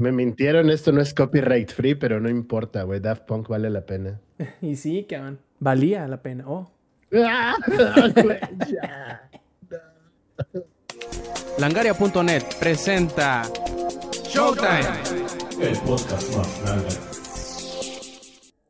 Me mintieron, esto no es copyright free, pero no importa, güey. Daft Punk vale la pena. y sí, cabrón. Valía la pena. Oh. Langaria.net presenta Showtime. El podcast más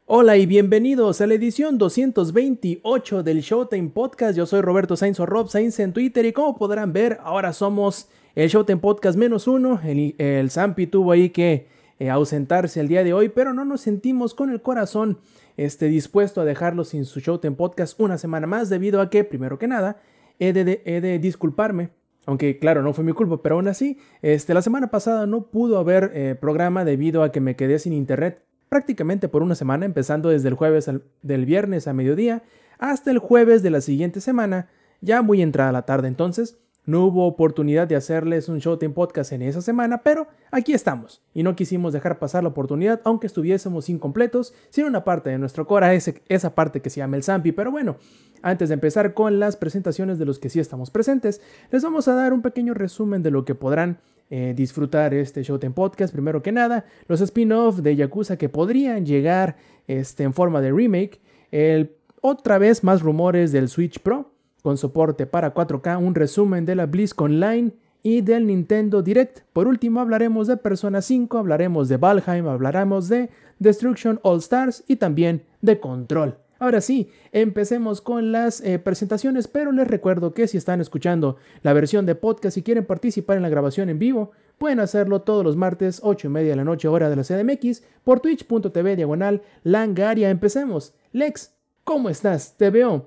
Hola y bienvenidos a la edición 228 del Showtime Podcast. Yo soy Roberto Sainz o Rob Sainz en Twitter y como podrán ver, ahora somos el Showtime Podcast menos uno. El, el Zampi tuvo ahí que eh, ausentarse el día de hoy, pero no nos sentimos con el corazón este, dispuesto a dejarlo sin su Showtime Podcast una semana más, debido a que, primero que nada, he de, disculparme. Aunque claro, no fue mi culpa, pero aún así, este, la semana pasada no pudo haber eh, programa debido a que me quedé sin internet prácticamente por una semana, empezando desde el jueves del viernes a mediodía hasta el jueves de la siguiente semana, ya muy entrada la tarde. Entonces, no hubo oportunidad de hacerles un Showtime Podcast en esa semana, pero aquí estamos. Y no quisimos dejar pasar la oportunidad, aunque estuviésemos incompletos, sin una parte de nuestro cora, esa parte que se llama el Zampi. Pero bueno, antes de empezar con las presentaciones de los que sí estamos presentes, les vamos a dar un pequeño resumen de lo que podrán eh, disfrutar este Showtime Podcast. Primero que nada, los spin-off de Yakuza que podrían llegar este, en forma de remake. El, otra vez más rumores del Switch Pro con soporte para 4K, un resumen de la BlizzCon Online y del Nintendo Direct. Por último, hablaremos de Persona 5, hablaremos de Valheim, hablaremos de Destruction All Stars y también de Control. Ahora sí, empecemos con las eh, presentaciones, pero les recuerdo que si están escuchando la versión de podcast y quieren participar en la grabación en vivo, pueden hacerlo todos los martes 8 y media de la noche hora de la CDMX por twitch.tv diagonal langaria. Empecemos. Lex, ¿cómo estás? Te veo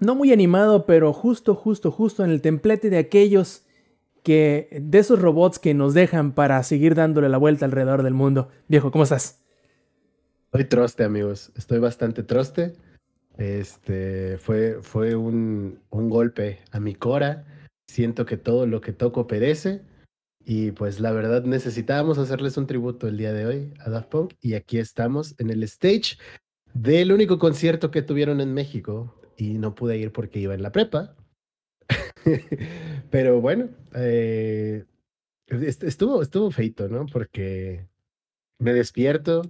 no muy animado, pero justo, justo, justo en el templete de aquellos que, de esos robots que nos dejan para seguir dándole la vuelta alrededor del mundo. Viejo, ¿cómo estás? Estoy troste, amigos. Estoy bastante troste. Este fue, fue un, un golpe a mi cora. Siento que todo lo que toco perece. Y pues la verdad necesitábamos hacerles un tributo el día de hoy a Daft Punk. Y aquí estamos en el stage del único concierto que tuvieron en México y no pude ir porque iba en la prepa. Pero bueno, eh, estuvo, estuvo feito, ¿no? Porque me despierto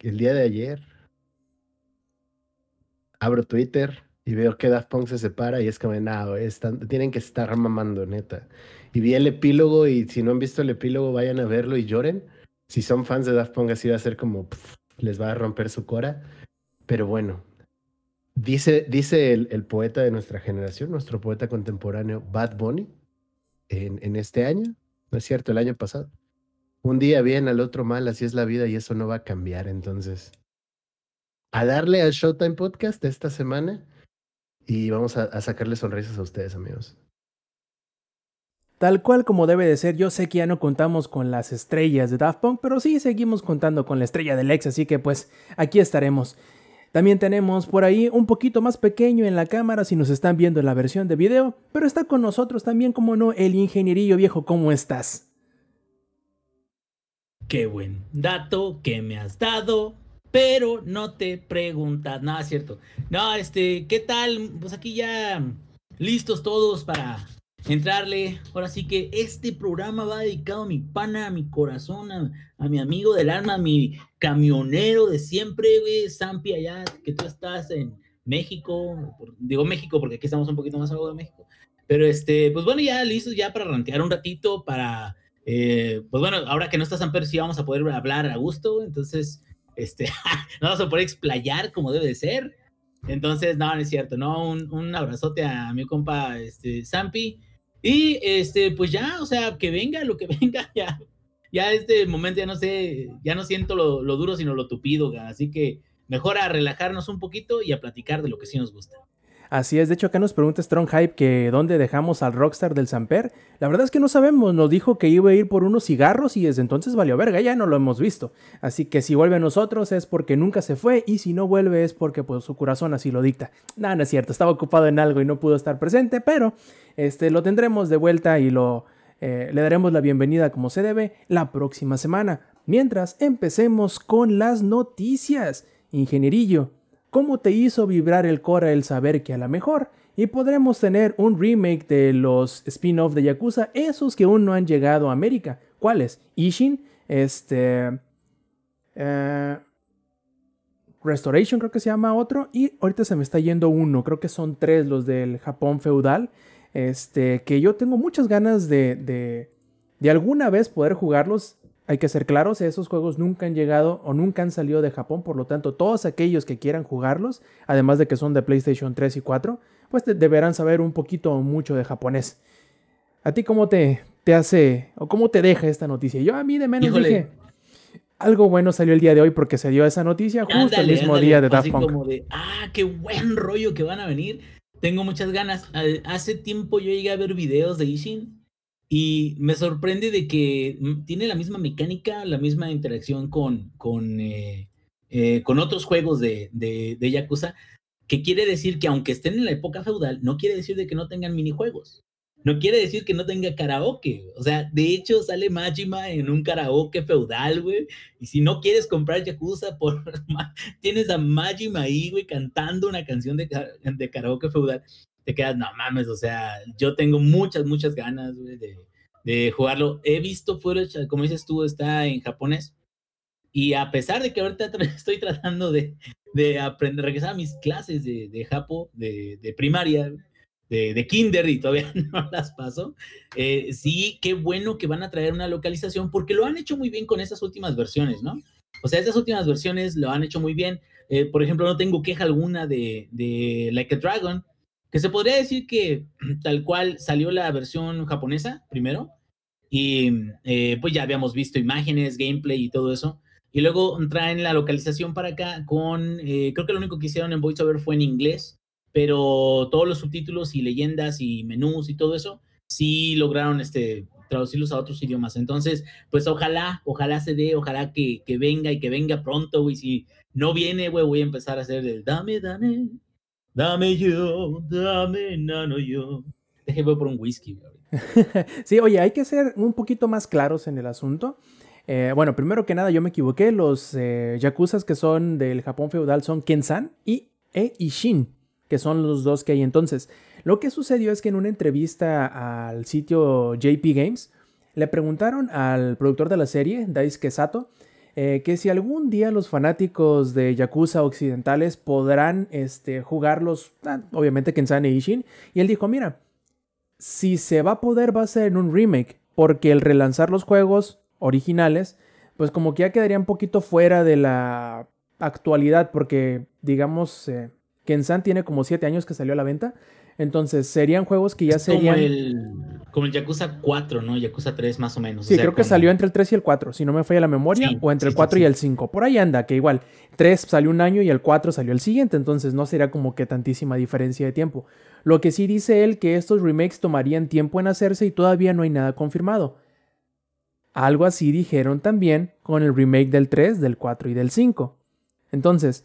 el día de ayer, abro Twitter y veo que Daft Punk se separa y es como, no, están, tienen que estar mamando, neta. Y vi el epílogo y si no han visto el epílogo, vayan a verlo y lloren. Si son fans de Daft Punk, así va a ser como, les va a romper su cora. Pero bueno, Dice, dice el, poeta de nuestra generación, nuestro poeta contemporáneo, Bad Bunny, en, este año, no es cierto, el año pasado. Un día bien, al otro mal, así es la vida y eso no va a cambiar. Entonces, a darle al Showtime Podcast esta semana y vamos a, a sacarle sonrisas a ustedes, amigos. Tal cual como debe de ser, yo sé que ya no contamos con las estrellas de Daft Punk, pero sí seguimos contando con la estrella del ex, así que pues aquí estaremos. También tenemos por ahí un poquito más pequeño en la cámara si nos están viendo en la versión de video, pero está con nosotros también, como no, el ingenierillo viejo, ¿cómo estás? Qué buen dato que me has dado, pero no te preguntas, nada, cierto. No, este, ¿qué tal? Pues aquí ya listos todos para entrarle. Ahora sí que este programa va dedicado a mi pana, a mi corazón, a, mi amigo del alma, a mi camionero de siempre, güey, Zampi, allá, que tú estás en México. digo México porque aquí estamos un poquito más abajo de México. Pero este, pues bueno, ya listos ya para rantear un ratito, para, eh, pues bueno, ahora que no está Samper, sí vamos a poder hablar a gusto, entonces, este, no vamos a poder explayar como debe de ser. Entonces, no, no es cierto, ¿no? Un, un abrazote a mi compa, este, Zampi. Y este, pues ya, o sea, que venga lo que venga, ya, ya este momento ya no sé, ya no siento lo, lo duro, sino lo tupido, así que mejor a relajarnos un poquito y a platicar de lo que sí nos gusta. Así es, de hecho acá nos pregunta Strong Hype que dónde dejamos al rockstar del Samper. La verdad es que no sabemos, nos dijo que iba a ir por unos cigarros y desde entonces valió verga, ya no lo hemos visto. Así que si vuelve a nosotros es porque nunca se fue y si no vuelve es porque pues, su corazón así lo dicta. Nada, no es cierto, estaba ocupado en algo y no pudo estar presente, pero este, lo tendremos de vuelta y lo, eh, le daremos la bienvenida como se debe la próxima semana. Mientras empecemos con las noticias. Ingenierillo, cómo te hizo vibrar el Cora el saber que a lo mejor y podremos tener un remake de los spin-off de Yakuza, esos que aún no han llegado a América. ¿Cuáles? Ishin, este... Eh, Restoration creo que se llama otro y ahorita se me está yendo uno, creo que son tres los del Japón feudal, este, que yo tengo muchas ganas de, de, de alguna vez poder jugarlos. Hay que ser claros, esos juegos nunca han llegado o nunca han salido de Japón, por lo tanto todos aquellos que quieran jugarlos, además de que son de PlayStation 3 y 4, pues deberán saber un poquito o mucho de japonés. ¿A ti cómo te, te hace o cómo te deja esta noticia? Yo a mí de menos dije, algo bueno salió el día de hoy porque se dio esa noticia justo el mismo día de Daft Punk. Como de, ah, qué buen rollo que van a venir. Tengo muchas ganas. Hace tiempo yo llegué a ver videos de Ishin y me sorprende de que mm, tiene la misma mecánica, la misma interacción con, con, eh, eh, con otros juegos de, de, de Yakuza, que quiere decir que aunque estén en la época feudal, no quiere decir de que no tengan minijuegos no quiere decir que no tenga karaoke. O sea, de hecho sale Majima en un karaoke feudal, güey. Y si no quieres comprar Yakuza, por, tienes a Majima ahí, güey, cantando una canción de, de karaoke feudal. Te quedas, no mames, o sea, yo tengo muchas, muchas ganas, güey, de, de jugarlo. He visto footage, como dices tú, está en japonés. Y a pesar de que ahorita estoy tratando de, de aprender, regresar a mis clases de, de Japo, de, de primaria, de, Kinder y todavía no las paso. Eh, sí, qué bueno que van a traer una localización porque lo han hecho muy bien con esas últimas versiones, ¿no? O sea, esas últimas versiones lo han hecho muy bien. Eh, por ejemplo, no tengo queja alguna de, de Like a Dragon, que se podría decir que tal cual salió la versión japonesa primero y eh, pues ya habíamos visto imágenes, gameplay y todo eso. Y luego traen la localización para acá con, creo que lo único que hicieron en VoiceOver fue en inglés pero todos los subtítulos y leyendas y menús y todo eso sí lograron este, traducirlos a otros idiomas. Entonces, pues ojalá, ojalá se dé, ojalá que, que venga y que venga pronto, güey. Si no viene, güey, voy a empezar a hacer el dame, dame, dame yo, dame, nano yo. Déjeme por un whisky, sí, oye, hay que ser un poquito más claros en el asunto. Eh, bueno, primero que nada, yo me equivoqué. Los eh, yakuzas que son del Japón feudal son Kensan y e Ishin que son los dos que hay entonces. Lo que sucedió es que en una entrevista al sitio JP Games, le preguntaron al productor de la serie, Daisuke Sato, eh, que si algún día los fanáticos de Yakuza occidentales podrán este, jugarlos, ah, obviamente Kensan e Ishin, y él dijo, mira, si se va a poder va a ser en un remake, porque el relanzar los juegos originales, pues como que ya quedaría un poquito fuera de la actualidad, porque digamos, eh, Kensan tiene como 7 años que salió a la venta. Entonces, serían juegos que ya serían. Como el, como el Yakuza 4, ¿no? Yakuza 3 más o menos. Sí, creo que salió entre el 3 y el 4, si no me falla la memoria, o entre el 4 y el 5. Por ahí anda, que igual, 3 salió un año y el 4 salió el siguiente, entonces no sería como que tantísima diferencia de tiempo. Lo que sí dice él que estos remakes tomarían tiempo en hacerse y todavía no hay nada confirmado. Algo así dijeron también con el remake del 3, del 4 y del 5. Entonces,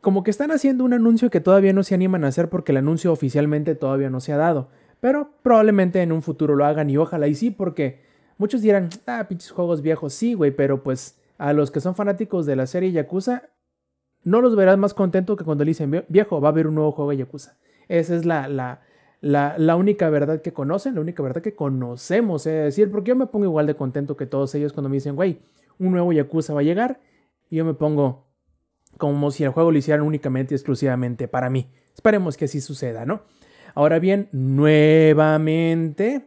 como que están haciendo un anuncio que todavía no se animan a hacer porque el anuncio oficialmente todavía no se ha dado. Pero probablemente en un futuro lo hagan y ojalá y sí, porque muchos dirán, ah, pinches juegos viejos, sí, güey, pero pues a los que son fanáticos de la serie Yakuza, no los verás más contentos que cuando le dicen, viejo, va a haber un nuevo juego de Yakuza. Esa es la, la, la, la única verdad que conocen, la única verdad que conocemos. Es decir, porque yo me pongo igual de contento que todos ellos cuando me dicen, güey, un nuevo Yakuza va a llegar. Y yo me pongo, como si el juego lo hicieran únicamente y exclusivamente para mí. Esperemos que así suceda, ¿no? Ahora bien, nuevamente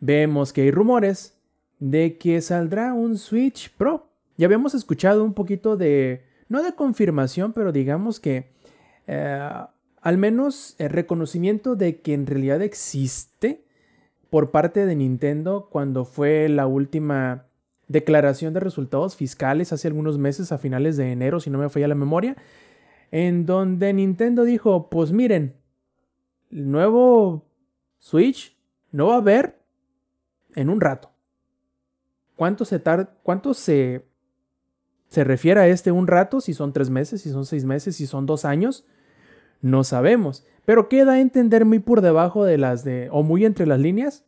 vemos que hay rumores de que saldrá un Switch Pro. Ya habíamos escuchado un poquito de, no de confirmación, pero digamos que eh, al menos el reconocimiento de que en realidad existe por parte de Nintendo cuando fue la última declaración de resultados fiscales hace algunos meses, a finales de enero, si no me falla la memoria, en donde Nintendo dijo, pues miren, el nuevo Switch no va a haber en un rato. ¿Cuánto se tarda, cuánto se, se refiere a este un rato? Si son tres meses, si son seis meses, si son dos años, no sabemos. Pero queda a entender muy por debajo de las de, o muy entre las líneas,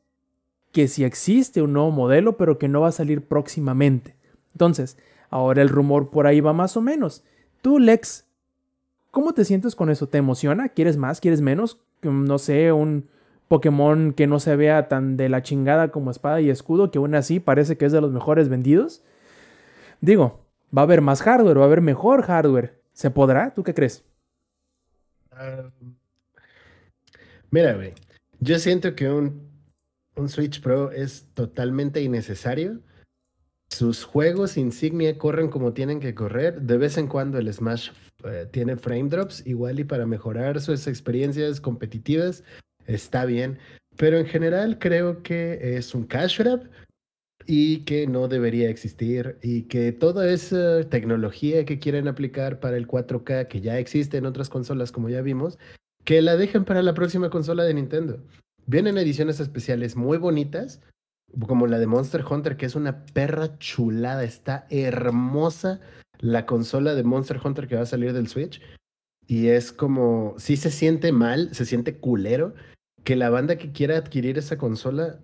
que si existe un nuevo modelo, pero que no va a salir próximamente. Entonces, ahora el rumor por ahí va más o menos. Tú, Lex, ¿cómo te sientes con eso? ¿Te emociona? ¿Quieres más? ¿Quieres menos? No sé, un Pokémon que no se vea tan de la chingada como espada y escudo, que aún así parece que es de los mejores vendidos. Digo, va a haber más hardware, va a haber mejor hardware. ¿Se podrá? ¿Tú qué crees? Ah, mira, güey. Yo siento que un, un Switch Pro es totalmente innecesario. Sus juegos insignia corren como tienen que correr. De vez en cuando el Smash eh, tiene frame drops, igual y para mejorar sus experiencias competitivas está bien. Pero en general creo que es un cash grab y que no debería existir y que toda esa tecnología que quieren aplicar para el 4K que ya existe en otras consolas como ya vimos, que la dejen para la próxima consola de Nintendo. Vienen ediciones especiales muy bonitas, como la de Monster Hunter, que es una perra chulada, está hermosa la consola de Monster Hunter que va a salir del Switch. Y es como, sí se siente mal, se siente culero, que la banda que quiera adquirir esa consola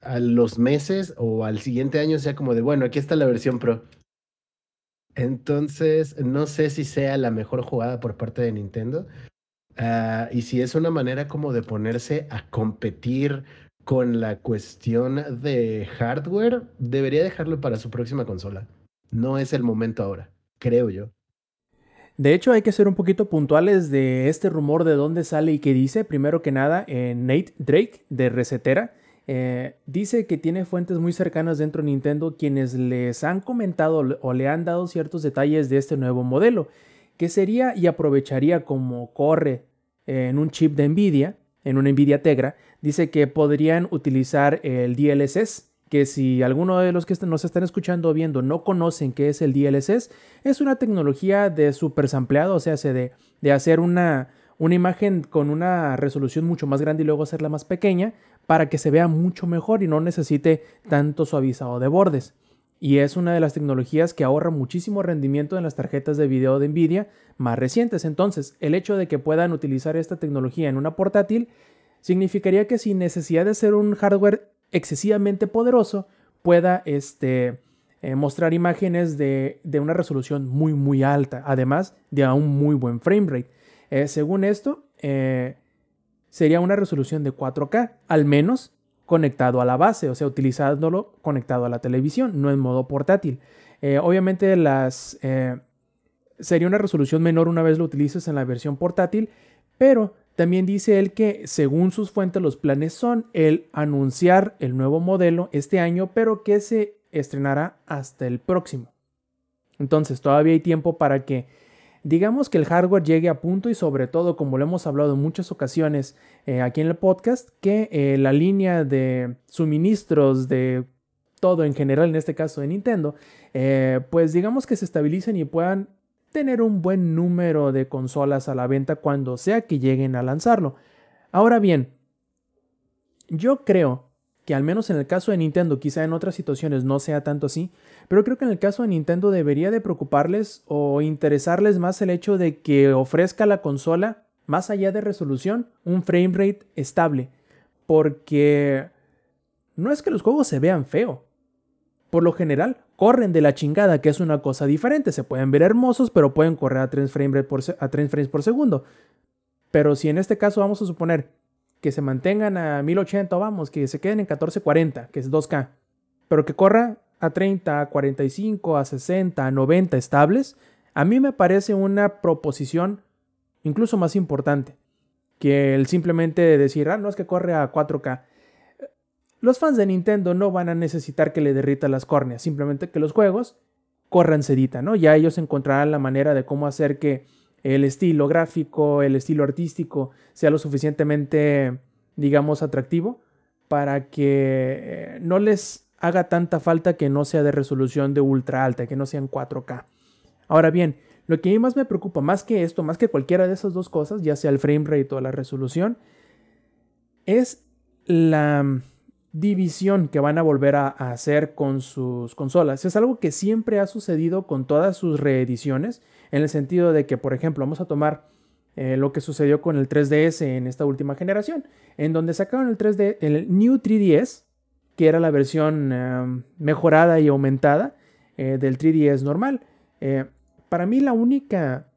a los meses o al siguiente año sea como de, bueno, aquí está la versión Pro. Entonces, no sé si sea la mejor jugada por parte de Nintendo. Ah, y si es una manera como de ponerse a competir con la cuestión de hardware, debería dejarlo para su próxima consola. No es el momento ahora, creo yo. De hecho, hay que ser un poquito puntuales de este rumor de dónde sale y qué dice. Primero que nada, eh, Nate Drake de Resetera eh, dice que tiene fuentes muy cercanas dentro de Nintendo quienes les han comentado o le han dado ciertos detalles de este nuevo modelo, que sería y aprovecharía como corre en un chip de Nvidia, en una Nvidia Tegra, dice que podrían utilizar el DLSS, que si alguno de los que nos están escuchando o viendo no conocen qué es el DLSS, es una tecnología de super sampleado, o sea, de, de hacer una, una imagen con una resolución mucho más grande y luego hacerla más pequeña para que se vea mucho mejor y no necesite tanto suavizado de bordes. Y es una de las tecnologías que ahorra muchísimo rendimiento en las tarjetas de video de Nvidia más recientes. Entonces, el hecho de que puedan utilizar esta tecnología en una portátil significaría que sin necesidad de ser un hardware excesivamente poderoso, pueda este, eh, mostrar imágenes de, una resolución muy muy alta, además de a un muy buen frame rate. Eh, según esto, eh, sería una resolución de 4K, al menos conectado a la base, o sea, utilizándolo conectado a la televisión, no en modo portátil. obviamente las, sería una resolución menor una vez lo utilices en la versión portátil, pero también dice él que según sus fuentes los planes son el anunciar el nuevo modelo este año, pero que se estrenará hasta el próximo. Entonces todavía hay tiempo para que digamos que el hardware llegue a punto y sobre todo, como lo hemos hablado en muchas ocasiones eh, aquí en el podcast, que eh, la línea de suministros de todo en general, en este caso de Nintendo, eh, pues digamos que se estabilicen y puedan tener un buen número de consolas a la venta cuando sea que lleguen a lanzarlo. Ahora bien, yo creo que al menos en el caso de Nintendo, quizá en otras situaciones no sea tanto así, pero creo que en el caso de Nintendo debería de preocuparles o interesarles más el hecho de que ofrezca la consola, más allá de resolución, un frame rate estable, porque no es que los juegos se vean feo. Por lo general, corren de la chingada, que es una cosa diferente. Se pueden ver hermosos, pero pueden correr a 3 frames por, a frames por segundo. Pero si en este caso vamos a suponer que se mantengan a 1080, vamos, que se queden en 1440, que es 2K, pero que corra a 30, a 45, a 60, a 90 estables, a mí me parece una proposición incluso más importante que el simplemente decir, ah, no es que corre a 4K. Los fans de Nintendo no van a necesitar que le derrita las córneas, simplemente que los juegos corran sedita, ¿no? Ya ellos encontrarán la manera de cómo hacer que el estilo gráfico, el estilo artístico sea lo suficientemente, digamos, atractivo para que eh, no les haga tanta falta que no sea de resolución de ultra alta, que no sea en 4K. Ahora bien, lo que a mí más me preocupa, más que esto, más que cualquiera de esas dos cosas, ya sea el frame rate o la resolución, es la división que van a volver a, hacer con sus consolas. Es algo que siempre ha sucedido con todas sus reediciones, en el sentido de que, por ejemplo, vamos a tomar eh, lo que sucedió con el 3DS en esta última generación, en donde sacaron el 3D, el New 3DS, que era la versión em, mejorada y aumentada eh, del 3DS normal. Eh, para mí la única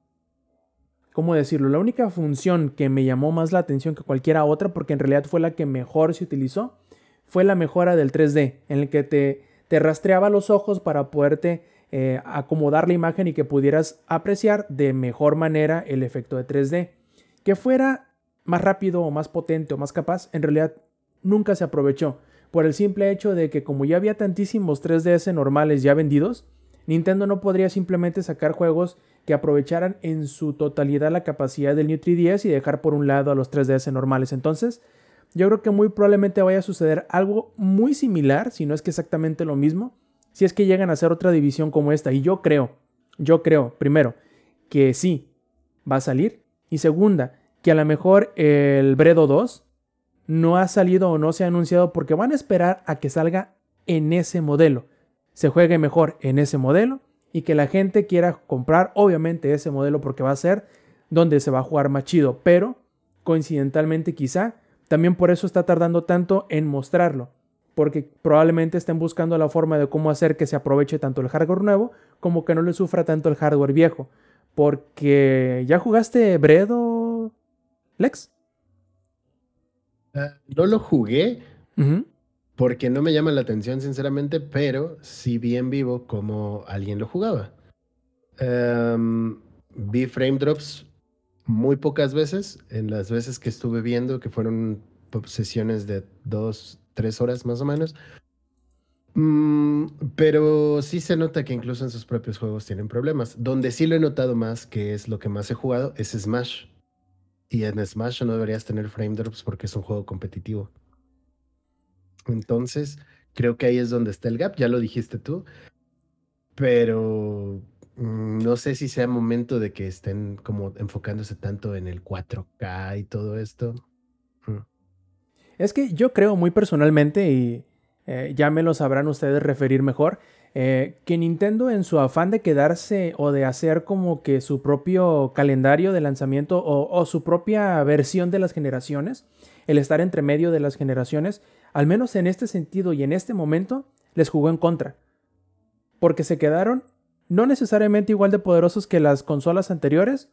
¿cómo decirlo? La única función que me llamó más la atención que cualquiera otra, porque en realidad fue la que mejor se utilizó, fue la mejora del 3D, en el que te, te rastreaba los ojos para poderte eh, acomodar la imagen y que pudieras apreciar de mejor manera el efecto de 3D. Que fuera más rápido o más potente o más capaz, en realidad nunca se aprovechó, por el simple hecho de que como ya había tantísimos 3DS normales ya vendidos, Nintendo no podría simplemente sacar juegos que aprovecharan en su totalidad la capacidad del New 3DS y dejar por un lado a los 3DS normales. Entonces, yo creo que muy probablemente vaya a suceder algo muy similar, si no es que exactamente lo mismo, si es que llegan a hacer otra división como esta. Y yo creo, yo creo, primero, que sí, va a salir. Y segunda, que a lo mejor el Bredo 2 no ha salido o no se ha anunciado porque van a esperar a que salga en ese modelo. Se juegue mejor en ese modelo y que la gente quiera comprar obviamente ese modelo porque va a ser donde se va a jugar más chido, pero coincidentalmente quizá también por eso está tardando tanto en mostrarlo, porque probablemente estén buscando la forma de cómo hacer que se aproveche tanto el hardware nuevo como que no le sufra tanto el hardware viejo, porque ya jugaste Bredo Lex? No lo jugué, porque no me llama la atención, sinceramente, pero sí vi en vivo como alguien lo jugaba. Em, vi frame drops muy pocas veces, en las veces que estuve viendo, que fueron sesiones de dos, tres horas más o menos. Mm, pero sí se nota que incluso en sus propios juegos tienen problemas. Donde sí lo he notado más, que es lo que más he jugado, es Smash. Y en Smash no deberías tener frame drops porque es un juego competitivo. Entonces, creo que ahí es donde está el gap, ya lo dijiste tú, pero mm, no sé si sea momento de que estén como enfocándose tanto en el 4K y todo esto. Mm. Es que yo creo muy personalmente, y eh, ya me lo sabrán ustedes referir mejor, eh, que Nintendo en su afán de quedarse o de hacer como que su propio calendario de lanzamiento o su propia versión de las generaciones, el estar entre medio de las generaciones, al menos en este sentido y en este momento, les jugó en contra. Porque se quedaron no necesariamente igual de poderosos que las consolas anteriores,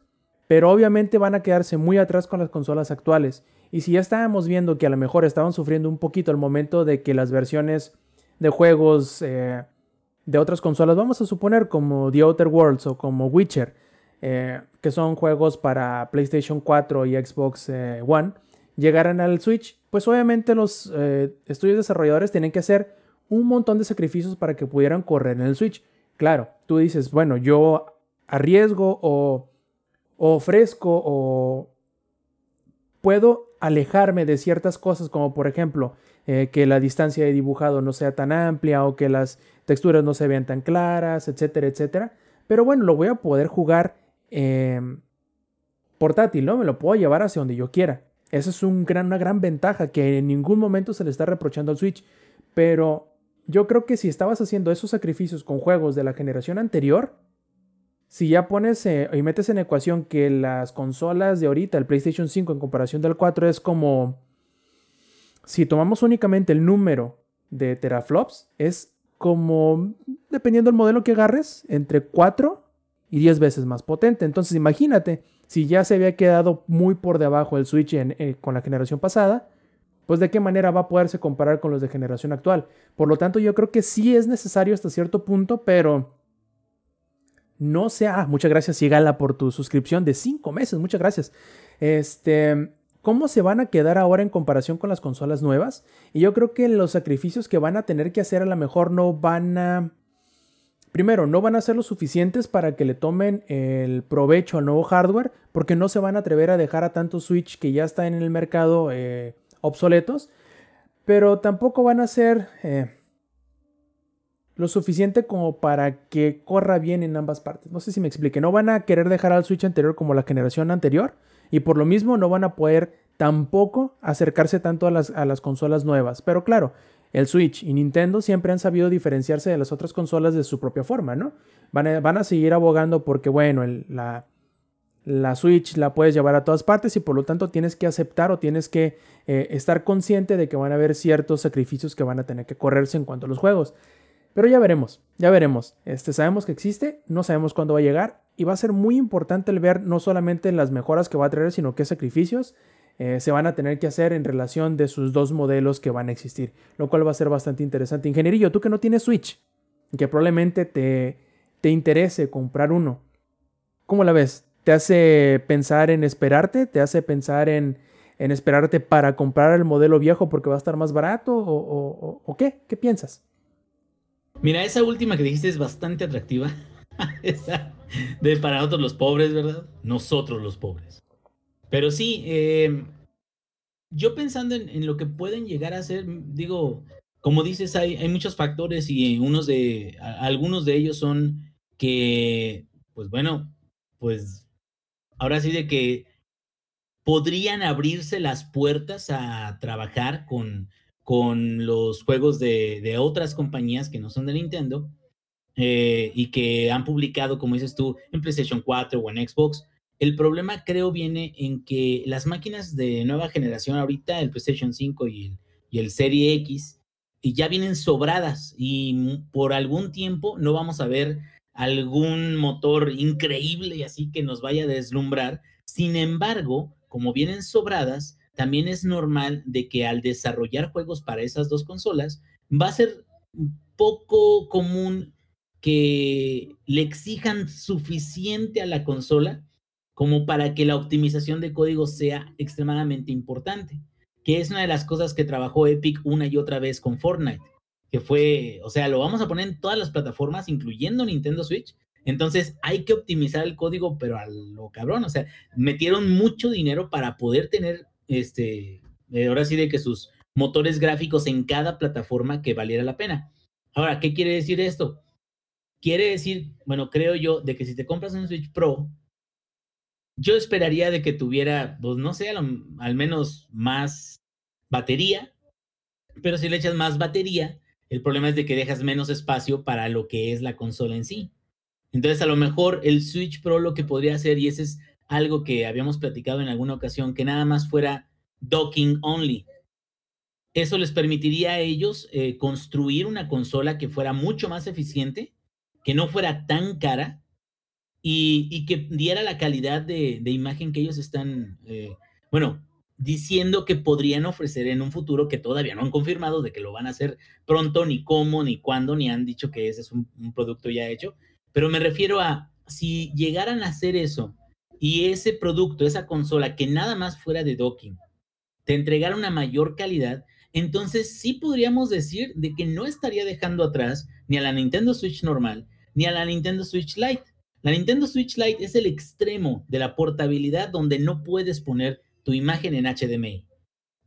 pero obviamente van a quedarse muy atrás con las consolas actuales. Y si ya estábamos viendo que a lo mejor estaban sufriendo un poquito al momento de que las versiones de juegos eh, de otras consolas, vamos a suponer como The Outer Worlds o como Witcher, eh, que son juegos para PlayStation 4 y Xbox eh, One, llegaran al Switch, pues obviamente los eh, estudios desarrolladores tienen que hacer un montón de sacrificios para que pudieran correr en el Switch. Claro, tú dices, bueno, yo arriesgo o, ofrezco o puedo alejarme de ciertas cosas como por ejemplo eh, que la distancia de dibujado no sea tan amplia o que las texturas no se vean tan claras, etcétera, etcétera. Pero bueno, lo voy a poder jugar em, portátil, ¿no? Me lo puedo llevar hacia donde yo quiera. Esa es un gran, una gran ventaja que en ningún momento se le está reprochando al Switch. Pero yo creo que si estabas haciendo esos sacrificios con juegos de la generación anterior, si ya pones eh, y metes en ecuación que las consolas de ahorita, el PlayStation 5 en comparación del 4 es como... Si tomamos únicamente el número de teraflops, es como, dependiendo del modelo que agarres, entre 4 y 10 veces más potente. Entonces imagínate, si ya se había quedado muy por debajo el Switch eh, con la generación pasada, pues de qué manera va a poderse comparar con los de generación actual. Por lo tanto, yo creo que sí es necesario hasta cierto punto, pero no sea. Muchas gracias, Sigala, por tu suscripción de 5 meses. Muchas gracias. Este. ¿Cómo se van a quedar ahora en comparación con las consolas nuevas? Y yo creo que los sacrificios que van a tener que hacer a lo mejor no van a primero, no van a ser lo suficientes para que le tomen el provecho al nuevo hardware, porque no se van a atrever a dejar a tantos Switch que ya están en el mercado eh, obsoletos, pero tampoco van a ser eh, lo suficiente como para que corra bien en ambas partes. No sé si me explique, no van a querer dejar al Switch anterior como la generación anterior, y por lo mismo no van a poder tampoco acercarse tanto a las, a las consolas nuevas. Pero claro, el Switch y Nintendo siempre han sabido diferenciarse de las otras consolas de su propia forma, ¿no? Van a, van a seguir abogando porque, bueno, la, la, Switch la puedes llevar a todas partes y por lo tanto tienes que aceptar o tienes que eh, estar consciente de que van a haber ciertos sacrificios que van a tener que correrse en cuanto a los juegos. Pero ya veremos, ya veremos. Este, sabemos que existe, no sabemos cuándo va a llegar. Y va a ser muy importante el ver no solamente las mejoras que va a traer, sino qué sacrificios eh, se van a tener que hacer en relación de sus dos modelos que van a existir, lo cual va a ser bastante interesante. Ingenierillo, tú que no tienes Switch, que probablemente te, te interese comprar uno, ¿cómo la ves? ¿Te hace pensar en esperarte? ¿Te hace pensar en, en esperarte para comprar el modelo viejo porque va a estar más barato? ¿O, o, o qué? ¿Qué piensas? Mira, esa última que dijiste es bastante atractiva. esa de para nosotros los pobres, ¿verdad? Nosotros los pobres. Pero sí, eh, yo pensando en, lo que pueden llegar a ser, digo, como dices, hay, hay muchos factores y unos de, algunos de ellos son que, pues bueno, pues ahora sí de que podrían abrirse las puertas a trabajar con, con los juegos de, de otras compañías que no son de Nintendo eh, y que han publicado, como dices tú, en PlayStation 4 o en Xbox, el problema creo viene en que las máquinas de nueva generación ahorita, el PlayStation 5 y el, y el Serie X, y ya vienen sobradas y por algún tiempo no vamos a ver algún motor increíble y así que nos vaya a deslumbrar. Sin embargo, como vienen sobradas, también es normal de que al desarrollar juegos para esas dos consolas va a ser poco común que le exijan suficiente a la consola como para que la optimización de código sea extremadamente importante, que es una de las cosas que trabajó Epic una y otra vez con Fortnite, que fue, o sea, lo vamos a poner en todas las plataformas, incluyendo Nintendo Switch, entonces hay que optimizar el código, pero a lo cabrón, o sea, metieron mucho dinero para poder tener, este, eh, ahora sí de que sus motores gráficos en cada plataforma que valiera la pena. Ahora, ¿qué quiere decir esto? Quiere decir, bueno, creo yo, de que si te compras un Switch Pro, yo esperaría de que tuviera, pues no sé, al, menos más batería, pero si le echas más batería, el problema es de que dejas menos espacio para lo que es la consola en sí. Entonces, a lo mejor el Switch Pro lo que podría hacer, y ese es algo que habíamos platicado en alguna ocasión, que nada más fuera docking only. Eso les permitiría a ellos eh, construir una consola que fuera mucho más eficiente, que no fuera tan cara y, que diera la calidad de, imagen que ellos están, eh, bueno, diciendo que podrían ofrecer en un futuro que todavía no han confirmado de que lo van a hacer pronto, ni cómo, ni cuándo, ni han dicho que ese es un, producto ya hecho. Pero me refiero a si llegaran a hacer eso y ese producto, esa consola que nada más fuera de docking, te entregara una mayor calidad, entonces sí podríamos decir de que no estaría dejando atrás ni a la Nintendo Switch normal, ni a la Nintendo Switch Lite. La Nintendo Switch Lite es el extremo de la portabilidad donde no puedes poner tu imagen en HDMI.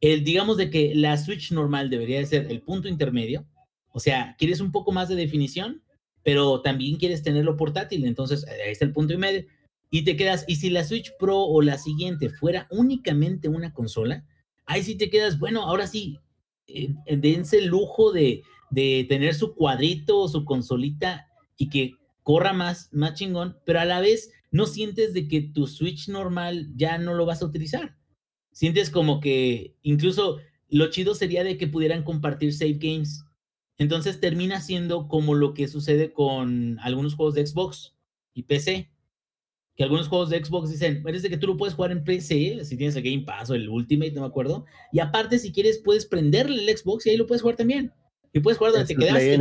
El, digamos de que la Switch normal debería de ser el punto intermedio. O sea, quieres un poco más de definición, pero también quieres tenerlo portátil. Entonces, ahí está el punto y medio. Y te quedas, y si la Switch Pro o la siguiente fuera únicamente una consola, ahí sí te quedas, bueno, ahora sí, eh, dense el lujo de, de tener su cuadrito o su consolita y que corra más, más chingón, pero a la vez no sientes de que tu Switch normal ya no lo vas a utilizar. Sientes como que incluso lo chido sería de que pudieran compartir save games. Entonces termina siendo como lo que sucede con algunos juegos de Xbox y PC. Que algunos juegos de Xbox dicen, eres de que tú lo puedes jugar en PC, si tienes el Game Pass o el Ultimate, no me acuerdo. Y aparte, si quieres, puedes prenderle el Xbox y ahí lo puedes jugar también. Y puedes jugar donde te quedaste.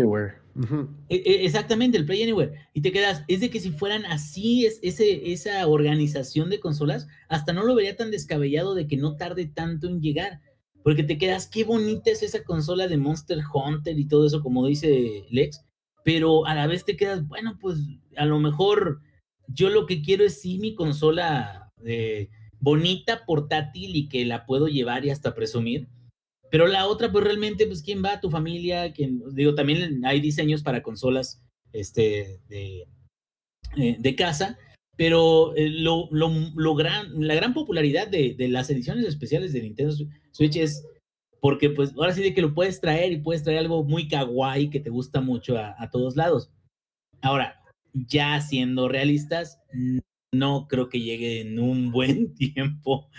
E, e, exactamente, el Play Anywhere. Y te quedas, es de que si fueran así, es, ese, esa organización de consolas, hasta no lo vería tan descabellado de que no tarde tanto en llegar. Porque te quedas, qué bonita es esa consola de Monster Hunter y todo eso, como dice Lex. Pero a la vez te quedas, bueno, pues a lo mejor yo lo que quiero es sí mi consola eh, bonita, portátil y que la puedo llevar y hasta presumir pero la otra, pues realmente, pues, ¿quién va? Tu familia, ¿Quién? digo, también hay diseños para consolas este, de, eh, de casa, pero eh, lo, lo, la gran popularidad de, de, las ediciones especiales de Nintendo Switch es porque, pues, ahora sí de que lo puedes traer y puedes traer algo muy kawaii que te gusta mucho a, a todos lados. Ahora, ya siendo realistas, no creo que llegue en un buen tiempo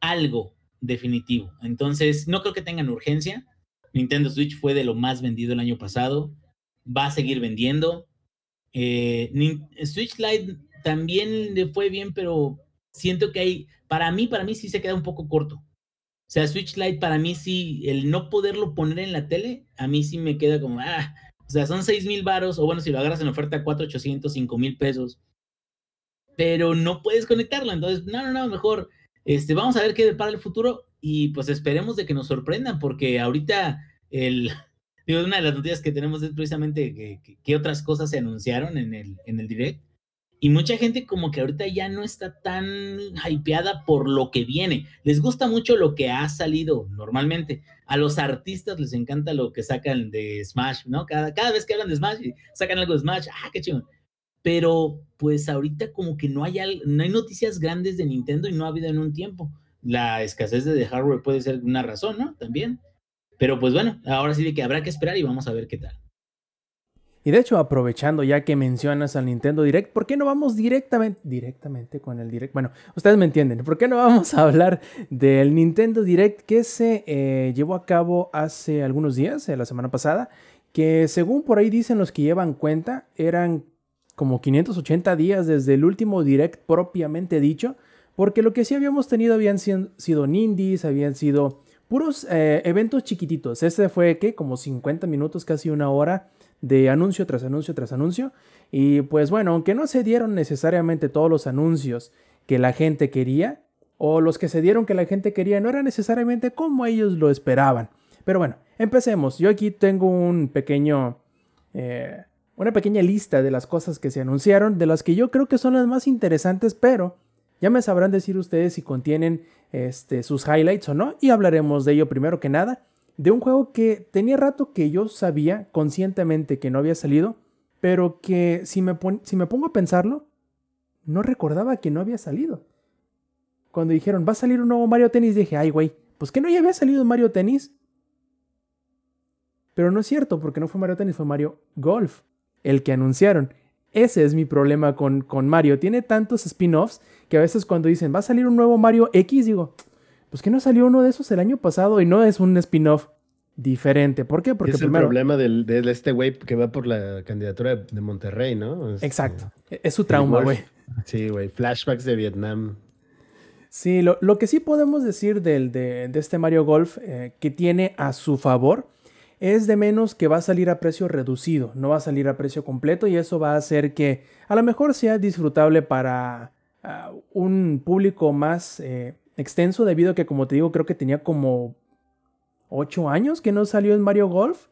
algo definitivo. Entonces, no creo que tengan urgencia. Nintendo Switch fue de lo más vendido el año pasado. Va a seguir vendiendo. Eh, Switch Lite también le fue bien, pero siento que hay, para mí, para mí sí se queda un poco corto. O sea, Switch Lite para mí sí, el no poderlo poner en la tele, a mí sí me queda como, ah, o sea, son seis mil varos, o bueno, si lo agarras en oferta, 4,800, cinco mil pesos. Pero no puedes conectarlo, entonces, no, no, no, mejor, este, vamos a ver qué depara el futuro y pues esperemos de que nos sorprendan, porque ahorita el, una de las noticias que tenemos es precisamente que, otras cosas se anunciaron en el, en el direct. Y mucha gente como que ahorita ya no está tan hypeada por lo que viene. Les gusta mucho lo que ha salido normalmente. A los artistas les encanta lo que sacan de Smash, ¿no? Cada, cada vez que hablan de Smash, sacan algo de Smash, ah, qué chido. Pero pues ahorita como que no hay, no hay noticias grandes de Nintendo y no ha habido en un tiempo. La escasez de hardware puede ser una razón, ¿no? También. Pero pues bueno, ahora sí de que habrá que esperar y vamos a ver qué tal. Y de hecho, aprovechando ya que mencionas al Nintendo Direct, ¿por qué no vamos directamente, directamente con el Direct? Bueno, ustedes me entienden, ¿por qué no vamos a hablar del Nintendo Direct que se eh, llevó a cabo hace algunos días, eh, la semana pasada? Que según por ahí dicen los que llevan cuenta, eran como 580 días desde el último Direct propiamente dicho, porque lo que sí habíamos tenido habían sido, Nindies, habían sido puros eh, eventos chiquititos. Este fue, ¿qué? Como 50 minutos, casi una hora de anuncio tras anuncio tras anuncio. Y pues bueno, aunque no se dieron necesariamente todos los anuncios que la gente quería, o los que se dieron que la gente quería, no era necesariamente como ellos lo esperaban. Pero bueno, empecemos. Yo aquí tengo un pequeño... Eh, una pequeña lista de las cosas que se anunciaron, de las que yo creo que son las más interesantes, pero ya me sabrán decir ustedes si contienen este, sus highlights o no, y hablaremos de ello primero que nada de un juego que tenía rato que yo sabía conscientemente que no había salido, pero que si me, si me pongo a pensarlo, no recordaba que no había salido. Cuando dijeron, va a salir un nuevo Mario Tennis, dije, ay, güey, pues que no ya había salido Mario Tennis. Pero no es cierto, porque no fue Mario Tennis, fue Mario Golf, el que anunciaron. Ese es mi problema con, con Mario. Tiene tantos spin-offs que a veces cuando dicen, va a salir un nuevo Mario X, digo, pues que no salió uno de esos el año pasado y no es un spin-off diferente. ¿Por qué? Porque es el problema del, de este güey que va por la candidatura de Monterrey, ¿no? Exacto. Es su trauma, güey. Sí, güey. Flashbacks de Vietnam. Sí, lo, lo, que sí podemos decir del, de, de este Mario Golf eh, que tiene a su favor es de menos que va a salir a precio reducido, no va a salir a precio completo y eso va a hacer que a lo mejor sea disfrutable para ah, un público más eh, extenso debido a que, como te digo, creo que tenía como 8 años que no salió en Mario Golf.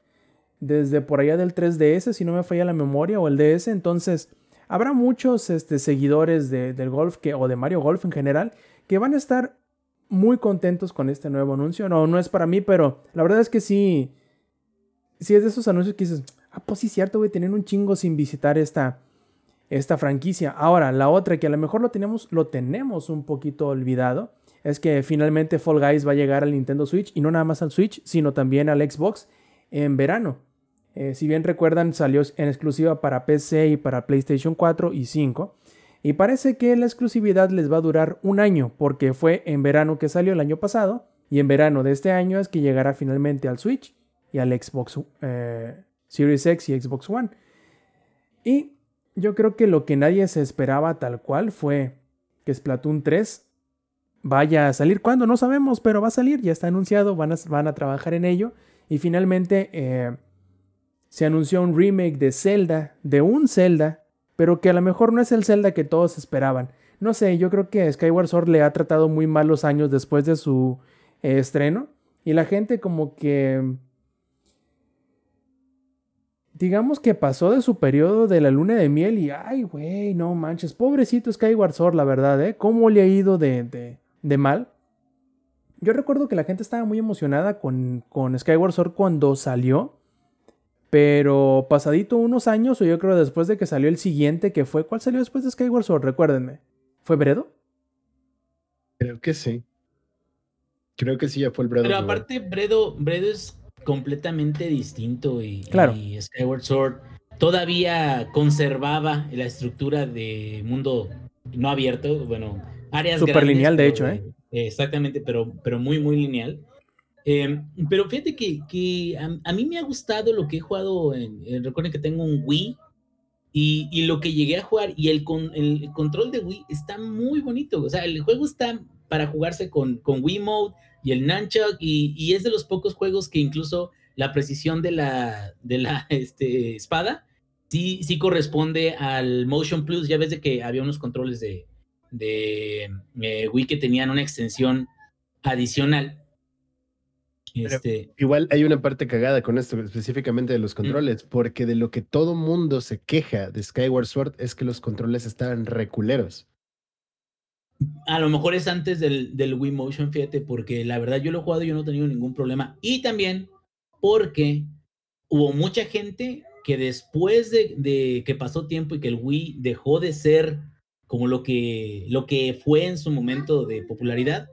Desde por allá del 3DS, si no me falla la memoria, o el DS. Entonces, habrá muchos este, seguidores del golf que, o de Mario Golf en general que van a estar muy contentos con este nuevo anuncio. No, no es para mí, pero la verdad es que sí. Sí es de esos anuncios que dices, ah, pues sí, cierto, güey, tener un chingo sin visitar esta, esta franquicia. Ahora, la otra que a lo mejor lo tenemos, lo tenemos un poquito olvidado es que finalmente Fall Guys va a llegar al Nintendo Switch y no nada más al Switch, sino también al Xbox en verano. Eh, si bien recuerdan, salió en exclusiva para PC y para PlayStation 4 y 5. Y parece que la exclusividad les va a durar un año, porque fue en verano que salió el año pasado, y en verano de este año es que llegará finalmente al Switch y al Xbox eh, Series X y Xbox One. Y yo creo que lo que nadie se esperaba tal cual fue que Splatoon 3 vaya a salir. ¿Cuándo? No sabemos, pero va a salir, ya está anunciado, van a, van a trabajar en ello. Y finalmente eh, se anunció un remake de Zelda, de un Zelda, pero que a lo mejor no es el Zelda que todos esperaban. No sé, yo creo que Skyward Sword le ha tratado muy mal los años después de su eh, estreno. Y la gente como que... Digamos que pasó de su periodo de la luna de miel y, ay, güey, no manches, pobrecito Skyward Sword, la verdad, ¿eh? ¿Cómo le ha ido de de mal. Yo recuerdo que la gente estaba muy emocionada con, con Skyward Sword cuando salió. Pero pasadito unos años, o yo creo después de que salió el siguiente, que fue. ¿Cuál salió después de Skyward Sword? Recuérdenme. ¿Fue Bredo? Creo que sí. Creo que sí, ya fue el Bredo. Pero aparte, Bredo, Bredo es completamente distinto y, claro. y Skyward Sword todavía conservaba la estructura de mundo no abierto. Bueno, áreas Super lineal, de hecho, ¿eh? Exactamente, pero, pero muy, muy lineal. Em, pero fíjate que, que a, mí me ha gustado lo que he jugado. En, recuerden que tengo un Wii Y, lo que llegué a jugar y el, con, el control de Wii está muy bonito. O sea, el juego está para jugarse con, con Wii Mode y el Nunchuck y, y es de los pocos juegos que incluso la precisión de la, de la este, espada sí, sí corresponde al Motion Plus. Ya ves de que había unos controles de, de eh, Wii que tenían una extensión adicional. Este... Igual hay una parte cagada con esto, específicamente de los controles, porque de lo que todo mundo se queja de Skyward Sword es que los controles estaban reculeros. A lo mejor es antes del, del Wii Motion, fíjate, porque la verdad yo lo he jugado y yo no he tenido ningún problema. Y también porque hubo mucha gente que después de, que pasó tiempo y que el Wii dejó de ser como lo que, lo que fue en su momento de popularidad,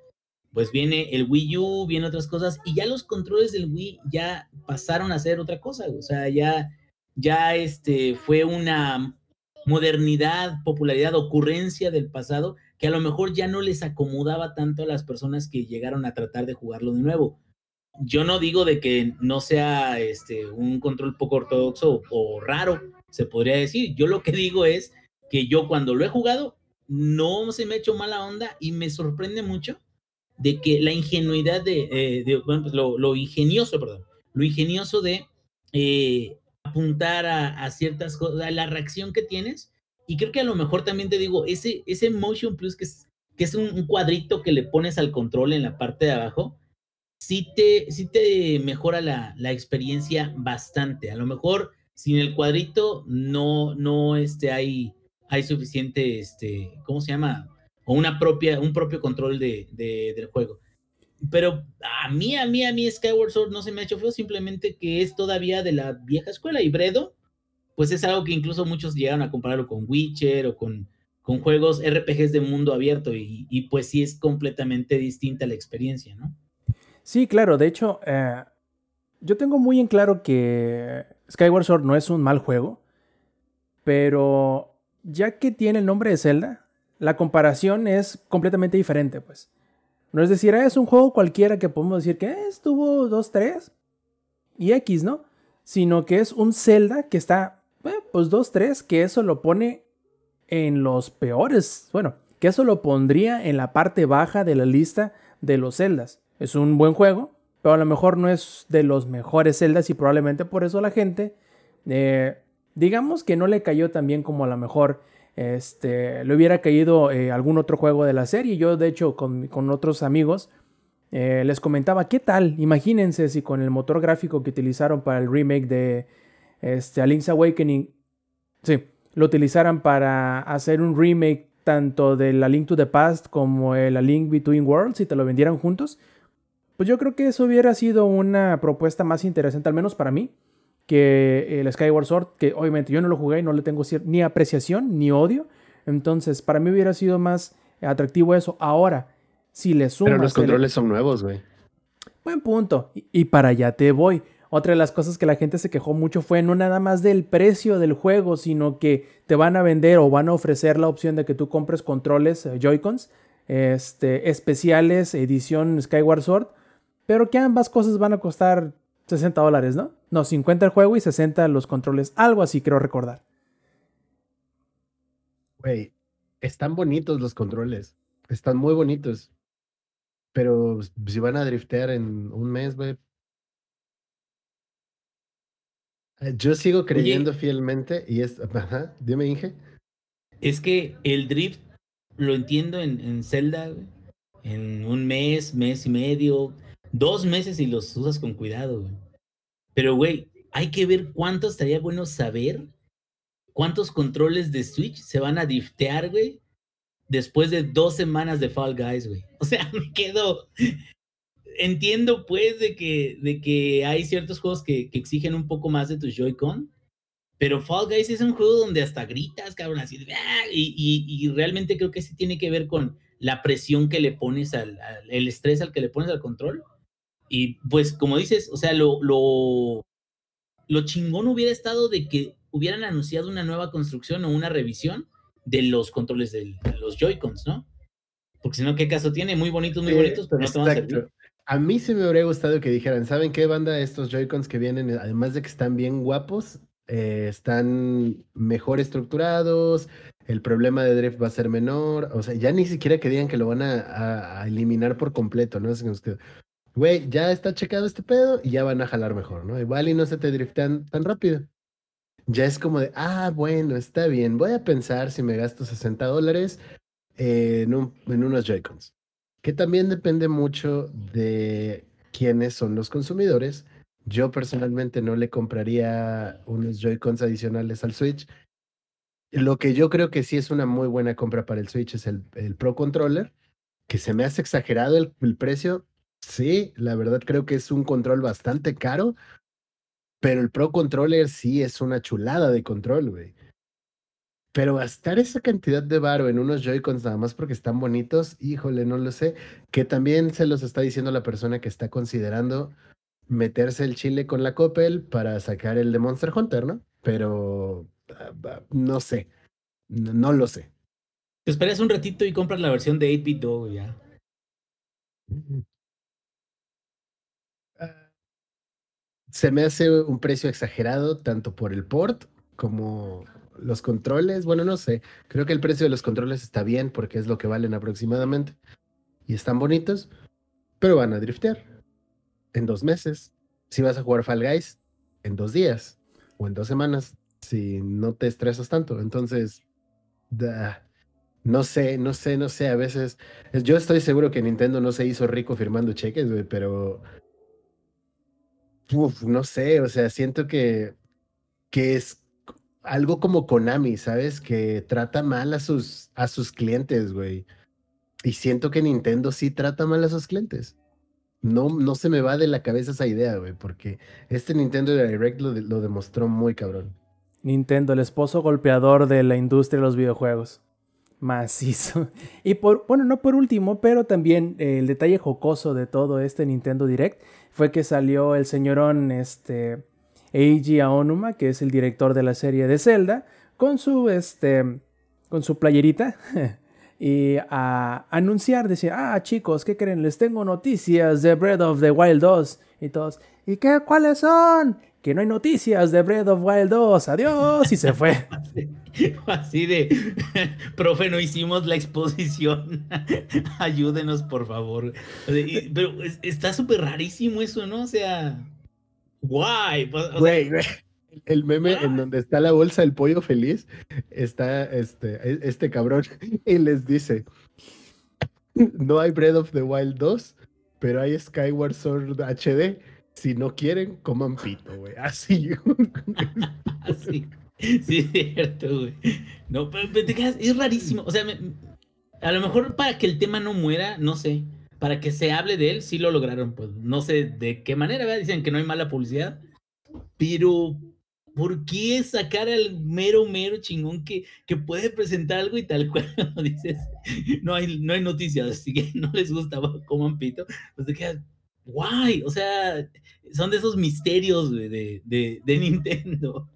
pues viene el Wii U, viene otras cosas, y ya los controles del Wii ya pasaron a ser otra cosa, o sea, ya, ya este, fue una modernidad, popularidad, ocurrencia del pasado, que a lo mejor ya no les acomodaba tanto a las personas que llegaron a tratar de jugarlo de nuevo. Yo no digo de que no sea este, un control poco ortodoxo o raro, se podría decir. Yo lo que digo es que yo cuando lo he jugado, no se me ha hecho mala onda y me sorprende mucho de que la ingenuidad de, eh, pues lo, ingenioso, perdón, lo ingenioso de eh, apuntar a, ciertas cosas, a la reacción que tienes. Y creo que a lo mejor también te digo, ese, ese Motion Plus que es, que es un, cuadrito que le pones al control en la parte de abajo, sí te, sí te mejora la, la experiencia bastante. A lo mejor sin el cuadrito no, no este, hay hay suficiente, este, ¿cómo se llama? O una propia, un propio control de, del juego. Pero a mí, a mí, a mí Skyward Sword no se me ha hecho feo, simplemente que es todavía de la vieja escuela y Bredo, pues es algo que incluso muchos llegaron a compararlo con Witcher o con, con juegos RPGs de mundo abierto y, pues sí es completamente distinta la experiencia, ¿no? Sí, claro, de hecho, eh, yo tengo muy en claro que Skyward Sword no es un mal juego, pero ya que tiene el nombre de Zelda, la comparación es completamente diferente, pues. No es decir, ah, es un juego cualquiera que podemos decir que eh, estuvo 2, 3 y X, ¿no? Sino que es un Zelda que está, pues 2, 3, que eso lo pone en los peores, bueno, que eso lo pondría en la parte baja de la lista de los Zeldas. Es un buen juego, pero a lo mejor no es de los mejores Zeldas y probablemente por eso la gente eh, digamos que no le cayó tan bien como a lo mejor este, le hubiera caído eh, algún otro juego de la serie. Yo, de hecho, con, otros amigos eh, les comentaba, ¿qué tal? Imagínense si con el motor gráfico que utilizaron para el remake de este, A Link's Awakening, sí, lo utilizaran para hacer un remake tanto de La Link to the Past como el A Link Between Worlds y te lo vendieran juntos. Pues yo creo que eso hubiera sido una propuesta más interesante, al menos para mí que el Skyward Sword, que obviamente yo no lo jugué y no le tengo ni apreciación ni odio. Entonces, para mí hubiera sido más atractivo eso. Ahora, si le sumas. Pero los controles son nuevos, güey. Buen punto. Y, para allá te voy. Otra de las cosas que la gente se quejó mucho fue no nada más del precio del juego, sino que te van a vender o van a ofrecer la opción de que tú compres controles eh, Joy-Cons este, especiales, edición Skyward Sword, pero que ambas cosas van a costar 60 dólares, ¿no? No, 50 el juego y 60 los controles. Algo así creo recordar. Güey, están bonitos los controles. Están muy bonitos. Pero si van a driftear en un mes, güey. Yo sigo creyendo fielmente y es. Ajá, dime, Inge. Es que el drift lo entiendo en, en Zelda, güey. En un mes, mes y medio dos meses y los usas con cuidado, güey. Pero, güey, hay que ver cuánto estaría bueno saber cuántos controles de Switch se van a diftear, güey, después de dos semanas de Fall Guys, güey. O sea, me quedo. Entiendo, pues, de que, de que hay ciertos juegos que, que exigen un poco más de tu Joy-Con, pero Fall Guys es un juego donde hasta gritas, cabrón, así. ¡ah! Y, y, y, realmente creo que sí tiene que ver con la presión que le pones al, al, el estrés al que le pones al control. Y pues, como dices, o sea, lo, lo, lo chingón hubiera estado de que hubieran anunciado una nueva construcción o una revisión de los controles de los Joy-Cons, ¿no? Porque si no, ¿qué caso tiene? Muy bonitos, muy bonitos, pero no te van a servir. A mí se me habría gustado que dijeran, ¿saben qué banda estos Joy-Cons que vienen, además de que están bien guapos, eh, están mejor estructurados, el problema de drift va a ser menor, o sea, ya ni siquiera que digan que lo van a, eliminar por completo, ¿no? Es que, güey, ya está checado este pedo y ya van a jalar mejor, ¿no? Igual y no se te driftean tan rápido. Ya es como de, ah, bueno, está bien, voy a pensar si me gasto 60 dólares en, en unos Joy-Cons, que también depende mucho de quiénes son los consumidores. Yo personalmente no le compraría unos Joy-Cons adicionales al Switch lo que yo creo que sí es una muy buena compra para el Switch es el, Pro Controller, que se me hace exagerado el, precio. Sí, la verdad creo que es un control bastante caro, pero el Pro Controller sí es una chulada de control, güey. Pero gastar esa cantidad de varo en unos Joy-Cons nada más porque están bonitos, híjole, no lo sé. Que también se los está diciendo la persona que está considerando meterse el chile con la Coppel para sacar el de Monster Hunter, ¿no? Pero no sé. No, lo sé. Te esperas un ratito y compras la versión de 8-bit Dog ya. Ah, se me hace un precio exagerado tanto por el port como los controles. Bueno, no sé. Creo que el precio de los controles está bien porque es lo que valen aproximadamente. Y están bonitos, pero van a driftear en dos meses. Si vas a jugar Fall Guys, en dos días o en dos semanas si no te estresas tanto. Entonces, no sé, no sé, no sé. A veces, yo estoy seguro que Nintendo no se hizo rico firmando cheques, pero no sé, o sea, siento que, que es algo como Konami, ¿sabes? Que trata mal a sus, a sus clientes, güey. Y siento que Nintendo sí trata mal a sus clientes. No, no se me va de la cabeza esa idea, güey, porque este Nintendo Direct lo, demostró muy cabrón. Nintendo, el esposo golpeador de la industria de los videojuegos. Macizo. Y por, bueno, no por último, pero también eh, el detalle jocoso de todo este Nintendo Direct fue que salió el señorón este, Eiji Aonuma, que es el director de la serie de Zelda, con su, este, con su playerita. y a anunciar, decir, ah chicos, ¿qué creen? Les tengo noticias de Breath of the Wild 2 y todos, ¿y qué? ¿Cuáles son? que no hay noticias de Breath of Wild 2, adiós, y se fue. Así de, profe, no hicimos la exposición, ayúdenos por favor. Pero está súper rarísimo eso, ¿no? O sea, guay. Güey, güey. El meme en donde está la bolsa del pollo feliz, está este, este cabrón y les dice, no hay Breath of the Wild 2, pero hay Skyward Sword HD si no quieren, coman pito, güey. Así. Así. Sí, es cierto, güey. No, pero, es rarísimo. O sea, a lo mejor para que el tema no muera, no sé. Para que se hable de él, sí lo lograron. Pues no sé de qué manera, ¿verdad? Dicen que no hay mala publicidad. Pero, ¿por qué sacar al mero, mero chingón que, que puede presentar algo y tal cual dices? No hay, no hay noticias, así que no les gusta, coman pito. Pues te quedas, guay, o sea, son de esos misterios de, de, Nintendo.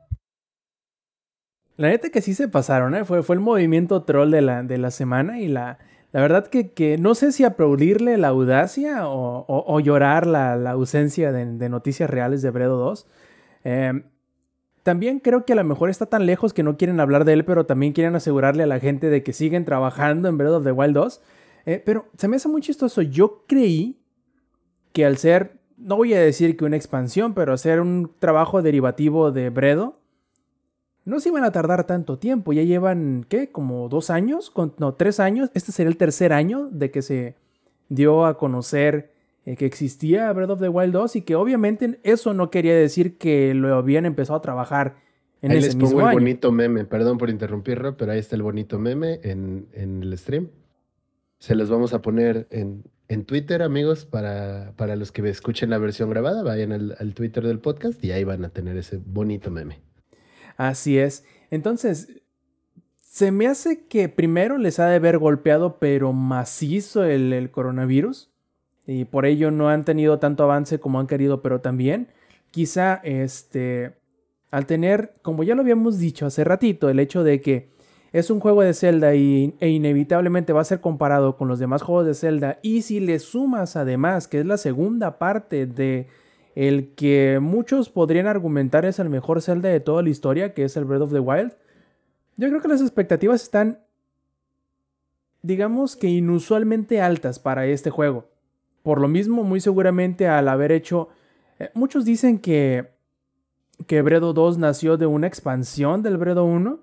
La neta que sí se pasaron, ¿eh? fue, fue el movimiento troll de la, de la semana y la, la verdad que, que, no sé si aplaudirle la audacia o, llorar la, ausencia de, noticias reales de Bredo 2. Em, también creo que a lo mejor está tan lejos que no quieren hablar de él, pero también quieren asegurarle a la gente de que siguen trabajando en Breath of the Wild 2. Eh, pero se me hace muy chistoso. Yo creí que al ser, no voy a decir que una expansión, pero hacer un trabajo derivativo de Bredo, no se iban a tardar tanto tiempo. Ya llevan, ¿qué? Como dos años, no, tres años. Este sería el tercer año de que se dio a conocer eh, que existía Breath of the Wild 2 y que obviamente eso no quería decir que lo habían empezado a trabajar en ese les pongo el bonito meme, perdón por interrumpirlo, pero ahí está el bonito meme en, en el stream. Se los vamos a poner en, en Twitter, amigos, para, para los que escuchen la versión grabada, vayan al, Twitter del podcast y ahí van a tener ese bonito meme. Así es. Entonces, se me hace que primero les ha de haber golpeado, pero macizo el, el, coronavirus. Y por ello no han tenido tanto avance como han querido, pero también quizá este, al tener, como ya lo habíamos dicho hace ratito, el hecho de que es un juego de Zelda y, e inevitablemente va a ser comparado con los demás juegos de Zelda. Y si le sumas además que es la segunda parte de el que muchos podrían argumentar es el mejor Zelda de toda la historia, que es el Breath of the Wild. Yo creo que las expectativas están, digamos que inusualmente altas para este juego. Por lo mismo, muy seguramente al haber hecho... Eh, muchos dicen que, que Bredo 2 nació de una expansión del Bredo 1,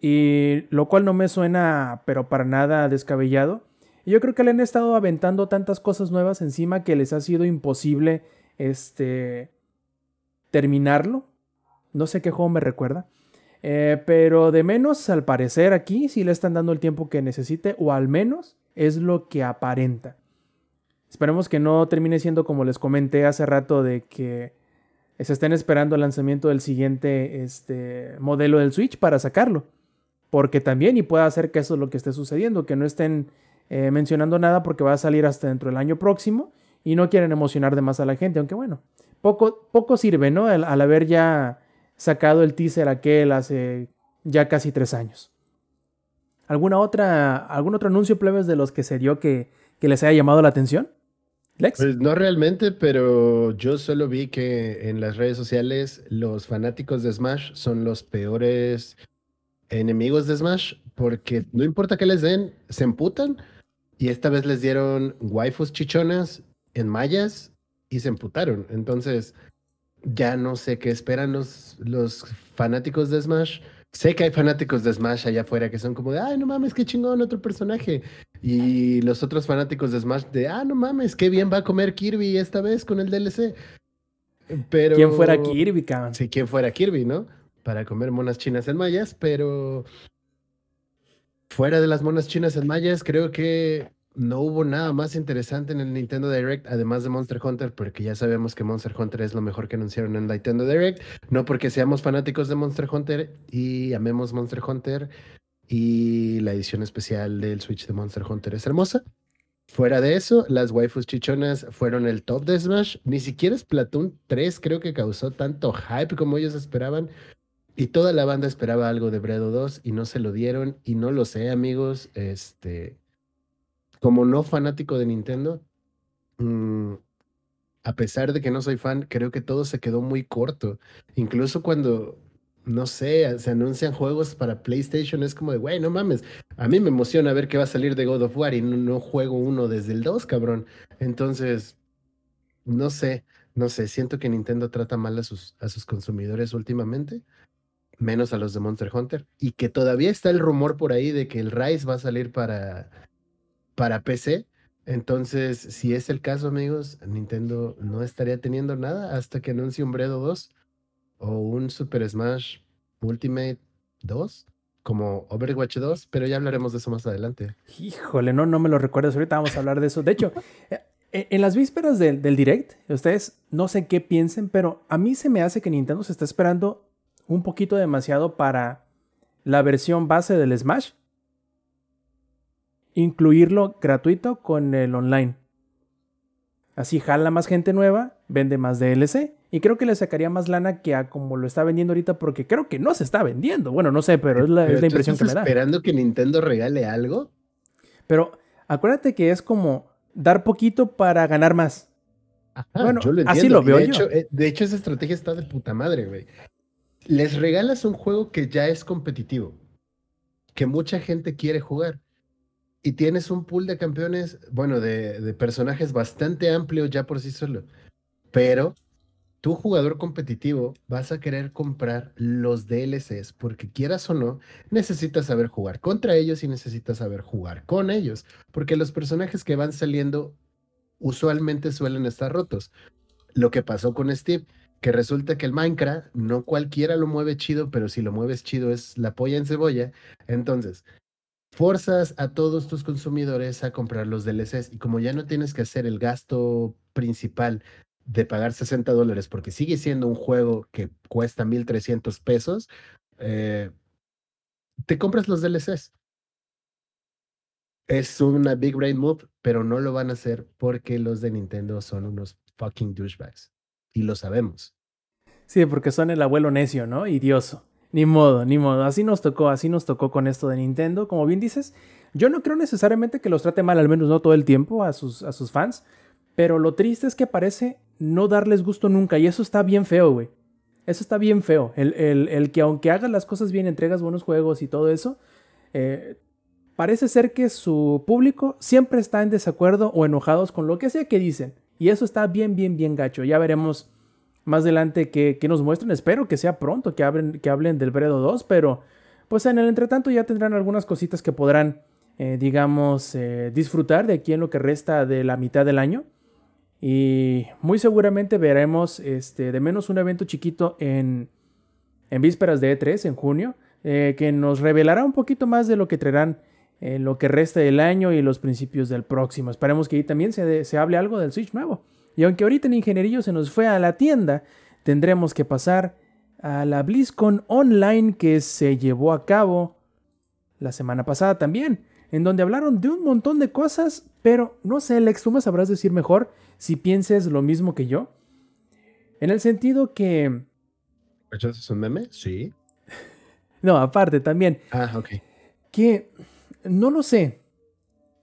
y lo cual no me suena, pero para nada descabellado. yo creo que le han estado aventando tantas cosas nuevas encima que les ha sido imposible este, terminarlo. No sé qué juego me recuerda. Eh, pero de menos, al parecer aquí sí le están dando el tiempo que necesite, o al menos es lo que aparenta. Esperemos que no termine siendo como les comenté hace rato de que se estén esperando el lanzamiento del siguiente este, modelo del Switch para sacarlo. Porque también, y puede hacer que eso es lo que esté sucediendo, que no estén eh, mencionando nada porque va a salir hasta dentro del año próximo y no quieren emocionar de más a la gente, aunque bueno, poco, poco sirve, ¿no? al haber ya sacado el teaser aquel hace ya casi tres años. ¿Alguna otra, ¿Algún otro anuncio, plebes, de los que se dio que, que les haya llamado la atención? Lex. Pues no realmente, pero yo solo vi que en las redes sociales los fanáticos de Smash son los peores enemigos de Smash porque no importa qué les den, se emputan. Y esta vez les dieron waifus chichonas en mayas y se emputaron. Entonces, ya no sé qué esperan los, los fanáticos de Smash. Sé que hay fanáticos de Smash allá afuera que son como de, ay, no mames, qué chingón otro personaje. Y los otros fanáticos de Smash de, ah, no mames, qué bien va a comer Kirby esta vez con el DLC. Pero... ¿Quién fuera Kirby, cabrón? Sí, ¿quién fuera Kirby, no? Para comer monas chinas en mayas, pero fuera de las monas chinas en mayas, creo que no hubo nada más interesante en el Nintendo Direct, además de Monster Hunter, porque ya sabemos que Monster Hunter es lo mejor que anunciaron en Nintendo Direct. No porque seamos fanáticos de Monster Hunter y amemos Monster Hunter y la edición especial del Switch de Monster Hunter es hermosa. Fuera de eso, las waifus chichonas fueron el top de Smash. Ni siquiera Splatoon 3 creo que causó tanto hype como ellos esperaban. Y toda la banda esperaba algo de Bredo 2 y no se lo dieron. Y no lo sé, amigos. Este, como no fanático de Nintendo, mm, a pesar de que no soy fan, creo que todo se quedó muy corto. Incluso cuando, no sé, se anuncian juegos para PlayStation, es como de, güey, no mames, a mí me emociona ver que va a salir de God of War y no, juego uno desde el 2, cabrón. Entonces, no sé, no sé, siento que Nintendo trata mal a sus, a sus consumidores últimamente menos a los de Monster Hunter, y que todavía está el rumor por ahí de que el Rise va a salir para, para PC. Entonces, si es el caso, amigos, Nintendo no estaría teniendo nada hasta que anuncie un Bredo 2 o un Super Smash Ultimate 2 como Overwatch 2, pero ya hablaremos de eso más adelante. Híjole, no, no me lo recuerdas, ahorita vamos a hablar de eso. De hecho, eh, eh, en las vísperas del, del Direct, ustedes no sé qué piensen, pero a mí se me hace que Nintendo se está esperando un poquito demasiado para la versión base del Smash incluirlo gratuito con el online. Así jala más gente nueva, vende más DLC y creo que le sacaría más lana que a como lo está vendiendo ahorita porque creo que no se está vendiendo. Bueno, no sé, pero es la, impresión que me da. esperando que Nintendo regale algo? Pero acuérdate que es como dar poquito para ganar más. bueno, así lo veo de yo. Hecho, eh, de hecho, esa estrategia está de puta madre, güey. Les regalas un juego que ya es competitivo, que mucha gente quiere jugar y tienes un pool de campeones, bueno, de, personajes bastante amplio ya por sí solo. Pero tu jugador competitivo vas a querer comprar los DLCs porque quieras o no, necesitas saber jugar contra ellos y necesitas saber jugar con ellos. Porque los personajes que van saliendo usualmente suelen estar rotos. Lo que pasó con Steve, que resulta que el Minecraft no cualquiera lo mueve chido, pero si lo mueves chido es la polla en cebolla. Entonces, forzas a todos tus consumidores a comprar los DLCs y como ya no tienes que hacer el gasto principal de pagar 60 dólares porque sigue siendo un juego que cuesta 1300 pesos, eh, te compras los DLCs. Es una big brain move, pero no lo van a hacer porque los de Nintendo son unos fucking douchebags. Y lo sabemos. Sí, porque son el abuelo necio, ¿no? Idioso. Ni modo, ni modo. Así nos tocó, así nos tocó con esto de Nintendo. Como bien dices, yo no creo necesariamente que los trate mal, al menos no todo el tiempo, a sus, a sus fans. Pero lo triste es que parece no darles gusto nunca. Y eso está bien feo, güey. Eso está bien feo. El, que aunque hagas las cosas bien, entregas buenos juegos y todo eso, eh, parece ser que su público siempre está en desacuerdo o enojados con lo que sea que dicen. Y eso está bien, bien, bien gacho. Ya veremos más adelante que, nos muestren. Espero que sea pronto que, hablen, que hablen del Bredo 2, pero pues en el entretanto ya tendrán algunas cositas que podrán, eh, digamos, eh, disfrutar de aquí en lo que resta de la mitad del año. Y muy seguramente veremos este, de menos un evento chiquito en, en vísperas de E3 en junio, eh, que nos revelará un poquito más de lo que traerán en lo que resta del año y los principios del próximo. Esperemos que ahí también se, se hable algo del Switch nuevo. Y aunque ahorita en Ingenierillo se nos fue a la tienda, tendremos que pasar a la BlizzCon Online que se llevó a cabo la semana pasada también, en donde hablaron de un montón de cosas, pero no sé, Lex, tú me sabrás decir mejor si pienses lo mismo que yo. En el sentido que... es un meme? Sí. no, aparte también. Ah, ok. Que no lo sé.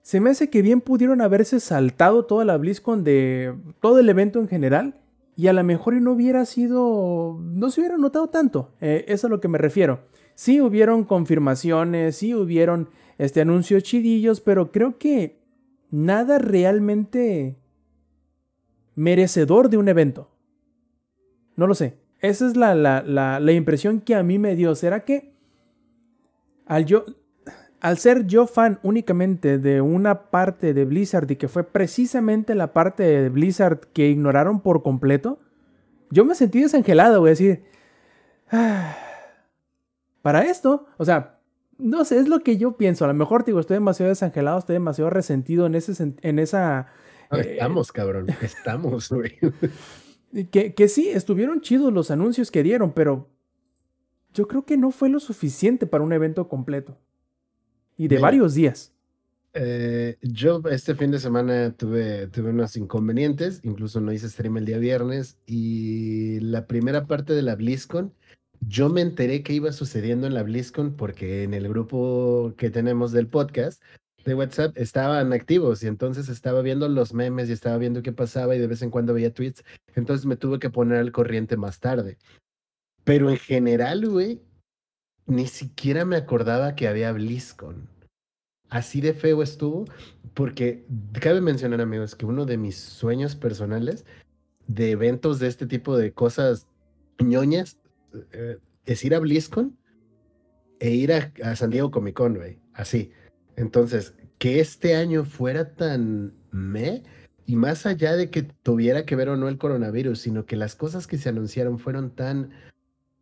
Se me hace que bien pudieron haberse saltado toda la BlizzCon de todo el evento en general y a lo mejor no hubiera sido, no se hubiera notado tanto. Eh, eso es a lo que me refiero. Sí hubieron confirmaciones, sí hubieron este, anuncios chidillos, pero creo que nada realmente merecedor de un evento. No lo sé. Esa es la, la, la impresión que a mí me dio. ¿Será que al yo, al ser yo fan únicamente de una parte de Blizzard y que fue precisamente la parte de Blizzard que ignoraron por completo, yo me sentí desangelado, voy a decir, ah, para esto, o sea, no sé, es lo que yo pienso, a lo mejor digo, estoy demasiado desangelado, estoy demasiado resentido en, ese, en esa... Eh, estamos, cabrón, estamos, güey. Que, que sí, estuvieron chidos los anuncios que dieron, pero yo creo que no fue lo suficiente para un evento completo y de varios días. Eh, yo este fin de semana tuve, tuve unos inconvenientes, incluso no hice stream el día viernes y la primera parte de la BlizzCon, yo me enteré que iba sucediendo en la BlizzCon porque en el grupo que tenemos del podcast de WhatsApp estaban activos y entonces estaba viendo los memes y estaba viendo qué pasaba y de vez en cuando veía tweets, entonces me tuve que poner al corriente más tarde. Pero en general, güey, ni siquiera me acordaba que había BlizzCon. Así de feo estuvo, porque cabe mencionar, amigos, que uno de mis sueños personales de eventos de este tipo de cosas ñoñas eh, es ir a BlizzCon e ir a, San Diego Comic Con, güey. Así. Entonces, que este año fuera tan me, y más allá de que tuviera que ver o no el coronavirus, sino que las cosas que se anunciaron fueron tan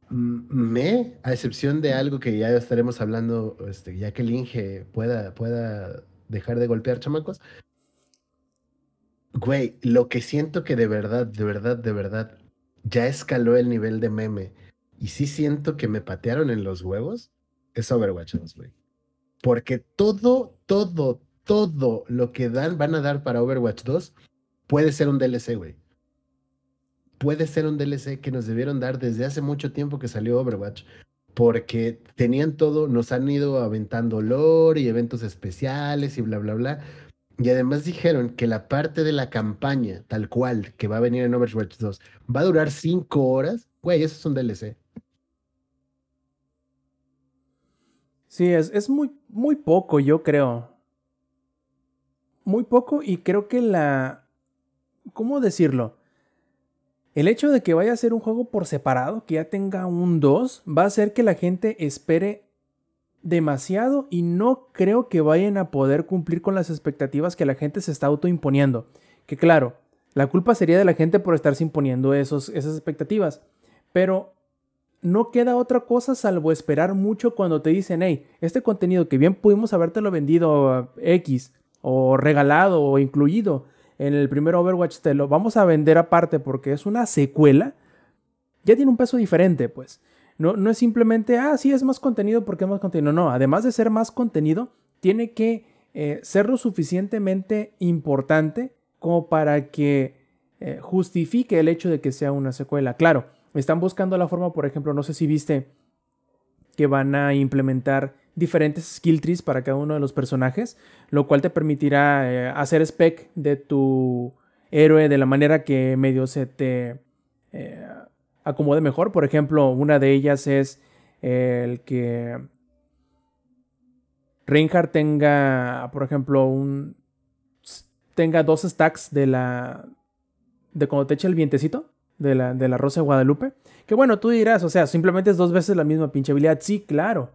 me, a excepción de algo que ya estaremos hablando, este, ya que el Inge pueda, pueda dejar de golpear chamacos. Güey, lo que siento que de verdad, de verdad, de verdad, ya escaló el nivel de meme y sí siento que me patearon en los huevos, es Overwatch 2, güey. Porque todo, todo, todo lo que dan, van a dar para Overwatch 2 puede ser un DLC, güey puede ser un DLC que nos debieron dar desde hace mucho tiempo que salió Overwatch, porque tenían todo, nos han ido aventando lore y eventos especiales y bla, bla, bla. Y además dijeron que la parte de la campaña, tal cual, que va a venir en Overwatch 2, va a durar cinco horas. Güey, eso es un DLC. Sí, es, es muy, muy poco, yo creo. Muy poco y creo que la... ¿Cómo decirlo? El hecho de que vaya a ser un juego por separado, que ya tenga un 2, va a hacer que la gente espere demasiado y no creo que vayan a poder cumplir con las expectativas que la gente se está autoimponiendo. Que claro, la culpa sería de la gente por estarse imponiendo esos, esas expectativas. Pero no queda otra cosa salvo esperar mucho cuando te dicen, hey, este contenido que bien pudimos habértelo vendido X o regalado o incluido en el primer Overwatch te lo vamos a vender aparte porque es una secuela, ya tiene un peso diferente, pues. No, no es simplemente, ah, sí, es más contenido porque es más contenido. No, además de ser más contenido, tiene que eh, ser lo suficientemente importante como para que eh, justifique el hecho de que sea una secuela. Claro, están buscando la forma, por ejemplo, no sé si viste que van a implementar diferentes skill trees para cada uno de los personajes, lo cual te permitirá eh, hacer spec de tu héroe de la manera que medio se te eh, acomode mejor. Por ejemplo, una de ellas es el que Reinhardt tenga, por ejemplo, un tenga dos stacks de la de cuando te echa el vientecito de la, de la Rosa de Guadalupe. Que bueno, tú dirás, o sea, simplemente es dos veces la misma pinche habilidad. Sí, claro.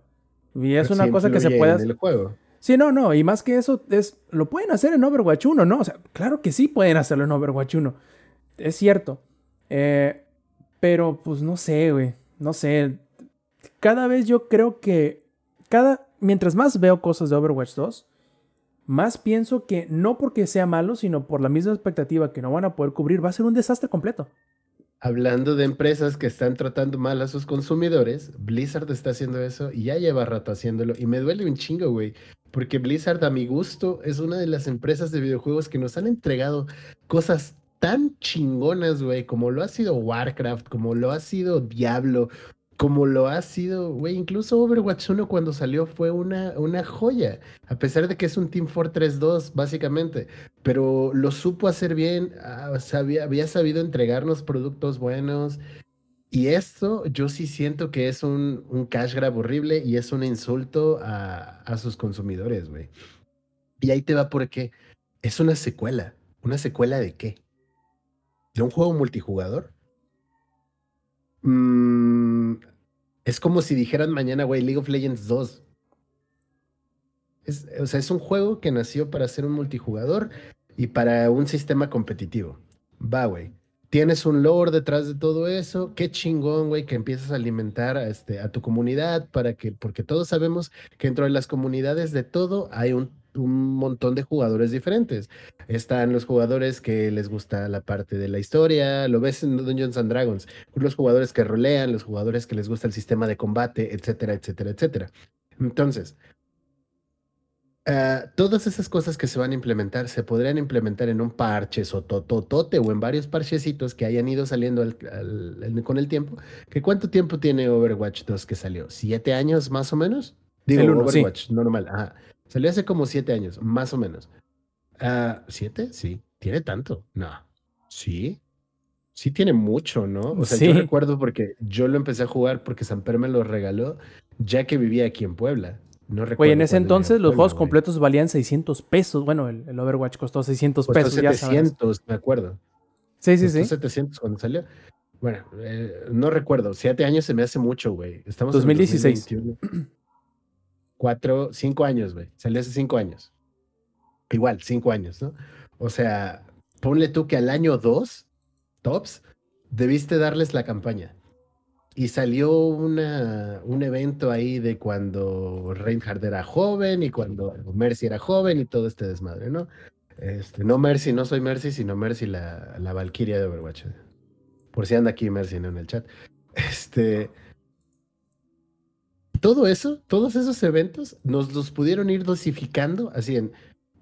Y es una cosa que se puede hacer. juego. Sí, no, no. Y más que eso, es, lo pueden hacer en Overwatch 1, ¿no? O sea, claro que sí pueden hacerlo en Overwatch 1. Es cierto. Eh, pero, pues no sé, güey. No sé. Cada vez yo creo que. Cada. Mientras más veo cosas de Overwatch 2, más pienso que no porque sea malo, sino por la misma expectativa que no van a poder cubrir, va a ser un desastre completo. Hablando de empresas que están tratando mal a sus consumidores, Blizzard está haciendo eso y ya lleva rato haciéndolo. Y me duele un chingo, güey. Porque Blizzard, a mi gusto, es una de las empresas de videojuegos que nos han entregado cosas tan chingonas, güey, como lo ha sido Warcraft, como lo ha sido Diablo, como lo ha sido, güey, incluso Overwatch 1 cuando salió fue una, una joya, a pesar de que es un Team Fortress 2, básicamente, pero lo supo hacer bien, ah, había sabido entregarnos productos buenos, y esto yo sí siento que es un, un cash grab horrible y es un insulto a, a sus consumidores, güey. Y ahí te va porque es una secuela. ¿Una secuela de qué? ¿De un juego multijugador? Mmm es como si dijeran mañana, güey, League of Legends 2. Es, o sea, es un juego que nació para ser un multijugador y para un sistema competitivo. Va, güey. Tienes un lore detrás de todo eso. Qué chingón, güey, que empiezas a alimentar a, este, a tu comunidad para que, porque todos sabemos que dentro de las comunidades de todo hay un un montón de jugadores diferentes. Están los jugadores que les gusta la parte de la historia, lo ves en Dungeons and Dragons, los jugadores que rolean, los jugadores que les gusta el sistema de combate, etcétera, etcétera, etcétera. Entonces, ah, todas esas cosas que se van a implementar se podrían implementar en un parche o en varios parchecitos que hayan ido saliendo con el tiempo. ¿Que ¿Cuánto tiempo tiene Overwatch 2 que salió? ¿Siete años más o menos? Digo, Overwatch, normal. Ajá. Salió hace como siete años, más o menos. Ah, ¿Siete? Sí. ¿Tiene tanto? No. Sí. Sí tiene mucho, ¿no? O sea, yo recuerdo porque yo lo empecé a jugar porque Samper me lo regaló ya que vivía aquí en Puebla. No recuerdo. Oye, en ese entonces los juegos completos valían 600 pesos. Bueno, el, Overwatch costó 600 pesos. 700, me acuerdo. Sí, sí, sí. 700 cuando salió. Bueno, eh, no recuerdo. Siete años se me hace mucho, güey. Estamos 2016. En cuatro, cinco años, güey. Salió hace cinco años. Igual, cinco años, ¿no? O sea, ponle tú que al año dos, tops, debiste darles la campaña. Y salió una, un evento ahí de cuando Reinhardt era joven y cuando Mercy era joven y todo este desmadre, ¿no? Este, no Mercy, no soy Mercy, sino Mercy la, la Valkyria de Overwatch. Por si anda aquí Mercy ¿no? en el chat. Este, todo eso, todos esos eventos, nos los pudieron ir dosificando así en,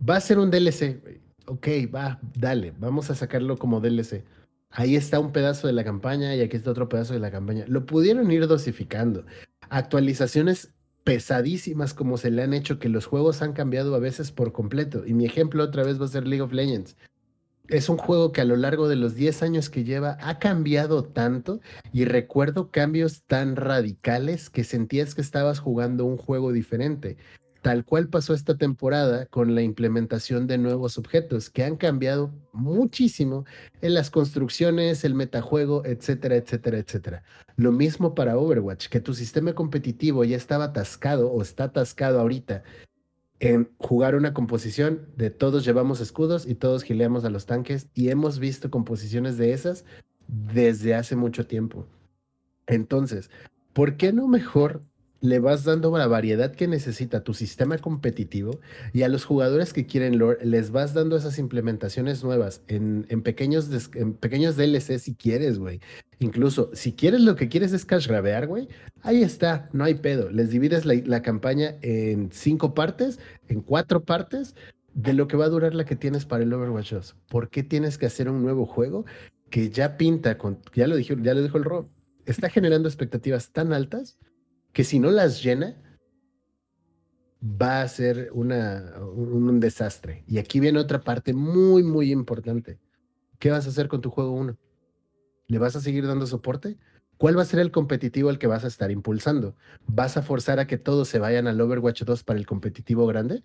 va a ser un DLC, ok, va, dale, vamos a sacarlo como DLC. Ahí está un pedazo de la campaña y aquí está otro pedazo de la campaña. Lo pudieron ir dosificando. Actualizaciones pesadísimas como se le han hecho que los juegos han cambiado a veces por completo. Y mi ejemplo otra vez va a ser League of Legends es un juego que a lo largo de los 10 años que lleva ha cambiado tanto y recuerdo cambios tan radicales que sentías que estabas jugando un juego diferente. Tal cual pasó esta temporada con la implementación de nuevos objetos que han cambiado muchísimo en las construcciones, el metajuego, etcétera, etcétera, etcétera. Lo mismo para Overwatch, que tu sistema competitivo ya estaba atascado o está atascado ahorita en jugar una composición de todos llevamos escudos y todos gileamos a los tanques y hemos visto composiciones de esas desde hace mucho tiempo. Entonces, ¿por qué no mejor le vas dando la variedad que necesita tu sistema competitivo y a los jugadores que quieren lore les vas dando esas implementaciones nuevas en, pequeños, en pequeños DLC si quieres, güey. Incluso si quieres lo que quieres es cash grabear, güey, ahí está, no hay pedo. Les divides la, la campaña en cinco partes, en cuatro partes de lo que va a durar la que tienes para el Overwatch 2. ¿Por qué tienes que hacer un nuevo juego que ya pinta con, ya lo dijo, ya lo dijo el Rob, está generando expectativas tan altas que si no las llena, va a ser una, un, desastre. Y aquí viene otra parte muy, muy importante. ¿qué vas a hacer con tu juego 1? ¿Le vas a seguir dando soporte? ¿Cuál va a ser el competitivo al que vas a estar impulsando? ¿Vas a forzar a que todos se vayan al Overwatch 2 para el competitivo grande?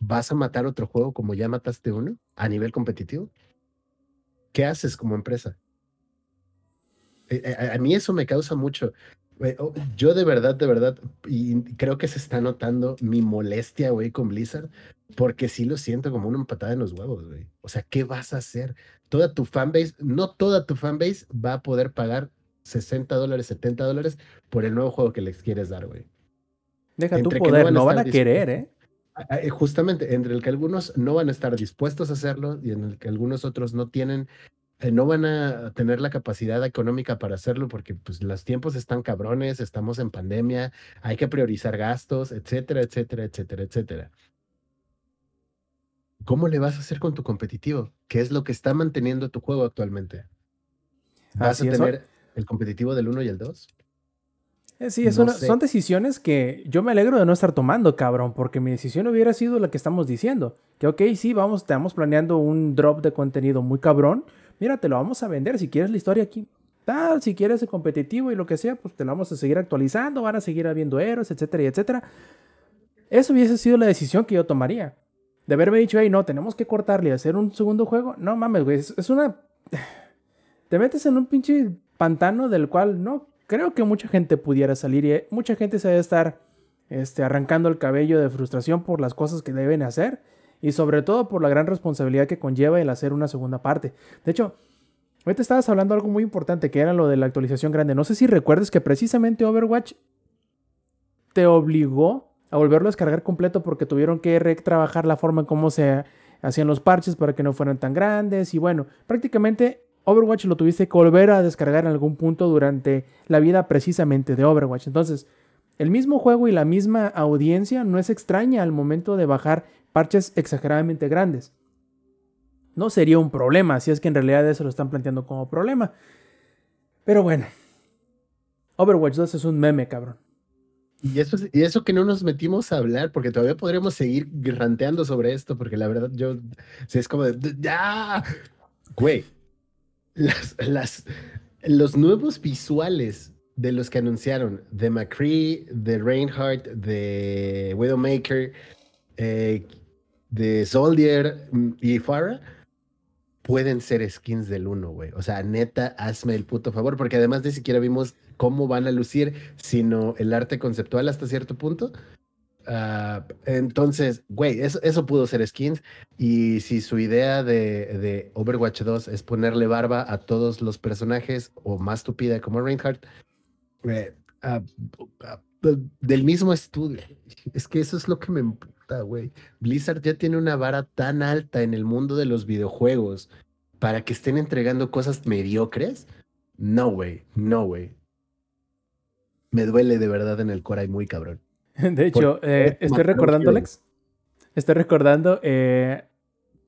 ¿Vas a matar otro juego como ya mataste uno a nivel competitivo? ¿Qué haces como empresa? Eh, eh, a, mí eso me causa mucho. Eh, oh, yo de verdad, de verdad, y creo que se está notando mi molestia, güey, con Blizzard, porque sí lo siento como una empatada en los huevos, güey. O sea, ¿qué vas a hacer? Toda tu fanbase, no toda tu fanbase va a poder pagar 60 dólares, 70 dólares por el nuevo juego que les quieres dar, güey. Deja tu poder, no van, a, querer, ¿eh? Justamente, entre el que algunos no van a estar dispuestos a hacerlo y en el que algunos otros no tienen eh, no van a tener la capacidad económica para hacerlo porque pues los tiempos están cabrones, estamos en pandemia, hay que priorizar gastos, etcétera, etcétera, etcétera, etcétera. ¿Cómo le vas a hacer con tu competitivo? ¿Qué es lo que está manteniendo tu juego actualmente? ¿Vas a tener el competitivo del 1 y el 2? Eh, sí, son decisiones que yo me alegro de no estar tomando, cabrón, porque mi decisión hubiera sido la que estamos diciendo. Que, ok, sí, vamos, estamos planeando un drop de contenido muy cabrón, mira, te lo vamos a vender si quieres la historia aquí. Tal, si quieres el competitivo y lo que sea, pues te lo vamos a seguir actualizando, van a seguir habiendo héroes, etcétera, etcétera. Eso hubiese sido la decisión que yo tomaría. De haberme dicho, hey, no, tenemos que cortarle y hacer un segundo juego. No mames, güey, es, una... Te metes en un pinche pantano del cual no creo que mucha gente pudiera salir y mucha gente se debe estar este, arrancando el cabello de frustración por las cosas que deben hacer y sobre todo por la gran responsabilidad que conlleva el hacer una segunda parte. De hecho, ahorita estabas hablando de algo muy importante que era lo de la actualización grande. No sé si recuerdes que precisamente Overwatch te obligó a volverlo a descargar completo porque tuvieron que trabajar la forma en cómo se hacían los parches para que no fueran tan grandes y bueno, prácticamente Overwatch lo tuviste que volver a descargar en algún punto durante la vida precisamente de Overwatch. Entonces, el mismo juego y la misma audiencia no es extraña al momento de bajar parches exageradamente grandes. No sería un problema, si es que en realidad eso lo están planteando como problema. Pero bueno, Overwatch 2 es un meme, cabrón. Y eso, y eso que no nos metimos a hablar, porque todavía podríamos seguir ranteando sobre esto, porque la verdad yo, si es como de, ya, güey, las, las, los nuevos visuales de los que anunciaron, de McCree, de Reinhardt, de Widowmaker, eh, de Soldier mm, y Farah, pueden ser skins del 1, güey. O sea, neta, hazme el puto favor, porque además ni siquiera vimos cómo van a lucir, sino el arte conceptual hasta cierto punto. Ah, entonces, güey, eso, pudo ser skins. Y si su idea de, de, Overwatch 2 es ponerle barba a todos los personajes, o más tupida como Reinhardt, ah, ah, del mismo estudio. Es que eso es lo que me güey. Blizzard ya tiene una vara tan alta en el mundo de los videojuegos para que estén entregando cosas mediocres. No, güey, no, güey. Me duele de verdad en el corazón muy cabrón. De hecho, eh, estoy recordando, Alex. Estoy recordando eh,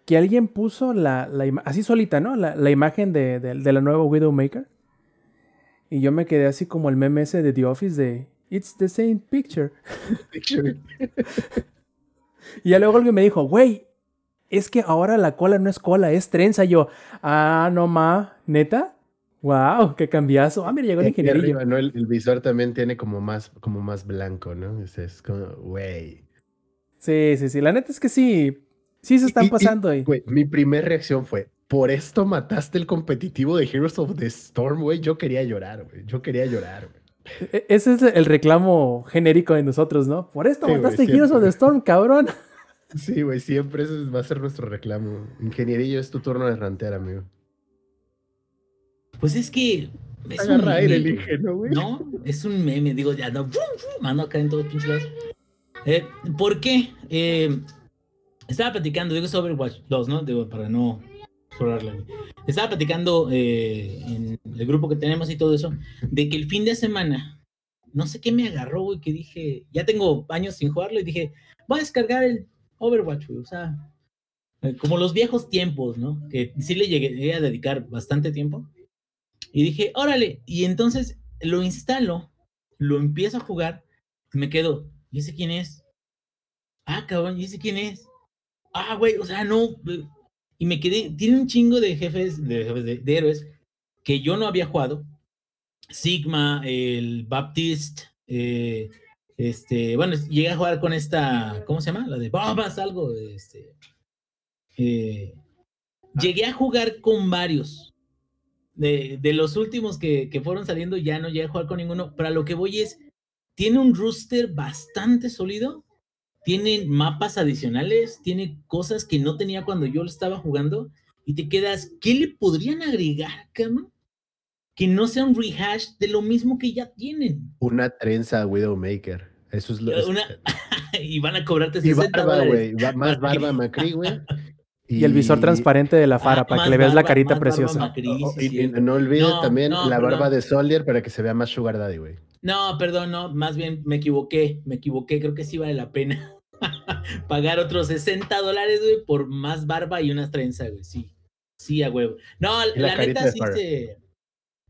que alguien puso la, así solita, ¿no? La, imagen de, de, la nueva Widowmaker. Y yo me quedé así como el meme ese de The Office de It's the same picture. y ya luego alguien me dijo, güey, es que ahora la cola no es cola, es trenza. yo, ah, no ma, neta. Wow, qué cambiazo. Ah, mira, llegó el ingeniero. ¿no? el, visor también tiene como más, como más blanco, ¿no? Es, como, güey. Sí, sí, sí. La neta es que sí. Sí se están pasando ahí. Güey, mi primera reacción fue, por esto mataste el competitivo de Heroes of the Storm, güey. Yo quería llorar, güey. Yo quería llorar, güey. E, ese es el reclamo genérico de nosotros, ¿no? Por esto mataste Heroes of the Storm, cabrón. Sí, güey, siempre ese va a ser nuestro reclamo. Ingenierillo, es tu turno de rantear, amigo. Pues es que. Es un meme, el güey. No, es un meme, digo, ya no. Mano acá en todos pinches lados. Eh, ¿Por qué? Eh, estaba platicando, digo, es Overwatch 2, ¿no? Digo, para no estaba platicando eh, en el grupo que tenemos y todo eso, de que el fin de semana, no sé qué me agarró, güey, que dije, ya tengo años sin jugarlo y dije, voy a descargar el Overwatch, güey, o sea, eh, como los viejos tiempos, ¿no? Que sí le llegué a dedicar bastante tiempo. Y dije, órale, y entonces lo instalo, lo empiezo a jugar, me quedo, ¿y ese quién es? Ah, cabrón, ¿y ese quién es? Ah, güey, o sea, no, y me quedé, tiene un chingo de jefes, de, de, héroes que yo no había jugado. Sigma, el Baptist, eh, este, bueno, llegué a jugar con esta, ¿cómo se llama? La de bombas, algo, este. eh, llegué a jugar con varios. De, de los últimos que, que fueron saliendo, ya no llegué a jugar con ninguno. Pero a lo que voy es, tiene un rooster bastante sólido. Tiene mapas adicionales, tiene cosas que no tenía cuando yo lo estaba jugando. Y te quedas, ¿qué le podrían agregar, cabrón? Que no sea un rehash de lo mismo que ya tienen. Una trenza Widowmaker. Eso es lo Una- y van a cobrarte Y 60 barba, dólares. güey. Más barba Macri, güey. Y el visor transparente de la Fara Ah, para que le veas la carita preciosa. Oh, sí, y, sí. y no olvides No, también no, la barba perdón. de Soldier para que se vea más Sugar Daddy, güey. No, perdón, no, más bien me equivoqué, me equivoqué, creo que sí vale la pena pagar otros 60 dólares, güey, por más barba y unas trenzas, güey, sí, sí, a huevo. No, Y la neta sí se...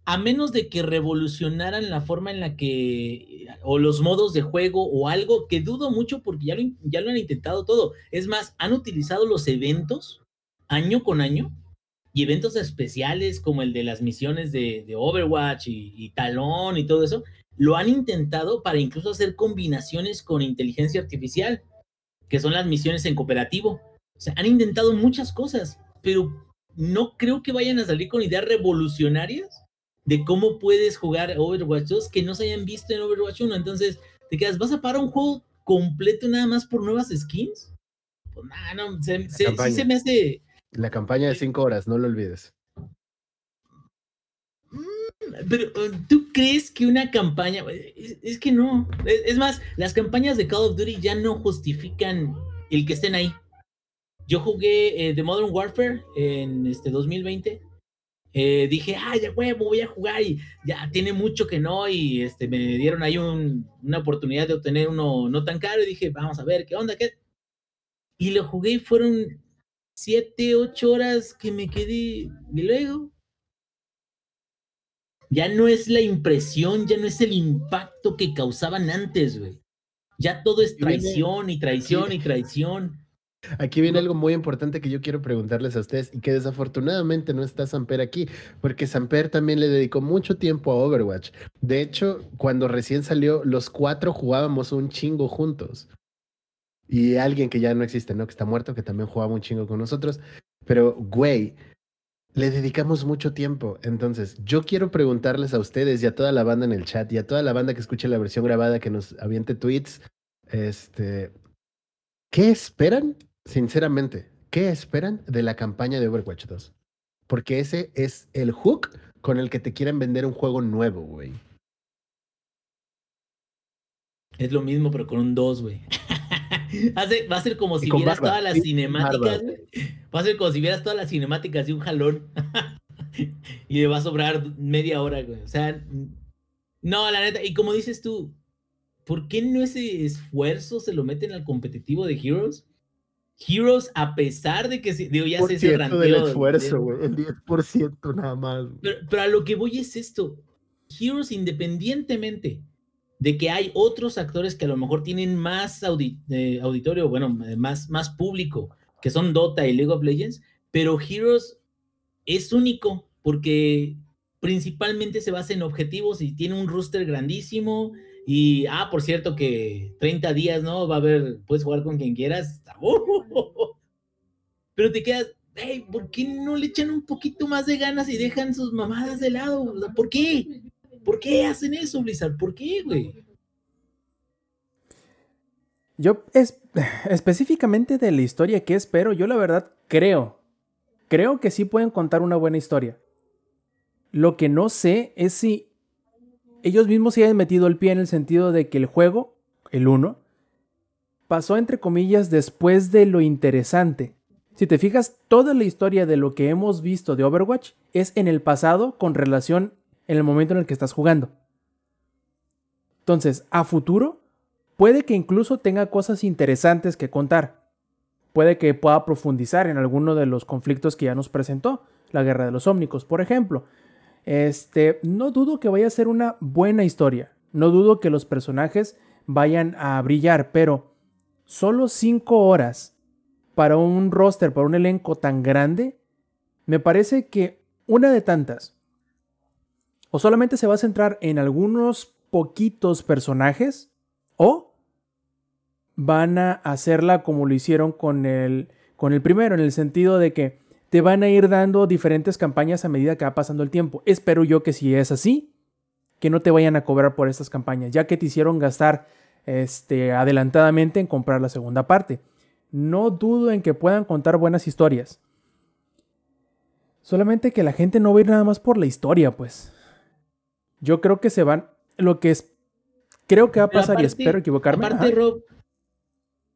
A menos de que revolucionaran la forma en la que, o los modos de juego o algo, que dudo mucho porque ya lo, ya lo han intentado todo. Es más, han utilizado los eventos año con año y eventos especiales como el de las misiones de, de Overwatch y, y Talón y todo eso, lo han intentado para incluso hacer combinaciones con inteligencia artificial, que son las misiones en cooperativo. O sea, han intentado muchas cosas, pero no creo que vayan a salir con ideas revolucionarias de cómo puedes jugar Overwatch 2 que no se hayan visto en Overwatch 1. Entonces, te quedas, ¿vas a parar un juego completo nada más por nuevas skins? Pues nada, no, se, se- sí se me hace... La campaña de cinco horas, no lo olvides. Pero, uh, ¿tú crees que una campaña... Es, es que no. Es, es más, las campañas de Call of Duty ya no justifican el que estén ahí. Yo jugué eh, The Modern Warfare en este 2020. Eh, dije, ay, ya huevo, voy a jugar y ya tiene mucho que no y este, me dieron ahí un- una oportunidad de obtener uno no tan caro y dije, vamos a ver, ¿qué onda? ¿Qué? Y lo jugué y fueron siete, ocho horas que me quedé y luego ya no es la impresión, ya no es el impacto que causaban antes, güey. Ya todo es traición y traición y traición. Aquí viene algo muy importante que yo quiero preguntarles a ustedes y que desafortunadamente no está Samper aquí, porque Samper también le dedicó mucho tiempo a Overwatch. De hecho, cuando recién salió, los cuatro jugábamos un chingo juntos. Y alguien que ya no existe, ¿no? Que está muerto, que también jugaba un chingo con nosotros. Pero, güey, le dedicamos mucho tiempo. Entonces, yo quiero preguntarles a ustedes y a toda la banda en el chat y a toda la banda que escuche la versión grabada que nos aviente tweets, este, ¿qué esperan? Sinceramente, ¿qué esperan de la campaña de Overwatch 2? Porque ese es el hook con el que te quieren vender un juego nuevo, güey. Es lo mismo, pero con un 2, güey. Va a ser como si vieras barba, todas las sí, cinemáticas, barba. Va a ser como si vieras todas las cinemáticas de un jalón. y le va a sobrar media hora, güey. O sea, no, la neta. Y como dices tú, ¿por qué no ese esfuerzo se lo meten al competitivo de Heroes? Heroes, a pesar de que, se- digo, ya sé ese del esfuerzo, de- güey. El 10% nada más. pero, pero a lo que voy es esto. Heroes, independientemente de que hay otros actores que a lo mejor tienen más audi- eh, auditorio, bueno, eh, más, más público, que son Dota y League of Legends, pero Heroes es único porque principalmente se basa en objetivos y tiene un roster grandísimo. Y, ah, por cierto, que 30 días, ¿no? Va a haber, puedes jugar con quien quieras. Pero te quedas, hey, ¿por qué no le echan un poquito más de ganas y dejan sus mamadas de lado? ¿Por qué? ¿Por qué hacen eso, Blizzard? ¿Por qué, güey? Yo es, específicamente de la historia que espero, yo la verdad creo, creo que sí pueden contar una buena historia. Lo que no sé es si ellos mismos se hayan metido el pie en el sentido de que el juego, el 1, pasó entre comillas después de lo interesante. Si te fijas, toda la historia de lo que hemos visto de Overwatch es en el pasado con relación en el momento en el que estás jugando. Entonces, a futuro, puede que incluso tenga cosas interesantes que contar. Puede que pueda profundizar en alguno de los conflictos que ya nos presentó, la guerra de los ómnicos, por ejemplo. Este, no dudo que vaya a ser una buena historia. No dudo que los personajes vayan a brillar, pero solo 5 horas para un roster, para un elenco tan grande, me parece que una de tantas, o solamente se va a centrar en algunos poquitos personajes, o van a hacerla como lo hicieron con el, con el primero, en el sentido de que te van a ir dando diferentes campañas a medida que va pasando el tiempo. Espero yo que si es así, que no te vayan a cobrar por estas campañas, ya que te hicieron gastar este, adelantadamente en comprar la segunda parte. No dudo en que puedan contar buenas historias. Solamente que la gente no va a ir nada más por la historia, pues. Yo creo que se van. Lo que es. Creo que va a pasar y espero equivocarme. Aparte, Rob,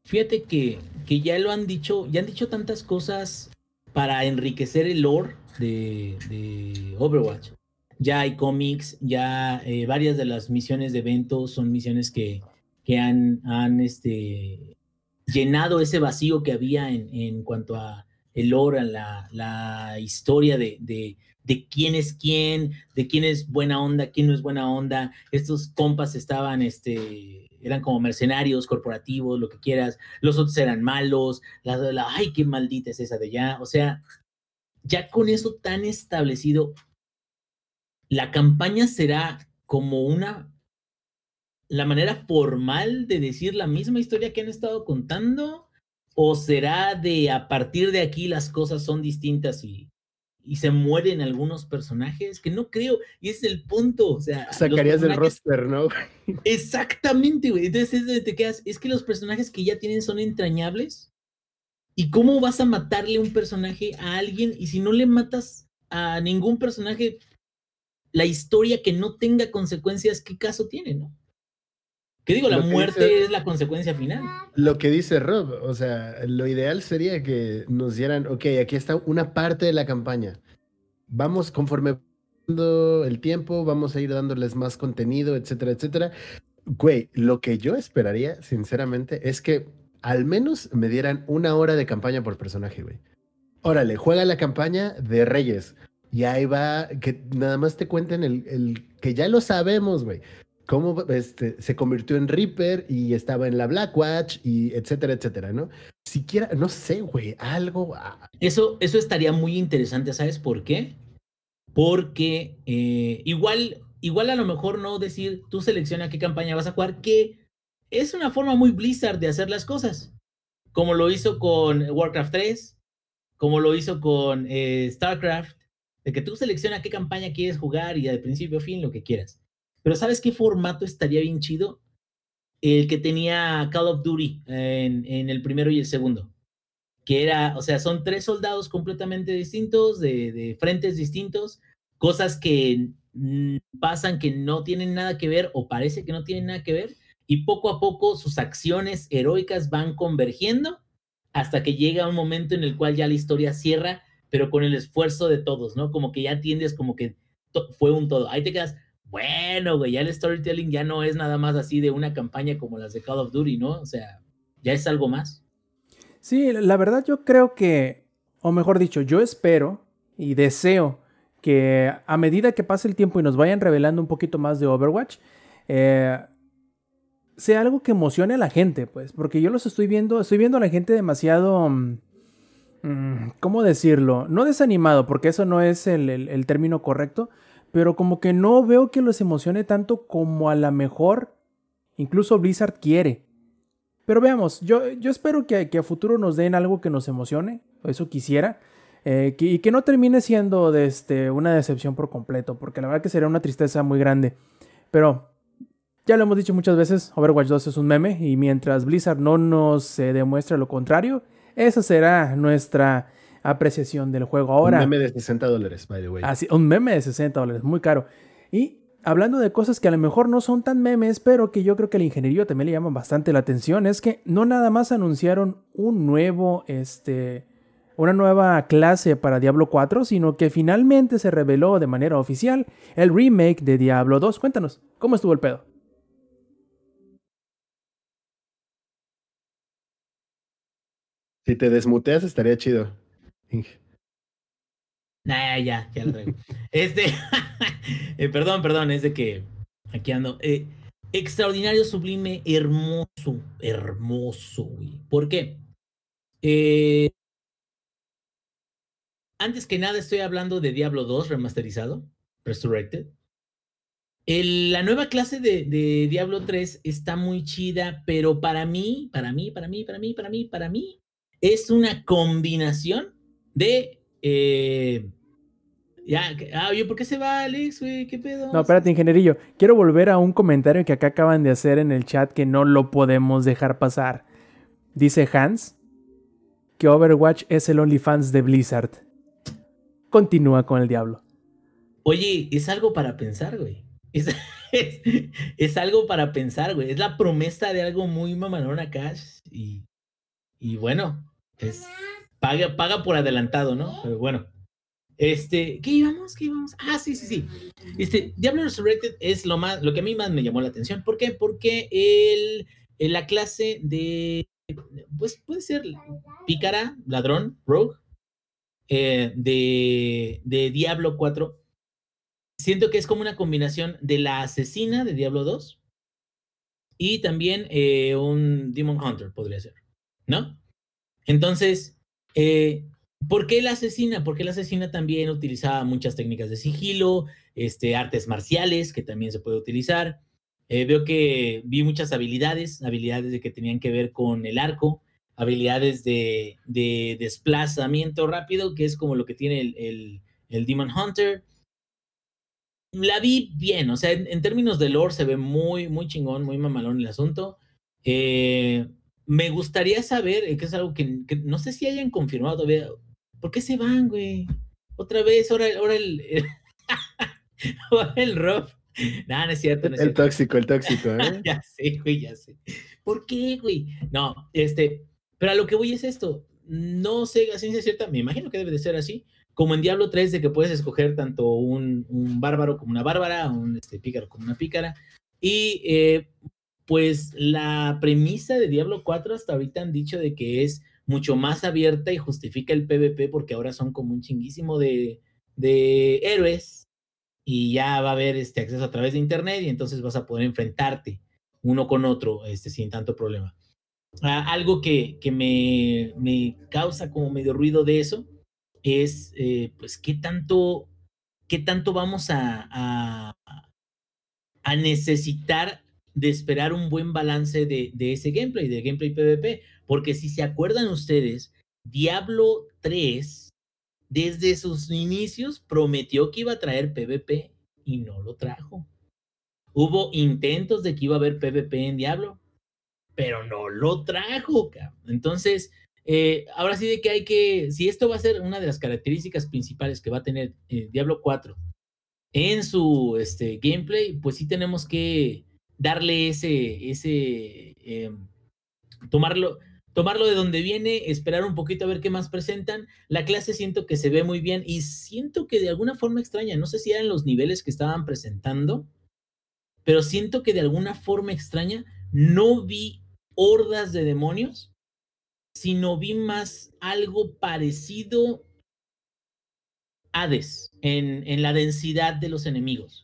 fíjate que, que ya lo han dicho, ya han dicho tantas cosas para enriquecer el lore de, Overwatch. Ya hay cómics, ya eh, varias de las misiones de eventos son misiones que, que han, han este, llenado ese vacío que había en, en cuanto a el lore, la, la historia de, de, de, quién es quién, de quién es buena onda, quién no es buena onda. Estos compas estaban, este, eran como mercenarios corporativos, lo que quieras. Los otros eran malos. Ay, qué maldita es esa de ya. O sea, ya con eso tan establecido, la campaña será como una la manera formal de decir la misma historia que han estado contando? ¿O será de a partir de aquí las cosas son distintas y, y se mueren algunos personajes? Que no creo, y ese es el punto. O sea, sacarías del roster, ¿no? Exactamente, güey. Entonces es donde te quedas. Es que los personajes que ya tienen son entrañables. ¿Y cómo vas a matarle un personaje a alguien? Y si no le matas a ningún personaje, la historia que no tenga consecuencias, ¿qué caso tiene, no? ¿Qué digo? La muerte es la consecuencia final. Lo que dice Rob, o sea, lo ideal sería que nos dieran, ok, aquí está una parte de la campaña. Vamos conforme el tiempo, vamos a ir dándoles más contenido, etcétera, etcétera. Güey, lo que yo esperaría, sinceramente, es que al menos me dieran una hora de campaña por personaje, güey. Órale, juega la campaña de Reyes. Y ahí va, que nada más te cuenten el, el que ya lo sabemos, güey cómo este, se convirtió en Reaper y estaba en la Blackwatch y etcétera, etcétera, ¿no? Siquiera, no sé, güey, algo. Ah. Eso, eso estaría muy interesante, ¿sabes por qué? Porque eh, igual, igual a lo mejor no decir tú selecciona qué campaña vas a jugar, que es una forma muy Blizzard de hacer las cosas, como lo hizo con Warcraft 3, como lo hizo con eh, StarCraft, de que tú selecciona qué campaña quieres jugar y de principio a fin lo que quieras. Pero ¿sabes qué formato estaría bien chido? El que tenía Call of Duty en, el primero y el segundo. Que era, o sea, son tres soldados completamente distintos, de, de frentes distintos, cosas que pasan que no tienen nada que ver o parece que no tienen nada que ver, y poco a poco sus acciones heroicas van convergiendo hasta que llega un momento en el cual ya la historia cierra, pero con el esfuerzo de todos, ¿no? Como que ya tiendes como que fue un todo. Ahí te quedas, bueno, güey, ya el storytelling ya no es nada más así de una campaña como las de Call of Duty, ¿no? O sea, ya es algo más. Sí, la verdad yo creo que, o mejor dicho, yo espero y deseo que a medida que pase el tiempo y nos vayan revelando un poquito más de Overwatch, eh, sea algo que emocione a la gente, pues, porque yo los estoy viendo, estoy viendo a la gente demasiado... Mm, mm, ¿Cómo decirlo? No desanimado, porque eso no es el término correcto, pero como que no veo que los emocione tanto como a la mejor incluso Blizzard quiere. Pero veamos, yo, yo espero que, que, a futuro nos den algo que nos emocione, eso quisiera, eh, y que no termine siendo este, una decepción por completo, porque la verdad que sería una tristeza muy grande. Pero ya lo hemos dicho muchas veces, Overwatch 2 es un meme, y mientras Blizzard no nos eh, demuestre lo contrario, esa será nuestra apreciación del juego. Ahora, un meme de 60 dólares, by the way. Así, un meme de 60 dólares, muy caro. Y hablando de cosas que a lo mejor no son tan memes, pero que yo creo que el ingeniero también le llaman bastante la atención, es que no nada más anunciaron un nuevo, este, una nueva clase para Diablo 4, sino que finalmente se reveló de manera oficial el remake de Diablo 2. Cuéntanos, ¿cómo estuvo el pedo? Si te desmuteas estaría chido. Ya, ya lo traigo. este, eh, perdón, perdón, es de que aquí ando. Eh, extraordinario, sublime, hermoso, hermoso, güey. ¿Por qué? Eh, antes que nada estoy hablando de Diablo 2 remasterizado, Resurrected. la nueva clase de, Diablo 3 está muy chida, pero para mí, para mí, para mí, para mí, para mí, para mí, es una combinación de... Eh, ya, ah, oye, ¿por qué se va Alex, ¿Qué pedo? No, espérate, ingenierillo. Quiero volver a un comentario que acá acaban de hacer en el chat que no lo podemos dejar pasar. Dice Hans que Overwatch es el OnlyFans de Blizzard. Continúa con el diablo. Oye, es algo para pensar, güey. Es, algo para pensar, güey. Es la promesa de algo muy mamalón acá. Y, y bueno, es paga, paga por adelantado, ¿no? Pero bueno. Este, ¿qué íbamos? ¿Qué íbamos? Ah, sí, sí, sí. Este, Diablo Resurrected es lo más, lo que a mí más me llamó la atención. ¿Por qué? Porque el, la clase de, pues puede ser pícara, ladrón, rogue, eh, de, de Diablo 4 siento que es como una combinación de la asesina de Diablo 2 y también eh, un Demon Hunter, podría ser, ¿no? Entonces, eh, ¿por qué la asesina? Porque la asesina también utilizaba muchas técnicas de sigilo, este, artes marciales, que también se puede utilizar. Eh, veo que vi muchas habilidades, habilidades de que tenían que ver con el arco, habilidades de, desplazamiento rápido, que es como lo que tiene el, Demon Hunter la vi bien, o sea, en, términos de lore se ve muy, muy chingón, muy mamalón el asunto. Eh, me gustaría saber, eh, que es algo que, no sé si hayan confirmado todavía, ¿por qué se van, güey? Otra vez, ahora, ahora el, ahora el Rob. No, no es cierto, no es El tóxico, el tóxico, ¿eh? ya sé, güey, ya sé. ¿Por qué, güey? No, este, pero a lo que voy es esto. No sé a ciencia cierta, me imagino que debe de ser así, como en Diablo 3, de que puedes escoger tanto un, bárbaro como una bárbara, un este, pícaro como una pícara. Y eh, pues la premisa de Diablo 4 hasta ahorita han dicho de que es mucho más abierta y justifica el PvP porque ahora son como un chinguísimo de, de héroes y ya va a haber este acceso a través de internet y entonces vas a poder enfrentarte uno con otro este, sin tanto problema. Ah, algo que, que me, me, causa como medio ruido de eso es, eh, pues, qué tanto, qué tanto vamos a, a, a, necesitar de esperar un buen balance de, de ese gameplay, de gameplay PvP. Porque si se acuerdan ustedes, Diablo 3, desde sus inicios, prometió que iba a traer PvP y no lo trajo. Hubo intentos de que iba a haber PvP en Diablo, pero no lo trajo. Entonces, eh, ahora sí de que hay que, si esto va a ser una de las características principales que va a tener eh, Diablo 4 en su este, gameplay, pues sí tenemos que darle ese, ese, em, tomarlo, tomarlo de donde viene, esperar un poquito a ver qué más presentan. La clase siento que se ve muy bien y siento que de alguna forma extraña, no sé si eran los niveles que estaban presentando, pero siento que de alguna forma extraña no vi hordas de demonios sino vi más algo parecido Hades en, en la densidad de los enemigos.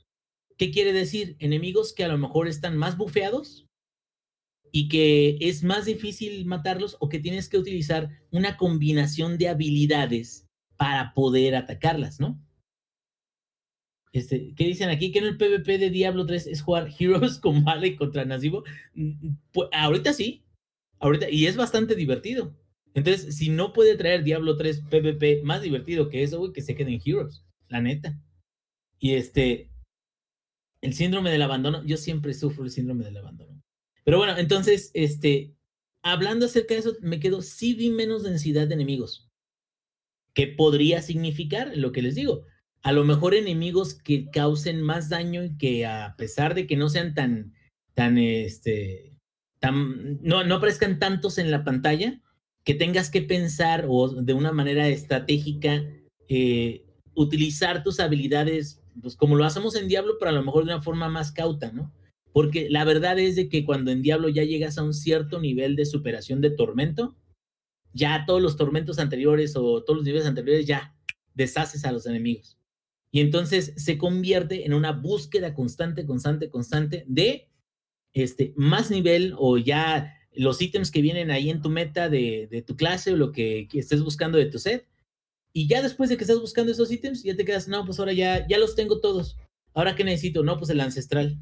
¿Qué quiere decir? Enemigos que a lo mejor están más bufeados y que es más difícil matarlos o que tienes que utilizar una combinación de habilidades para poder atacarlas, ¿no? Este, ¿Qué dicen aquí? Que en el PvP de Diablo 3 es jugar Heroes con Vale contra Nasibo. Mm, pues, ahorita sí, ahorita, y es bastante divertido. Entonces, si no puede traer Diablo 3 PvP más divertido que eso, güey, que se quede en Heroes, la neta. Y este, el síndrome del abandono, yo siempre sufro el síndrome del abandono. Pero bueno, entonces, este, hablando acerca de eso, me quedo, sí vi menos densidad de enemigos. ¿Qué podría significar? Lo que les digo. A lo mejor enemigos que causen más daño y que a pesar de que no sean tan, tan, este, no, no aparezcan tantos en la pantalla, que tengas que pensar o de una manera estratégica eh, utilizar tus habilidades, pues como lo hacemos en Diablo, pero a lo mejor de una forma más cauta, ¿no? Porque la verdad es de que cuando en Diablo ya llegas a un cierto nivel de superación de tormento, ya todos los tormentos anteriores o todos los niveles anteriores ya deshaces a los enemigos. Y entonces se convierte en una búsqueda constante, constante, constante de este, más nivel o ya los ítems que vienen ahí en tu meta de, tu clase o lo que, que estés buscando de tu set. Y ya después de que estás buscando esos ítems, ya te quedas, no, pues ahora ya, ya los tengo todos. Ahora qué necesito, no, pues el ancestral.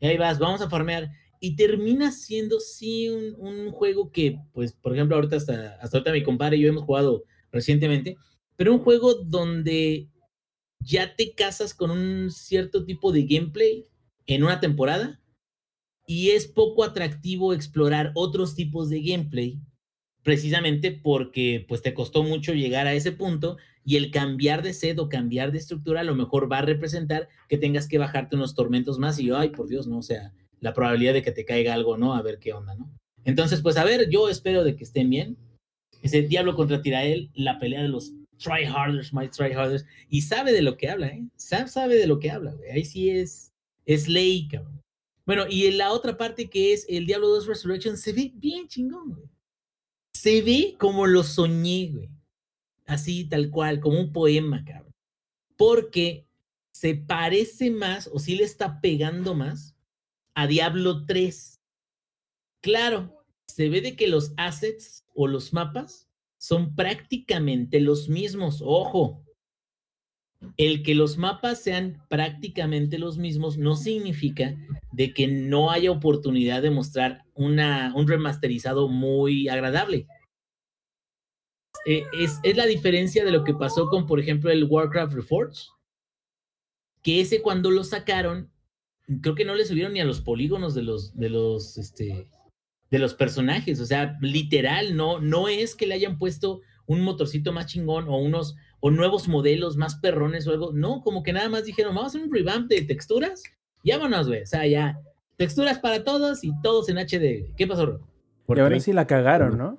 Y ahí vas, vamos a farmear. Y termina siendo, sí, un, un juego que, pues, por ejemplo, ahorita hasta, hasta ahorita mi compadre y yo hemos jugado recientemente, pero un juego donde ya te casas con un cierto tipo de gameplay en una temporada y es poco atractivo explorar otros tipos de gameplay precisamente porque pues te costó mucho llegar a ese punto y el cambiar de sed o cambiar de estructura a lo mejor va a representar que tengas que bajarte unos tormentos más y ay, por Dios, no, o sea, la probabilidad de que te caiga algo, ¿no? A ver qué onda, ¿no? Entonces, pues a ver, yo espero de que estén bien. Ese Diablo contra Tirael, la pelea de los tryharders, my tryharders, y sabe de lo que habla, ¿eh? Sam sabe de lo que habla, güey. Ahí sí es, es ley, cabrón. Bueno, y en la otra parte que es el Diablo 2 Resurrection, se ve bien chingón, güey. Se ve como lo soñé, güey. Así, tal cual, como un poema, cabrón. Porque se parece más, o sí le está pegando más, a Diablo 3. Claro, se ve de que los assets o los mapas son prácticamente los mismos. Ojo, el que los mapas sean prácticamente los mismos no significa de que no haya oportunidad de mostrar una, un remasterizado muy agradable. Eh, es, es, la diferencia de lo que pasó con, por ejemplo, el Warcraft Reforged, que ese cuando lo sacaron, creo que no le subieron ni a los polígonos de los, de los, este, de los personajes, o sea, literal, no, no es que le hayan puesto un motorcito más chingón o unos o nuevos modelos más perrones o algo, no, como que nada más dijeron, vamos a hacer un revamp de texturas, y vámonos, güey, o sea, ya, texturas para todos y todos en HD. ¿Qué pasó, Rob? Y ahora sí la cagaron, ¿no?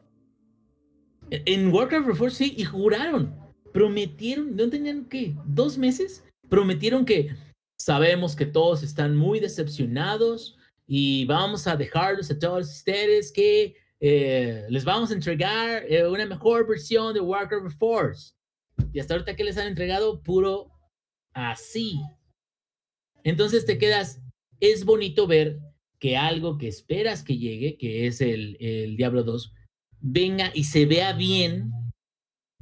En Warcraft Reforged sí, y juraron, prometieron, ¿no tenían qué? ¿Dos meses? Prometieron que sabemos que todos están muy decepcionados, y vamos a dejarlos a todos ustedes que eh, les vamos a entregar eh, una mejor versión de Warcraft Force. Y hasta ahorita que les han entregado puro así. Entonces te quedas, es bonito ver que algo que esperas que llegue, que es el, el Diablo 2, venga y se vea bien.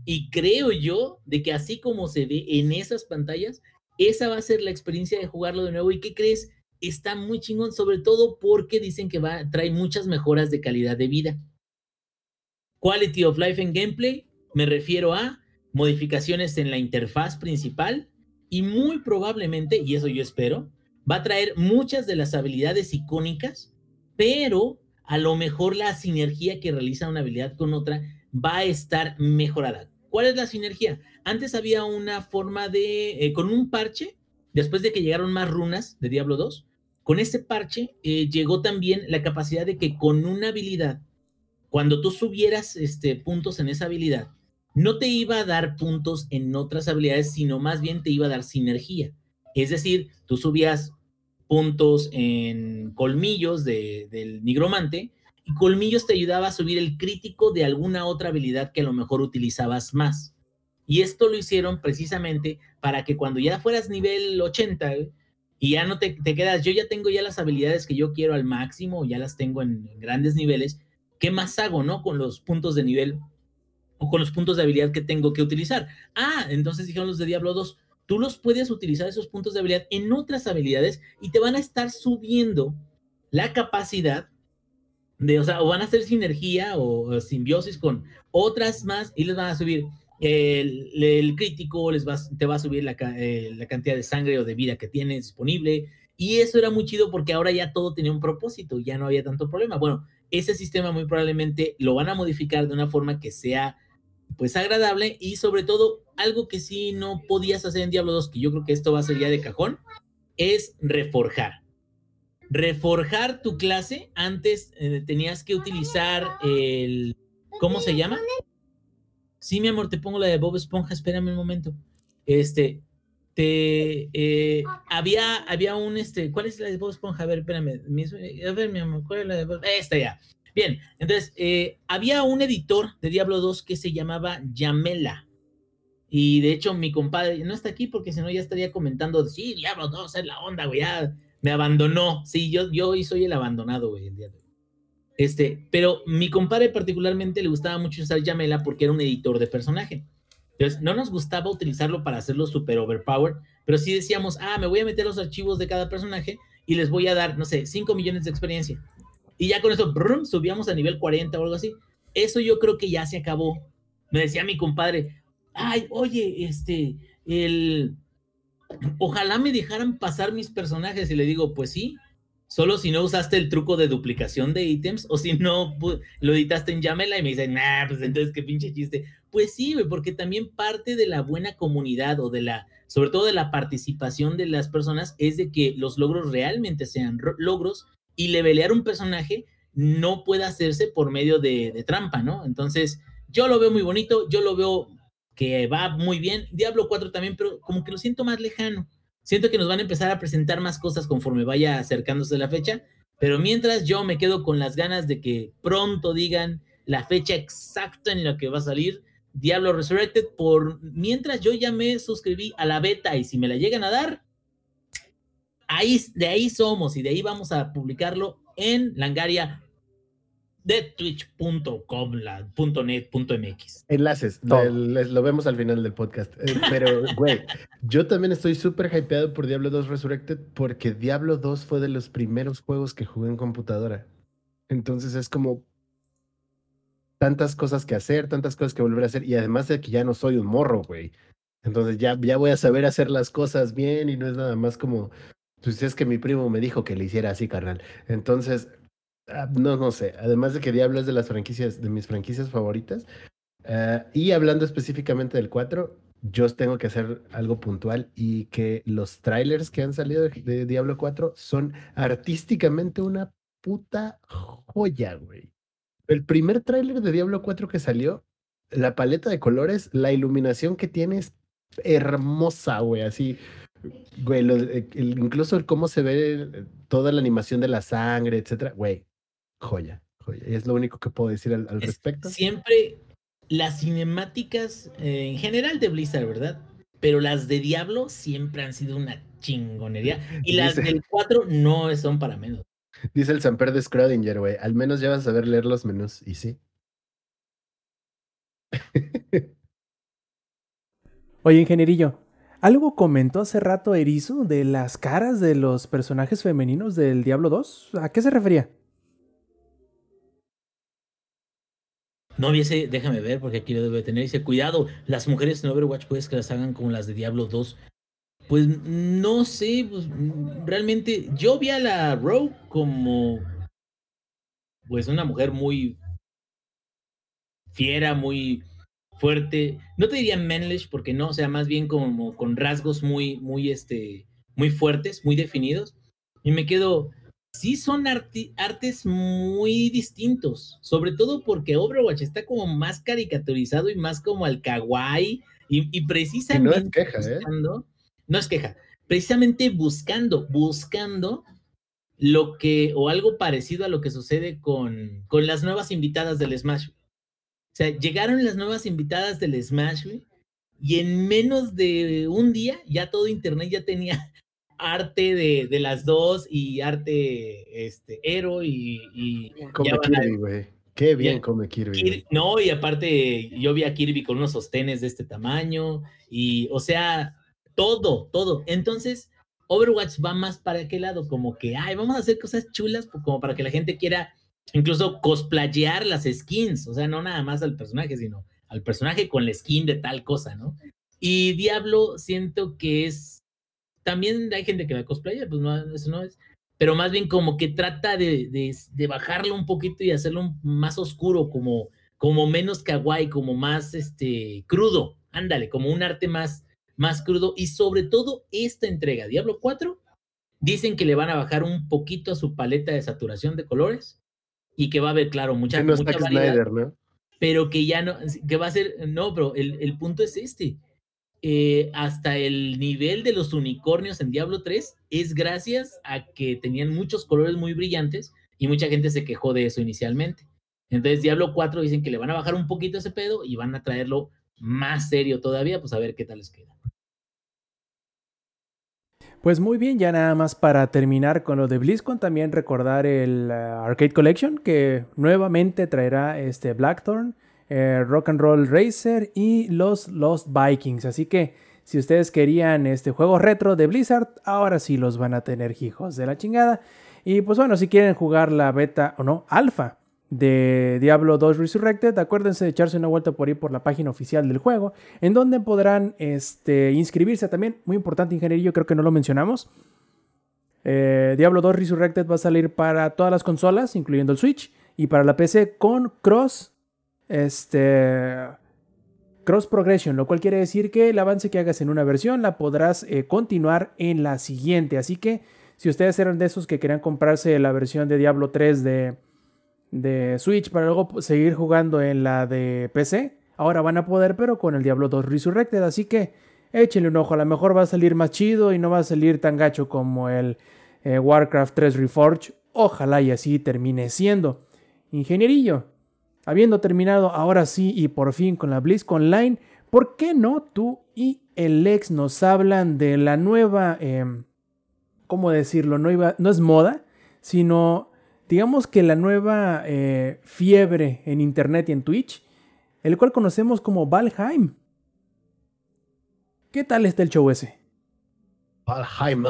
Y creo yo de que así como se ve en esas pantallas, esa va a ser la experiencia de jugarlo de nuevo. ¿Y qué crees? está muy chingón, sobre todo porque dicen que va, trae muchas mejoras de calidad de vida. Quality of Life en gameplay, me refiero a modificaciones en la interfaz principal y muy probablemente, y eso yo espero, va a traer muchas de las habilidades icónicas, pero a lo mejor la sinergia que realiza una habilidad con otra va a estar mejorada. ¿Cuál es la sinergia? Antes había una forma de, eh, con un parche, después de que llegaron más runas de Diablo 2, con ese parche eh, llegó también la capacidad de que con una habilidad, cuando tú subieras este, puntos en esa habilidad, no te iba a dar puntos en otras habilidades, sino más bien te iba a dar sinergia. Es decir, tú subías puntos en colmillos del nigromante y colmillos te ayudaba a subir el crítico de alguna otra habilidad que a lo mejor utilizabas más. Y esto lo hicieron precisamente para que cuando ya fueras nivel 80, y ya no te, te, quedas, yo ya tengo ya las habilidades que yo quiero al máximo, ya las tengo en, en, grandes niveles, ¿qué más hago, no? Con los puntos de nivel o con los puntos de habilidad que tengo que utilizar. Ah, entonces dijeron los de Diablo 2, tú los puedes utilizar esos puntos de habilidad en otras habilidades y te van a estar subiendo la capacidad de, o sea, o van a hacer sinergia o, simbiosis con otras más y les van a subir el, el crítico les va, te va a subir la, eh, la, cantidad de sangre o de vida que tienes disponible. Y eso era muy chido porque ahora ya todo tenía un propósito, ya no había tanto problema. Bueno, ese sistema muy probablemente lo van a modificar de una forma que sea pues agradable y sobre todo algo que sí no podías hacer en Diablo 2, que yo creo que esto va a ser ya de cajón, es reforjar. Reforjar tu clase, antes eh, tenías que utilizar el, ¿cómo se llama? Sí, mi amor, te pongo la de Bob Esponja, espérame un momento. Este, te, eh, había, había un, este, ¿cuál es la de Bob Esponja? A ver, espérame, a ver, mi amor, ¿cuál es la de Bob? Esta ya. Bien, entonces, eh, había un editor de Diablo 2 que se llamaba Yamela. Y de hecho, mi compadre no está aquí porque si no ya estaría comentando, sí, Diablo 2 es la onda, güey, ya me abandonó. Sí, yo, yo hoy soy el abandonado, güey, el día de hoy. Este, pero mi compadre particularmente le gustaba mucho usar Yamela porque era un editor de personaje. Entonces, no nos gustaba utilizarlo para hacerlo super overpowered, pero sí decíamos, ah, me voy a meter los archivos de cada personaje y les voy a dar, no sé, 5 millones de experiencia. Y ya con eso, brum, subíamos a nivel 40 o algo así. Eso yo creo que ya se acabó. Me decía mi compadre, ay, oye, este, el, ojalá me dejaran pasar mis personajes. Y le digo, pues sí, solo si no usaste el truco de duplicación de ítems o si no lo editaste en Yamela y me dicen, nah, pues entonces qué pinche chiste. Pues sí, porque también parte de la buena comunidad o de la, sobre todo de la participación de las personas, es de que los logros realmente sean logros y levelear un personaje no puede hacerse por medio de, de trampa, ¿no? Entonces, yo lo veo muy bonito, yo lo veo que va muy bien. Diablo 4 también, pero como que lo siento más lejano. Siento que nos van a empezar a presentar más cosas conforme vaya acercándose la fecha, pero mientras yo me quedo con las ganas de que pronto digan la fecha exacta en la que va a salir Diablo Resurrected, por mientras yo ya me suscribí a la beta y si me la llegan a dar, ahí, de ahí somos y de ahí vamos a publicarlo en Langaria de twitch.com, .net.mx. Enlaces, lo vemos al final del podcast. Eh, pero, güey, yo también estoy súper hypeado por Diablo 2 Resurrected porque Diablo 2 fue de los primeros juegos que jugué en computadora. Entonces es como tantas cosas que hacer, tantas cosas que volver a hacer y además de que ya no soy un morro, güey. Entonces ya, ya voy a saber hacer las cosas bien y no es nada más como, pues es que mi primo me dijo que le hiciera así, carnal. Entonces, Ah, no, no sé. Además de que Diablo es de las franquicias, de mis franquicias favoritas. Ah, y hablando específicamente del 4, yo tengo que hacer algo puntual y que los trailers que han salido de, Diablo 4 son artísticamente una puta joya, güey. El primer trailer de Diablo 4 que salió, la paleta de colores, la iluminación que tiene es hermosa, güey, así. Güey, incluso el cómo se ve toda la animación de la sangre, etcétera, güey, joya, joya. Y es lo único que puedo decir al, respecto. Siempre las cinemáticas eh, en general de Blizzard, ¿verdad? Pero las de Diablo siempre han sido una chingonería. Y las del 4 no son para menos. Dice el Samper de Schrödinger, güey. Al menos ya vas a saber leer los menús. Y sí. Oye, ingenierillo, algo comentó hace rato Erizo de las caras de los personajes femeninos del Diablo 2. ¿A qué se refería? No hubiese, déjame ver, porque aquí lo debe tener. Dice, cuidado, las mujeres en Overwatch puedes que las hagan como las de Diablo 2. Pues no sé, pues realmente yo vi a la Rogue como pues una mujer muy fiera, muy fuerte. No te diría manlish porque no, o sea, más bien como con rasgos muy, muy, este, muy fuertes, muy definidos. Y me quedo, sí son artes muy distintos, sobre todo porque Overwatch está como más caricaturizado y más como al kawaii y, precisamente no es queja, ¿eh? buscando, no es queja, precisamente buscando, buscando lo que o algo parecido a lo que sucede con, con las nuevas invitadas del Smash. O sea, llegaron las nuevas invitadas del Smash y en menos de un día ya todo internet ya tenía arte de, de, las dos y arte este, Hero y... y come Kirby, güey. Qué bien come Kirby. No, y aparte yo vi a Kirby con unos sostenes de este tamaño y, o sea, todo, todo. Entonces, Overwatch va más para qué lado, como que, ay, vamos a hacer cosas chulas, como para que la gente quiera incluso cosplayar las skins, o sea, no nada más al personaje, sino al personaje con la skin de tal cosa, ¿no? Y Diablo siento que es también hay gente que la cosplaya, pues no, eso no es. Pero más bien como que trata de, de, bajarlo un poquito y hacerlo más oscuro, como, como menos kawaii, como más este, crudo. Ándale, como un arte más, más crudo. Y sobre todo esta entrega, Diablo 4, dicen que le van a bajar un poquito a su paleta de saturación de colores y que va a haber, claro, mucha, mucha variedad, pero que ya no, que va a ser, no, pero el, el punto es este eh, hasta el nivel de los unicornios en Diablo 3 es gracias a que tenían muchos colores muy brillantes y mucha gente se quejó de eso inicialmente. Entonces Diablo 4 dicen que le van a bajar un poquito ese pedo y van a traerlo más serio todavía, pues a ver qué tal les queda. Pues muy bien, ya nada más para terminar con lo de BlizzCon, también recordar el uh, Arcade Collection que nuevamente traerá este Blackthorn, eh, Rock and Roll Racer y los Lost Vikings. Así que si ustedes querían este juego retro de Blizzard, ahora sí los van a tener hijos de la chingada. Y pues bueno, si quieren jugar la beta o no, alfa de Diablo 2 Resurrected, acuérdense de echarse una vuelta por ahí por la página oficial del juego, en donde podrán este, inscribirse también. Muy importante, ingeniería, creo que no lo mencionamos. Eh, Diablo 2 Resurrected va a salir para todas las consolas, incluyendo el Switch, y para la PC con cross, este, cross progression, lo cual quiere decir que el avance que hagas en una versión la podrás eh, continuar en la siguiente. Así que si ustedes eran de esos que querían comprarse la versión de Diablo 3 de de Switch para luego seguir jugando en la de PC. Ahora van a poder, pero con el Diablo 2 Resurrected. Así que échenle un ojo. A lo mejor va a salir más chido y no va a salir tan gacho como el eh, Warcraft 3 Reforged. Ojalá y así termine siendo. Ingenierillo, habiendo terminado ahora sí y por fin con la BlizzCon Online, ¿por qué no tú y el ex nos hablan de la nueva, em, ¿cómo decirlo? No, iba, no es moda, sino digamos que la nueva eh, fiebre en Internet y en Twitch, el cual conocemos como Valheim. ¿Qué tal está el show ese? Valheim.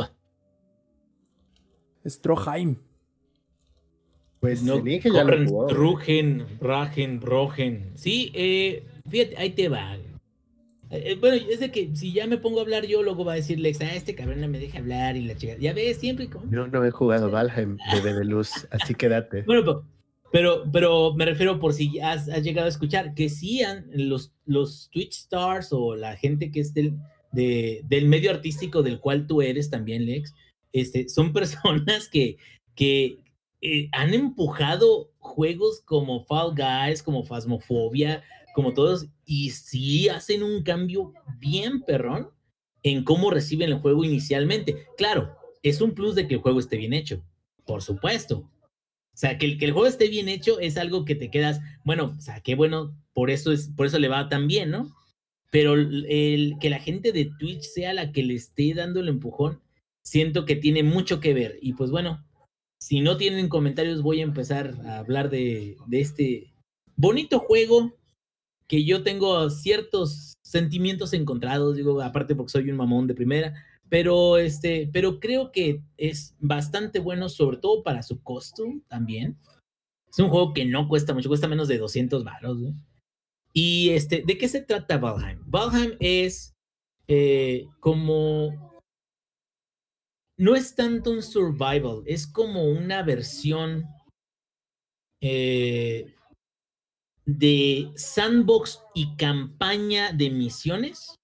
Stroheim. Pues no, que ya lo Rugen, Ragen, Rogen. Sí, eh, fíjate, ahí te va. Eh, bueno, es de que si ya me pongo a hablar yo, luego va a decir Lex, ah, este cabrón no me deja hablar y la chica. Ya ves, siempre. Como... Yo no he jugado Valheim, bebé de luz, así quédate. Bueno, pero, pero me refiero por si has, has llegado a escuchar que sí los, los Twitch stars o la gente que es del, de, del medio artístico del cual tú eres también, Lex, este, son personas que, que eh, han empujado juegos como Fall Guys, como Phasmophobia, como todos, y sí hacen un cambio bien perrón en cómo reciben el juego inicialmente. Claro, es un plus de que el juego esté bien hecho, por supuesto. O sea, que el, que el juego esté bien hecho es algo que te quedas, bueno, o sea, qué bueno, por eso, es, por eso le va tan bien, ¿no? Pero que la gente de Twitch sea la que le esté dando el empujón, siento que tiene mucho que ver. Y pues bueno, si no tienen comentarios, voy a empezar a hablar de, de este bonito juego que yo tengo ciertos sentimientos encontrados, digo, aparte porque soy un mamón de primera, pero este, pero creo que es bastante bueno, sobre todo para su costo también. Es un juego que no cuesta mucho, cuesta menos de 200 baros. Y este, ¿de qué se trata Valheim? Valheim es eh, como no es tanto un survival, es como una versión eh, de sandbox y campaña de misiones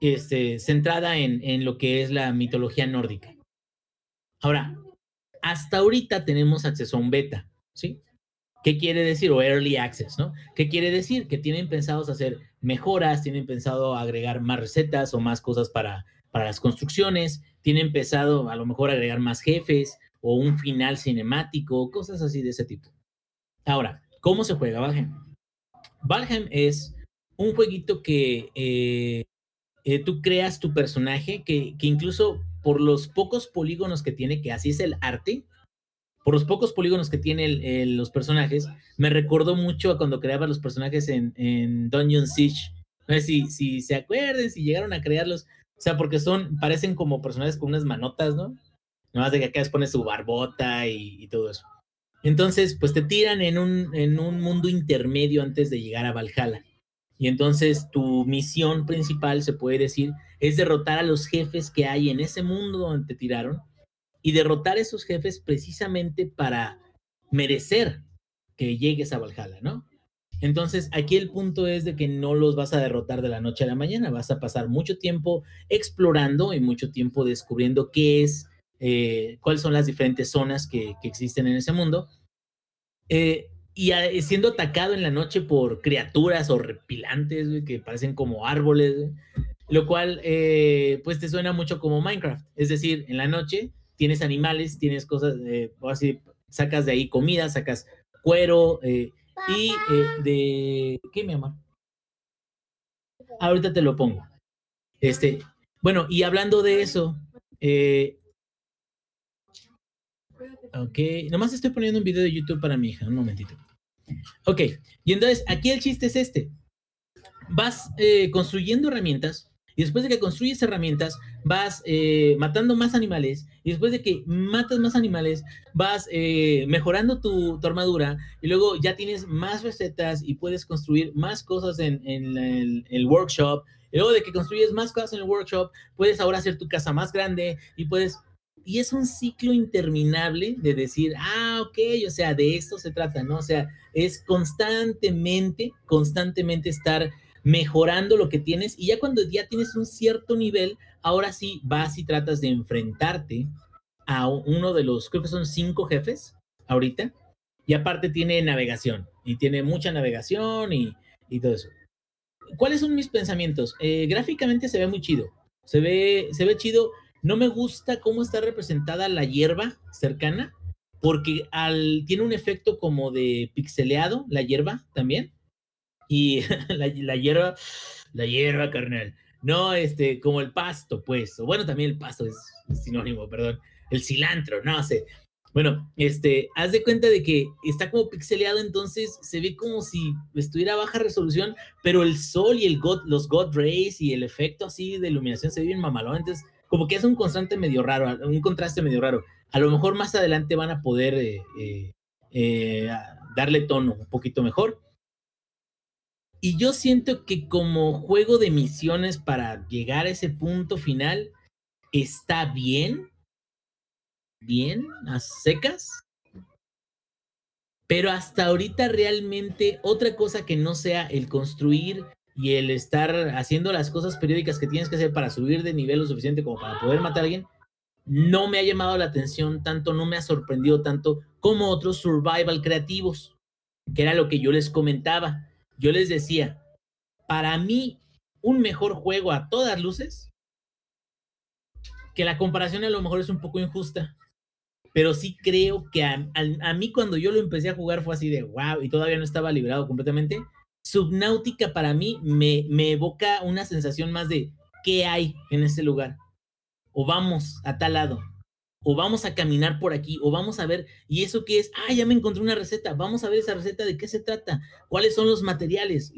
este, centrada en, en lo que es la mitología nórdica. Ahora, hasta ahorita tenemos acceso a un beta, ¿sí? ¿Qué quiere decir? O early access, ¿no? ¿Qué quiere decir? Que tienen pensados hacer mejoras, tienen pensado agregar más recetas o más cosas para, para las construcciones, tienen pensado a lo mejor agregar más jefes o un final cinemático, cosas así de ese tipo. Ahora, ¿Cómo se juega Valheim? Valheim es un jueguito que eh, eh, tú creas tu personaje, que, incluso por los pocos polígonos que tiene, que así es el arte, por los pocos polígonos que tiene los personajes, me recordó mucho a cuando creaba los personajes en, Dungeon Siege. No sé si, se acuerden, si llegaron a crearlos. O sea, porque son, parecen como personajes con unas manotas, ¿no? Nomás de que acá les pone su barbota y todo eso. Entonces, pues te tiran en un, en un mundo intermedio antes de llegar a Valhalla. Y entonces tu misión principal, se puede decir, es derrotar a los jefes que hay en ese mundo donde te tiraron y derrotar a esos jefes precisamente para merecer que llegues a Valhalla, ¿no? Entonces, aquí el punto es de que no los vas a derrotar de la noche a la mañana, vas a pasar mucho tiempo explorando y mucho tiempo descubriendo qué es eh, cuáles son las diferentes zonas que, existen en ese mundo. Eh, y siendo atacado en la noche por criaturas horripilantes que parecen como árboles, lo cual eh, pues te suena mucho como Minecraft. Es decir, en la noche tienes animales, tienes cosas, o así, sacas de ahí comida, sacas cuero y de... ¿Qué, mi amor? Ahorita te lo pongo. Este, Bueno, y hablando de eso, eh, ok, nomás estoy poniendo un video de YouTube para mi hija, un momentito. Ok, y entonces aquí el chiste es este. Vas eh, construyendo herramientas y después de que construyes herramientas, vas eh, matando más animales. Y después de que matas más animales, vas eh, mejorando tu, armadura. Y luego ya tienes más recetas y puedes construir más cosas en, el, workshop. Y luego de que construyes más cosas en el workshop, puedes ahora hacer tu casa más grande y puedes y es un ciclo interminable de decir, ah, ok, o sea, de esto se trata, ¿no? O sea, es constantemente, constantemente estar mejorando lo que tienes y ya cuando ya tienes un cierto nivel, ahora sí vas y tratas de enfrentarte a uno de los, creo que son cinco jefes ahorita, y aparte tiene navegación, y tiene mucha navegación y, todo eso. ¿Cuáles son mis pensamientos? Eh, gráficamente se ve muy chido, se ve, se ve chido, no me gusta cómo está representada la hierba cercana, porque al, tiene un efecto como de pixeleado, la hierba también, y la, hierba, la hierba, carnal. No, este, como el pasto, pues. O bueno, también el pasto es, sinónimo, perdón. El cilantro, no sé. Bueno, este, haz de cuenta de que está como pixeleado, entonces se ve como si estuviera a baja resolución, pero el sol y el los God Rays y el efecto así de iluminación se ve bien mamalón. Como que es un constante medio raro, un contraste medio raro. A lo mejor más adelante van a poder eh, eh, eh, darle tono un poquito mejor. Y yo siento que como juego de misiones para llegar a ese punto final, está bien, bien, a secas. Pero hasta ahorita realmente otra cosa que no sea el construir y el estar haciendo las cosas periódicas que tienes que hacer para subir de nivel lo suficiente como para poder matar a alguien, no me ha llamado la atención tanto, no me ha sorprendido tanto como otros survival creativos, que era lo que yo les comentaba yo les decía, para mí, un mejor juego a todas luces, que la comparación a lo mejor es un poco injusta, pero sí creo que a, mí cuando yo lo empecé a jugar fue así de wow y todavía no estaba liberado completamente. Subnáutica para mí me, evoca una sensación más de qué hay en ese lugar. O vamos a tal lado, o vamos a caminar por aquí, o vamos a ver, ¿y eso qué es? Ah, ya me encontré una receta, vamos a ver esa receta, ¿de qué se trata? ¿Cuáles son los materiales?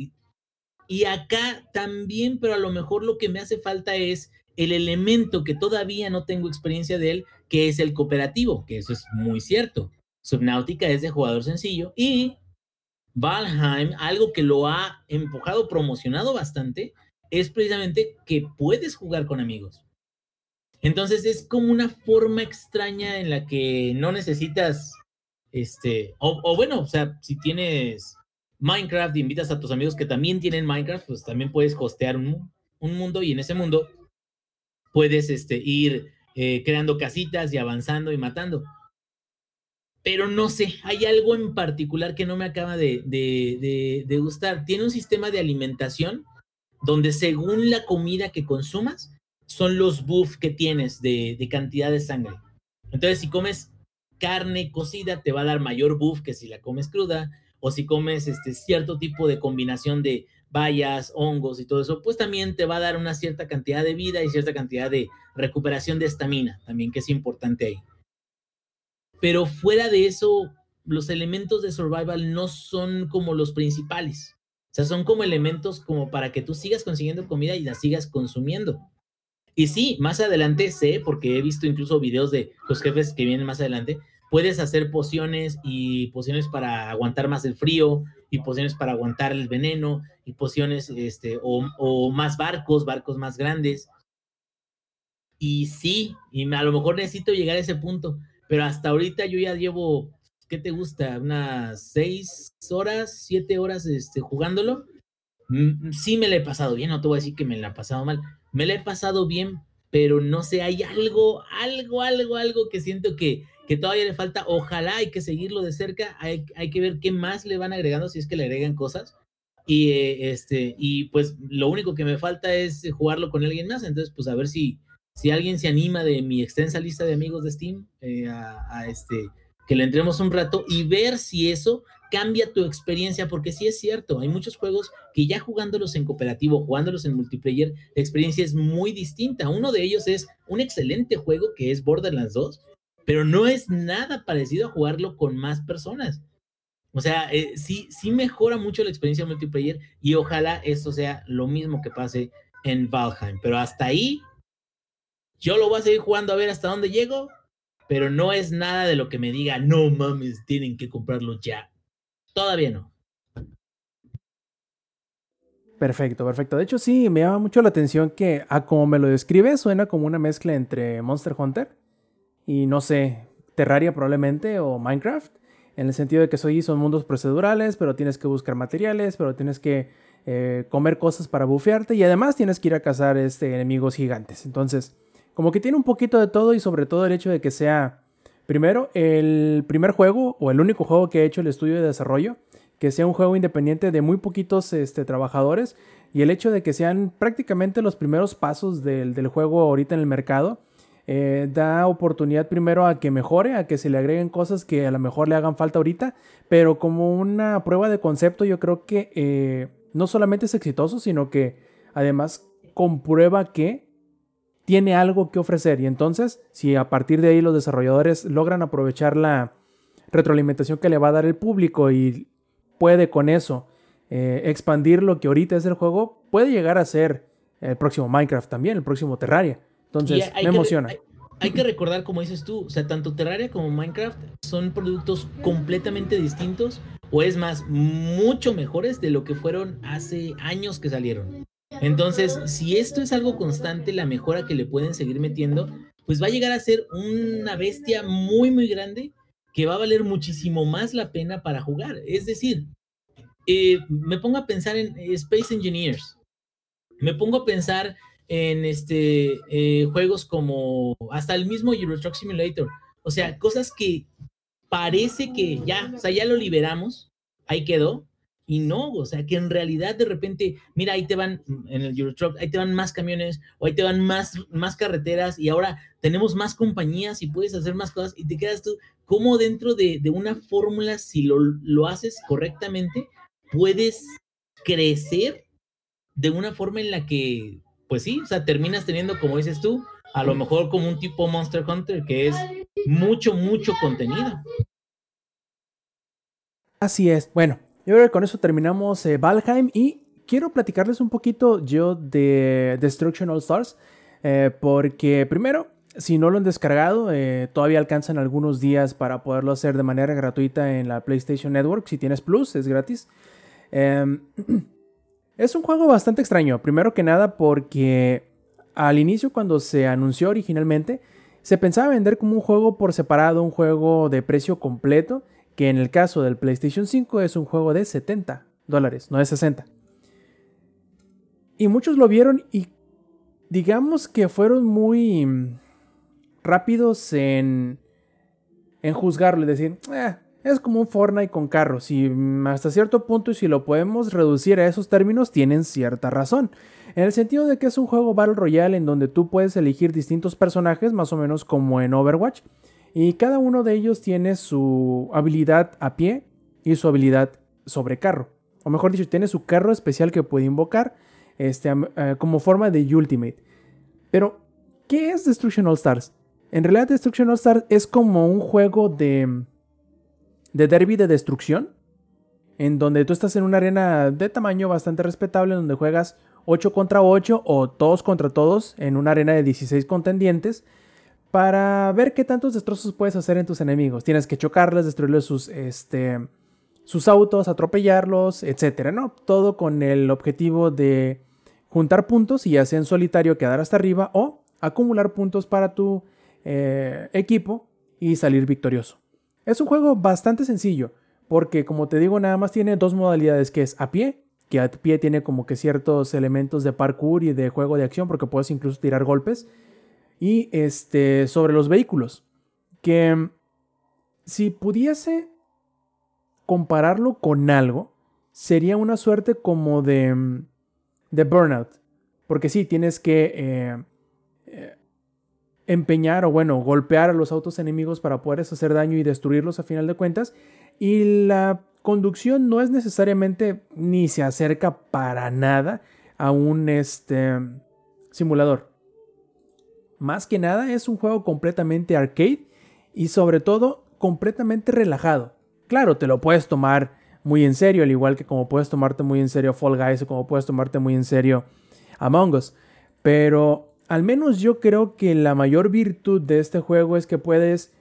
Y, acá también, pero a lo mejor lo que me hace falta es el elemento que todavía no tengo experiencia de él, que es el cooperativo, que eso es muy cierto. Subnautica es de jugador sencillo y Valheim, algo que lo ha empujado, promocionado bastante, es precisamente que puedes jugar con amigos. Entonces es como una forma extraña en la que no necesitas, este, o, bueno, o sea, si tienes Minecraft y invitas a tus amigos que también tienen Minecraft, pues también puedes hostear un, mundo y en ese mundo puedes este, ir eh, creando casitas y avanzando y matando. Pero no sé, hay algo en particular que no me acaba de, gustar. Tiene un sistema de alimentación donde según la comida que consumas, son los buffs que tienes de, cantidad de sangre. Entonces, si comes carne cocida, te va a dar mayor buff que si la comes cruda, o si comes este cierto tipo de combinación de bayas, hongos y todo eso, pues también te va a dar una cierta cantidad de vida y cierta cantidad de recuperación de estamina, también que es importante ahí. Pero fuera de eso, los elementos de survival no son como los principales. O sea, son como elementos como para que tú sigas consiguiendo comida y la sigas consumiendo. Y sí, más adelante sé, porque he visto incluso videos de los jefes que vienen más adelante, puedes hacer pociones y pociones para aguantar más el frío y pociones para aguantar el veneno y pociones, este, o, más barcos, barcos más grandes. Y sí, y a lo mejor necesito llegar a ese punto, pero hasta ahorita yo ya llevo, ¿qué te gusta? Unas seis horas, siete horas este, jugándolo. Mm, sí me la he pasado bien, no te voy a decir que me la he pasado mal, me la he pasado bien, pero no sé, hay algo, algo, algo, algo que siento que, que todavía le falta. Ojalá hay que seguirlo de cerca, hay, hay que ver qué más le van agregando, si es que le agregan cosas. Y, eh, este, y pues lo único que me falta es jugarlo con alguien más, entonces pues a ver si, si alguien se anima de mi extensa lista de amigos de Steam eh, a, este, que le entremos un rato y ver si eso cambia tu experiencia, porque sí es cierto, hay muchos juegos que ya jugándolos en cooperativo, jugándolos en multiplayer, la experiencia es muy distinta. Uno de ellos es un excelente juego que es Borderlands 2, pero no es nada parecido a jugarlo con más personas. O sea, eh, sí, sí mejora mucho la experiencia multiplayer y ojalá esto sea lo mismo que pase en Valheim. Pero hasta ahí, yo lo voy a seguir jugando a ver hasta dónde llego, pero no es nada de lo que me diga, no mames, tienen que comprarlo ya. Todavía no. Perfecto, perfecto. De hecho, sí, me llama mucho la atención que, a como me lo describe, suena como una mezcla entre Monster Hunter y, no sé, Terraria probablemente o Minecraft. En el sentido de que soy, son mundos procedurales, pero tienes que buscar materiales, pero tienes que eh, comer cosas para bufearte y además tienes que ir a cazar este, enemigos gigantes. Entonces, como que tiene un poquito de todo y sobre todo el hecho de que sea Primero, el primer juego o el único juego que ha hecho el estudio de desarrollo, que sea un juego independiente de muy poquitos este, trabajadores y el hecho de que sean prácticamente los primeros pasos del, juego ahorita en el mercado, eh, da oportunidad primero a que mejore, a que se le agreguen cosas que a lo mejor le hagan falta ahorita, pero como una prueba de concepto yo creo que eh, no solamente es exitoso, sino que además comprueba que tiene algo que ofrecer y entonces si a partir de ahí los desarrolladores logran aprovechar la retroalimentación que le va a dar el público y puede con eso eh, expandir lo que ahorita es el juego, puede llegar a ser el próximo Minecraft también, el próximo Terraria. Entonces me emociona. Hay, que recordar, como dices tú, o sea, tanto Terraria como Minecraft son productos completamente distintos o es más, mucho mejores de lo que fueron hace años que salieron. Entonces, si esto es algo constante, la mejora que le pueden seguir metiendo, pues va a llegar a ser una bestia muy, muy grande que va a valer muchísimo más la pena para jugar. Es decir, eh, me pongo a pensar en Space Engineers, me pongo a pensar en este, eh, juegos como hasta el mismo Euro Truck Simulator, o sea, cosas que parece que ya, o sea, ya lo liberamos, ahí quedó, y no, o sea, que en realidad de repente, mira, ahí te van en el Eurotruck, ahí te van más camiones, o ahí te van más, más carreteras, y ahora tenemos más compañías y puedes hacer más cosas, y te quedas tú, como dentro de, una fórmula, si lo, lo haces correctamente, puedes crecer de una forma en la que, pues sí, o sea, terminas teniendo, como dices tú, a lo mejor como un tipo Monster Hunter, que es mucho, mucho contenido. Así es. Bueno, creo que con eso terminamos eh, Valheim y quiero platicarles un poquito yo de Destruction All Stars. Eh, porque primero, si no lo han descargado, eh, todavía alcanzan algunos días para poderlo hacer de manera gratuita en la PlayStation Network. Si tienes Plus, es gratis. Em, es un juego bastante extraño. Primero que nada porque al inicio cuando se anunció originalmente, se pensaba vender como un juego por separado, un juego de precio completo que en el caso del PlayStation 5 es un juego de 70 dólares, no de 60. Y muchos lo vieron y digamos que fueron muy rápidos en, en juzgarlo y decir, eh, es como un Fortnite con carros y hasta cierto punto y si lo podemos reducir a esos términos tienen cierta razón. En el sentido de que es un juego Battle Royale en donde tú puedes elegir distintos personajes más o menos como en Overwatch y cada uno de ellos tiene su habilidad a pie y su habilidad sobre carro. O mejor dicho, tiene su carro especial que puede invocar este, eh, como forma de Ultimate. Pero, ¿qué es Destruction All Stars? En realidad Destruction All Stars es como un juego de, de derby de destrucción. En donde tú estás en una arena de tamaño bastante respetable. Donde juegas 8 contra 8 o todos contra todos. En una arena de 16 contendientes para ver qué tantos destrozos puedes hacer en tus enemigos. Tienes que chocarles, destruirles sus, este, sus autos, atropellarlos, etc. ¿no? Todo con el objetivo de juntar puntos y ya sea en solitario quedar hasta arriba o acumular puntos para tu eh, equipo y salir victorioso. Es un juego bastante sencillo porque como te digo nada más tiene dos modalidades que es a pie, que a pie tiene como que ciertos elementos de parkour y de juego de acción porque puedes incluso tirar golpes y este, sobre los vehículos. Que si pudiese compararlo con algo, sería una suerte como de, de burnout. Porque sí, tienes que eh, eh, empeñar o bueno, golpear a los autos enemigos para poder hacer daño y destruirlos a final de cuentas. Y la conducción no es necesariamente ni se acerca para nada a un este, simulador. Más que nada es un juego completamente arcade y sobre todo completamente relajado. Claro, te lo puedes tomar muy en serio, al igual que como puedes tomarte muy en serio Fall Guys o como puedes tomarte muy en serio Among Us. Pero al menos yo creo que la mayor virtud de este juego es que puedes,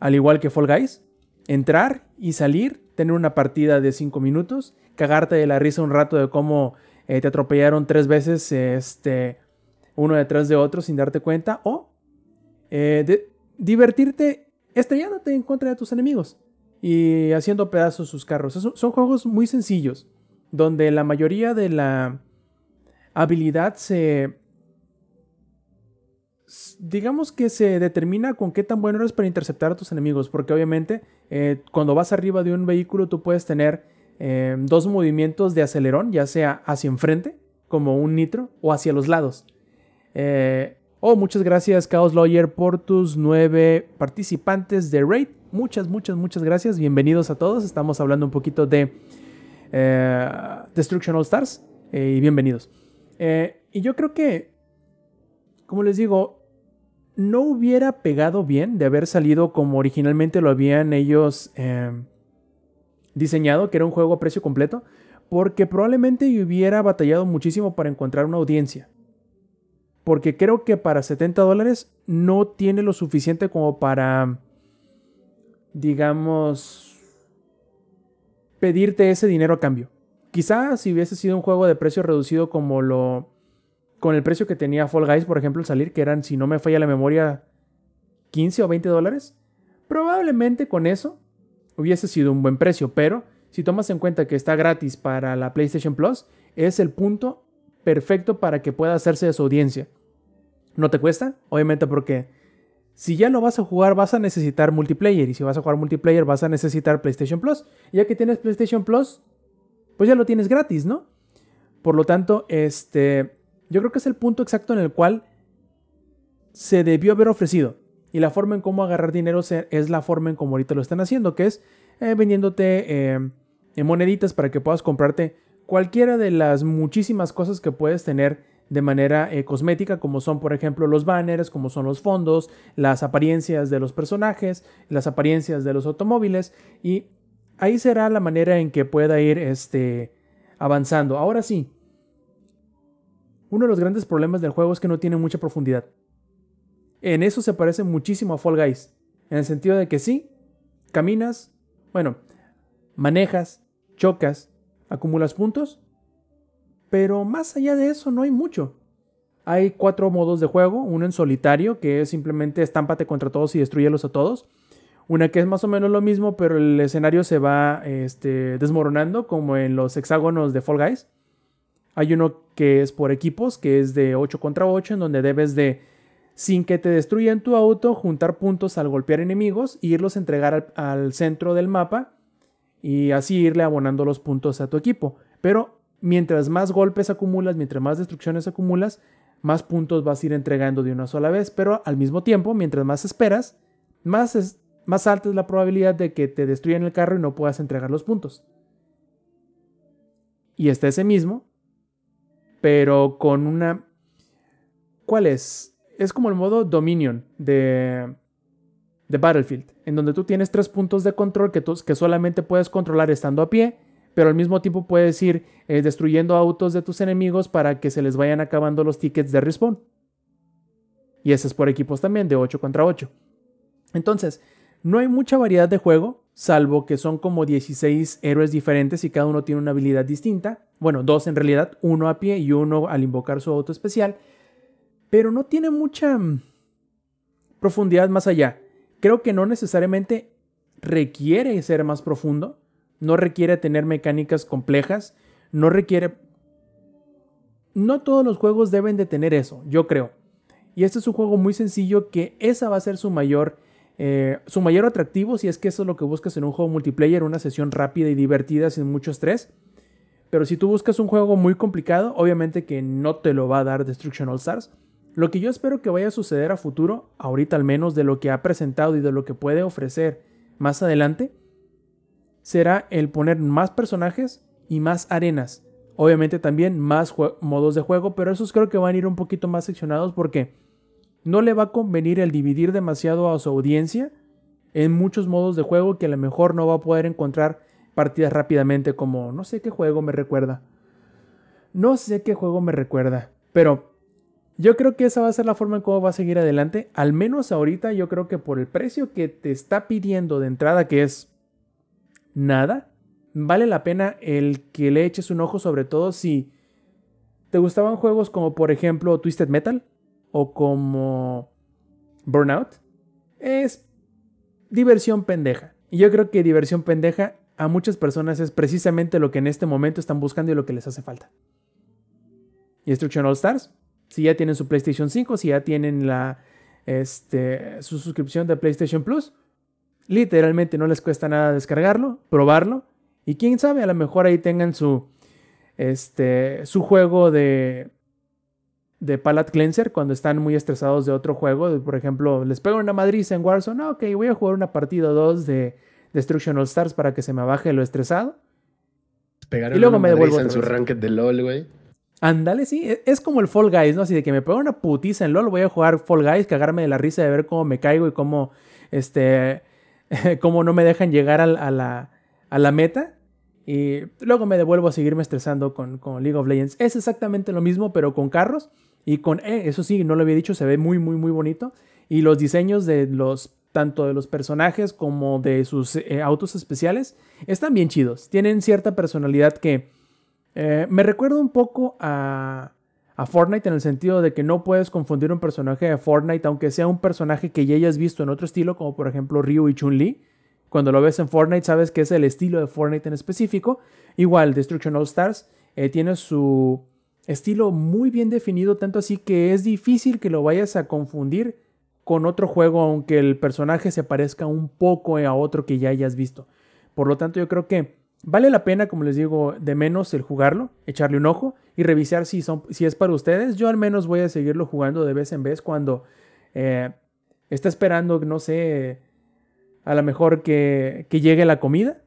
al igual que Fall Guys, entrar y salir, tener una partida de 5 minutos, cagarte de la risa un rato de cómo eh, te atropellaron tres veces este, uno detrás de otro sin darte cuenta, o eh, divertirte estrellándote en contra de tus enemigos y haciendo pedazos sus carros. son juegos muy sencillos, donde la mayoría de la habilidad se... Digamos que se determina con qué tan bueno eres para interceptar a tus enemigos, porque obviamente eh, cuando vas arriba de un vehículo tú puedes tener eh, dos movimientos de acelerón, ya sea hacia enfrente, como un nitro, o hacia los lados. Eh, oh, muchas gracias, Chaos Lawyer, por tus nueve participantes de Raid. Muchas, muchas, muchas gracias. Bienvenidos a todos. Estamos hablando un poquito de Destruction All Stars. y bienvenidos. y yo creo que, como les digo, no hubiera pegado bien de haber salido como originalmente lo habían ellos diseñado, que era un juego a precio completo, porque probablemente hubiera batallado muchísimo para encontrar una audiencia. Porque creo que para 70 dólares no tiene lo suficiente como para, digamos, pedirte ese dinero a cambio. Quizá si hubiese sido un juego de precio reducido como lo... Con el precio que tenía Fall Guys, por ejemplo, al salir, que eran, si no me falla la memoria, 15 o 20 dólares. Probablemente con eso hubiese sido un buen precio, pero si tomas en cuenta que está gratis para la PlayStation Plus, es el punto perfecto para que pueda hacerse de su audiencia. ¿No te cuesta? Obviamente porque si ya lo vas a jugar vas a necesitar multiplayer y si vas a jugar multiplayer vas a necesitar PlayStation Plus. ya que tienes PlayStation Plus, pues ya lo tienes gratis, ¿no? Por lo tanto, este, yo creo que es el punto exacto en el cual se debió haber ofrecido. Y la forma en cómo agarrar dinero es la forma en cómo ahorita lo están haciendo, que es eh, vendiéndote eh, moneditas para que puedas comprarte cualquiera de las muchísimas cosas que puedes tener de manera eh, cosmética, como son por ejemplo los banners, como son los fondos, las apariencias de los personajes, las apariencias de los automóviles y ahí será la manera en que pueda ir este, avanzando. Ahora sí, uno de los grandes problemas del juego es que no tiene mucha profundidad. En eso se parece muchísimo a Fall Guys. En el sentido de que sí, caminas, bueno, manejas, chocas, acumulas puntos, pero más allá de eso no hay mucho. Hay cuatro modos de juego, uno en solitario, que es simplemente estámpate contra todos y destruyelos a todos. Una que es más o menos lo mismo, pero el escenario se va este, desmoronando, como en los hexágonos de Fall Guys. Hay uno que es por equipos, que es de 8 contra 8, en donde debes de sin que te destruyan tu auto, juntar puntos al golpear enemigos e irlos a entregar al, centro del mapa y así irle abonando los puntos a tu equipo. Pero mientras más golpes acumulas, mientras más destrucciones acumulas, más puntos vas a ir entregando de una sola vez, pero al mismo tiempo, mientras más esperas, más, es, más alta es la probabilidad de que te destruyan el carro y no puedas entregar los puntos. Y está ese mismo, pero con una... ¿Cuál es? es como el modo Dominion de, de Battlefield, en donde tú tienes tres puntos de control que, que solamente puedes controlar estando a pie, pero al mismo tiempo puedes ir eh, destruyendo autos de tus enemigos para que se les vayan acabando los tickets de respawn. Y ese es por equipos también, de 8 contra 8. Entonces, no hay mucha variedad de juego, salvo que son como 16 héroes diferentes y cada uno tiene una habilidad distinta. Bueno, dos en realidad, uno a pie y uno al invocar su auto especial pero no tiene mucha mm, profundidad más allá. Creo que no necesariamente requiere ser más profundo, no requiere tener mecánicas complejas, no requiere... No todos los juegos deben de tener eso, yo creo. Y este es un juego muy sencillo que esa va a ser su mayor, eh, su mayor atractivo si es que eso es lo que buscas en un juego multiplayer, una sesión rápida y divertida sin mucho estrés. Pero si tú buscas un juego muy complicado, obviamente que no te lo va a dar Destruction All Stars Lo que yo espero que vaya a suceder a futuro, ahorita al menos de lo que ha presentado y de lo que puede ofrecer más adelante, será el poner más personajes y más arenas. Obviamente también más modos de juego, pero esos creo que van a ir un poquito más seccionados porque no le va a convenir el dividir demasiado a su audiencia en muchos modos de juego que a lo mejor no va a poder encontrar partidas rápidamente como no sé qué juego me recuerda. No sé qué juego me recuerda, pero yo creo que esa va a ser la forma en cómo va a seguir adelante. Al menos ahorita yo creo que por el precio que te está pidiendo de entrada, que es nada, vale la pena el que le eches un ojo, sobre todo si te gustaban juegos como por ejemplo Twisted Metal o como Burnout. Es diversión pendeja. Y yo creo que diversión pendeja a muchas personas es precisamente lo que en este momento están buscando y lo que les hace falta. Y Destruction All Stars, si ya tienen su PlayStation 5, si ya tienen la, este, su suscripción de PlayStation Plus, literalmente no les cuesta nada descargarlo, probarlo. Y quién sabe, a lo mejor ahí tengan su, este, su juego de, de Palette Cleanser cuando están muy estresados de otro juego. Por ejemplo, les pego una madriza en Warzone. ok, voy a jugar una partida 2 de Destruction All Stars para que se me baje lo estresado. y luego me devuelvo en su ranked de LOL, güey. Ándale, sí, e, es como el Fall Guys, ¿no? Así de que me pego una putiza en LOL, voy a jugar Fall Guys, cagarme de la risa de ver cómo me caigo y cómo, este, cómo no me dejan llegar a, la, a la meta. Y luego me devuelvo a seguirme estresando con, con, League of Legends. Es exactamente lo mismo, pero con carros. Y con, eh, eso sí, no lo había dicho, se ve muy, muy, muy bonito. Y los diseños de los, tanto de los personajes como de sus eh, autos especiales, están bien chidos. Tienen cierta personalidad que eh, me recuerda un poco a, Fortnite en el sentido de que no puedes confundir un personaje de Fortnite, aunque sea un personaje que ya hayas visto en otro estilo, como por ejemplo Ryu y Chun-Li. Cuando lo ves en Fortnite, sabes que es el estilo de Fortnite en específico. Igual, Destruction All Stars eh, tiene su estilo muy bien definido, tanto así que es difícil que lo vayas a confundir con otro juego, aunque el personaje se parezca un poco a otro que ya hayas visto. Por lo tanto, yo creo que Vale la pena, como les digo, de menos el jugarlo, echarle un ojo y revisar si, son, si es para ustedes. Yo al menos voy a seguirlo jugando de vez en vez cuando eh, está esperando, no sé, a lo mejor que, llegue la comida.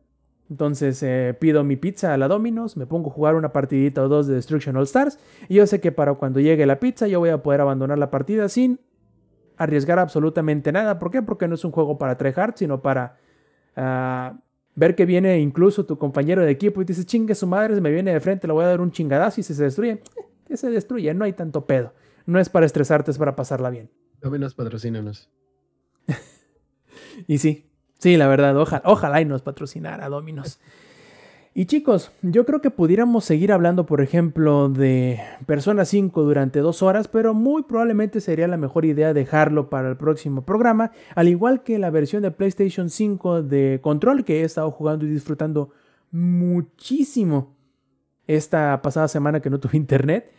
Entonces eh, pido mi pizza a la Domino's, me pongo a jugar una partidita o dos de Destruction All Stars y yo sé que para cuando llegue la pizza yo voy a poder abandonar la partida sin arriesgar absolutamente nada. ¿Por qué? Porque no es un juego para tryhard, sino para... Ah, ver que viene incluso tu compañero de equipo y dices, chingue su madre, se me viene de frente, le voy a dar un chingadazo y si se destruye, eh, que se destruye, no hay tanto pedo. No es para estresarte, es para pasarla bien. Dominos, patrocínanos. y sí, sí, la verdad, ojalá, ojalá y nos patrocinara Dominos. Y chicos, yo creo que pudiéramos seguir hablando, por ejemplo, de Persona 5 durante dos horas, pero muy probablemente sería la mejor idea dejarlo para el próximo programa, al igual que la versión de PlayStation 5 de Control que he estado jugando y disfrutando muchísimo esta pasada semana que no tuve internet.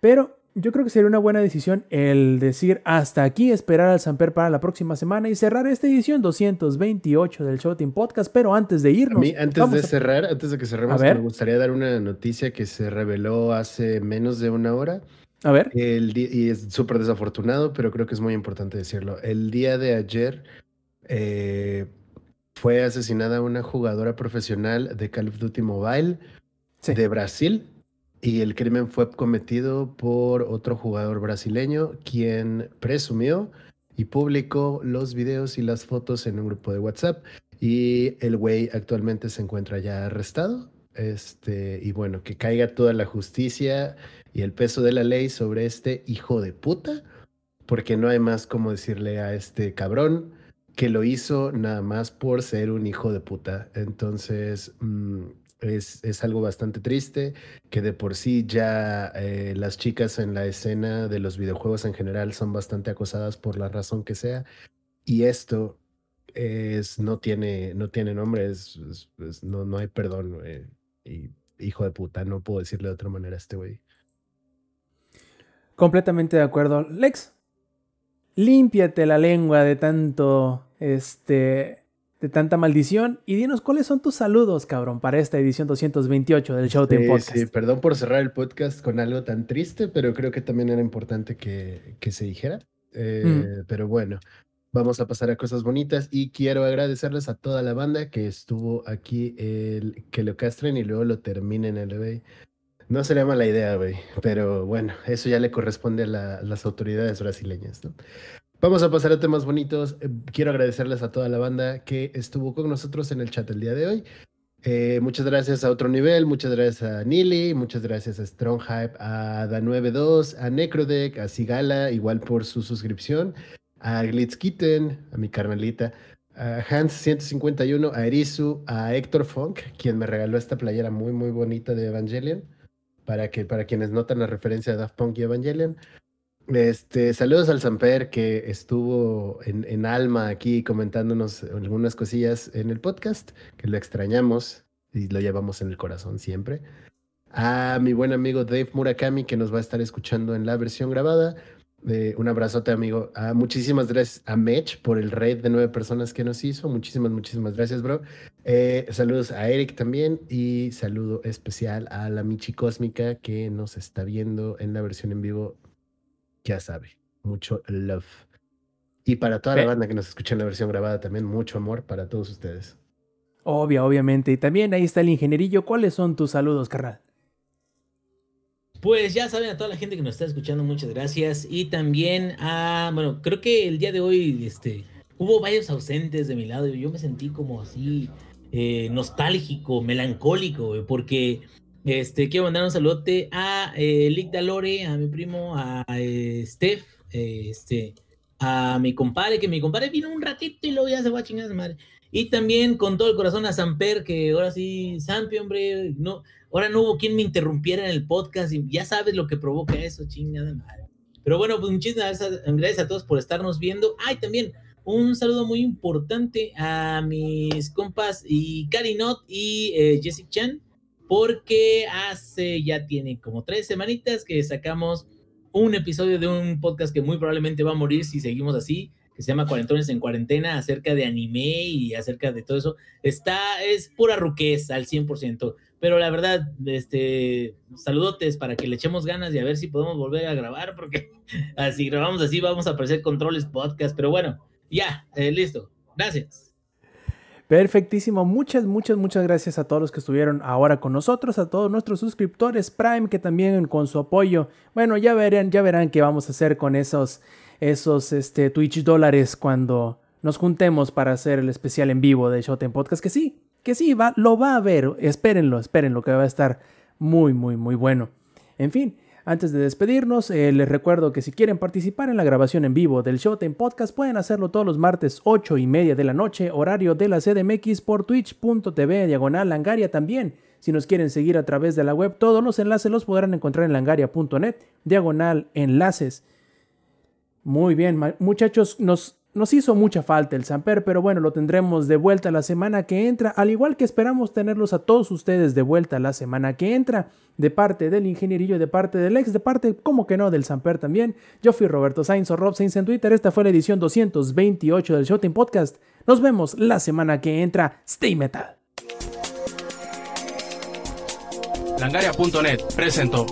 Pero yo creo que sería una buena decisión el decir hasta aquí, esperar al Samper para la próxima semana y cerrar esta edición 228 del Showtime Podcast. Pero antes de irnos. A mí, antes de cerrar, antes de que cerremos, me gustaría dar una noticia que se reveló hace menos de una hora. A ver. El y es súper desafortunado, pero creo que es muy importante decirlo. El día de ayer eh, fue asesinada una jugadora profesional de Call of Duty Mobile de Brasil y el crimen fue cometido por otro jugador brasileño, quien presumió y publicó los videos y las fotos en un grupo de WhatsApp. Y el güey actualmente se encuentra ya arrestado. Este, y bueno, que caiga toda la justicia y el peso de la ley sobre este hijo de puta, porque no hay más como decirle a este cabrón que lo hizo nada más por ser un hijo de puta. Entonces, mm, es, algo bastante triste, que de por sí ya eh, las chicas en la escena de los videojuegos en general son bastante acosadas por la razón que sea. Y esto es, no, tiene, no tiene nombre, es, no, no hay perdón. Y hijo de puta, no puedo decirle de otra manera a este güey. Completamente de acuerdo. Lex, límpiate la lengua de tanto, este, de tanta maldición. Y dinos cuáles son tus saludos, cabrón, para esta edición 228 del Showtime Sí, Podcast. sí, perdón por cerrar el podcast con algo tan triste, pero creo que también era importante que, que se dijera. Eh, Pero bueno, vamos a pasar a cosas bonitas y quiero agradecerles a toda la banda que estuvo aquí, el, que lo castren y luego lo terminen el güey. No sería mala idea, güey, pero bueno, eso ya le corresponde a la- las autoridades brasileñas, ¿no? Vamos a pasar a temas bonitos. Eh, Quiero agradecerles a toda la banda que estuvo con nosotros en el chat el día de hoy. Eh, muchas gracias a Otro Nivel, muchas gracias a Nili, muchas gracias a Strong Hype, a Da92, a Necrodeck, a Sigala, igual por su suscripción, a Glitzkitten, a mi carnalita, a Hans151, a Erizu, a Héctor Funk, quien me regaló esta playera muy, muy bonita de Evangelion, para, que, para quienes notan la referencia de Daft Punk y Evangelion. Este, saludos al Samper que estuvo en, en alma aquí comentándonos algunas cosillas en el podcast, que lo extrañamos y lo llevamos en el corazón siempre. A mi buen amigo Dave Murakami que nos va a estar escuchando en la versión grabada. Eh, un abrazote, amigo. Ah, muchísimas gracias a Mech por el raid de nueve personas que nos hizo. Muchísimas, muchísimas gracias, bro. Eh, saludos a Eric también y saludo especial a la Michi Cósmica que nos está viendo en la versión en vivo ya sabe, mucho love. Y para toda la banda que nos escucha en la versión grabada también, mucho amor para todos ustedes. Obvia, obviamente. Y también ahí está el ingenierillo. ¿Cuáles son tus saludos, carnal? Pues ya saben a toda la gente que nos está escuchando, muchas gracias. Y también a, bueno, creo que el día de hoy, este, hubo varios ausentes de mi lado. y Yo me sentí como así eh, nostálgico, melancólico, porque este, quiero mandar un saludote a eh, Lick Dalore, a mi primo, a eh, Steph, eh, este, a mi compadre, que mi compadre vino un ratito y luego ya se va a chingar su madre. Y también con todo el corazón a Samper, que ahora sí, Sampi, hombre, no, ahora no hubo quien me interrumpiera en el podcast y ya sabes lo que provoca eso, chingada madre. Pero bueno, pues muchísimas gracias a todos por estarnos viendo. Ay, también un saludo muy importante a mis compas y Karinot y eh, Jessica Chan, porque hace ya tiene como tres semanitas que sacamos un episodio de un podcast que muy probablemente va a morir si seguimos así, que se llama Cuarentones en Cuarentena, acerca de anime y acerca de todo eso. Está, es pura ruquez al 100%, pero la verdad, este, saludotes para que le echemos ganas y a ver si podemos volver a grabar, porque así grabamos así, vamos a aparecer controles podcast, pero bueno, ya, eh, listo. Gracias. Perfectísimo. Muchas, muchas, muchas gracias a todos los que estuvieron ahora con nosotros, a todos nuestros suscriptores Prime que también con su apoyo. Bueno, ya verán, ya verán qué vamos a hacer con esos, esos este, Twitch dólares cuando nos juntemos para hacer el especial en vivo de Showtime Podcast. Que sí, que sí, va, lo va a ver. Espérenlo, espérenlo, que va a estar muy, muy, muy bueno. En fin, antes de despedirnos, eh, les recuerdo que si quieren participar en la grabación en vivo del Showtime Podcast, pueden hacerlo todos los martes 8 y media de la noche, horario de la CDMX por twitch.tv, diagonal Langaria también. Si nos quieren seguir a través de la web, todos los enlaces los podrán encontrar en langaria.net, diagonal enlaces. Muy bien, muchachos, nos, nos hizo mucha falta el Samper, pero bueno, lo tendremos de vuelta la semana que entra, al igual que esperamos tenerlos a todos ustedes de vuelta la semana que entra, de parte del ingenierillo, de parte del ex, de parte, como que no, del Samper también. Yo fui Roberto Sainz o Rob Sainz en Twitter, esta fue la edición 228 del Showtime Podcast. Nos vemos la semana que entra. Stay Metal. Langaria.net presentó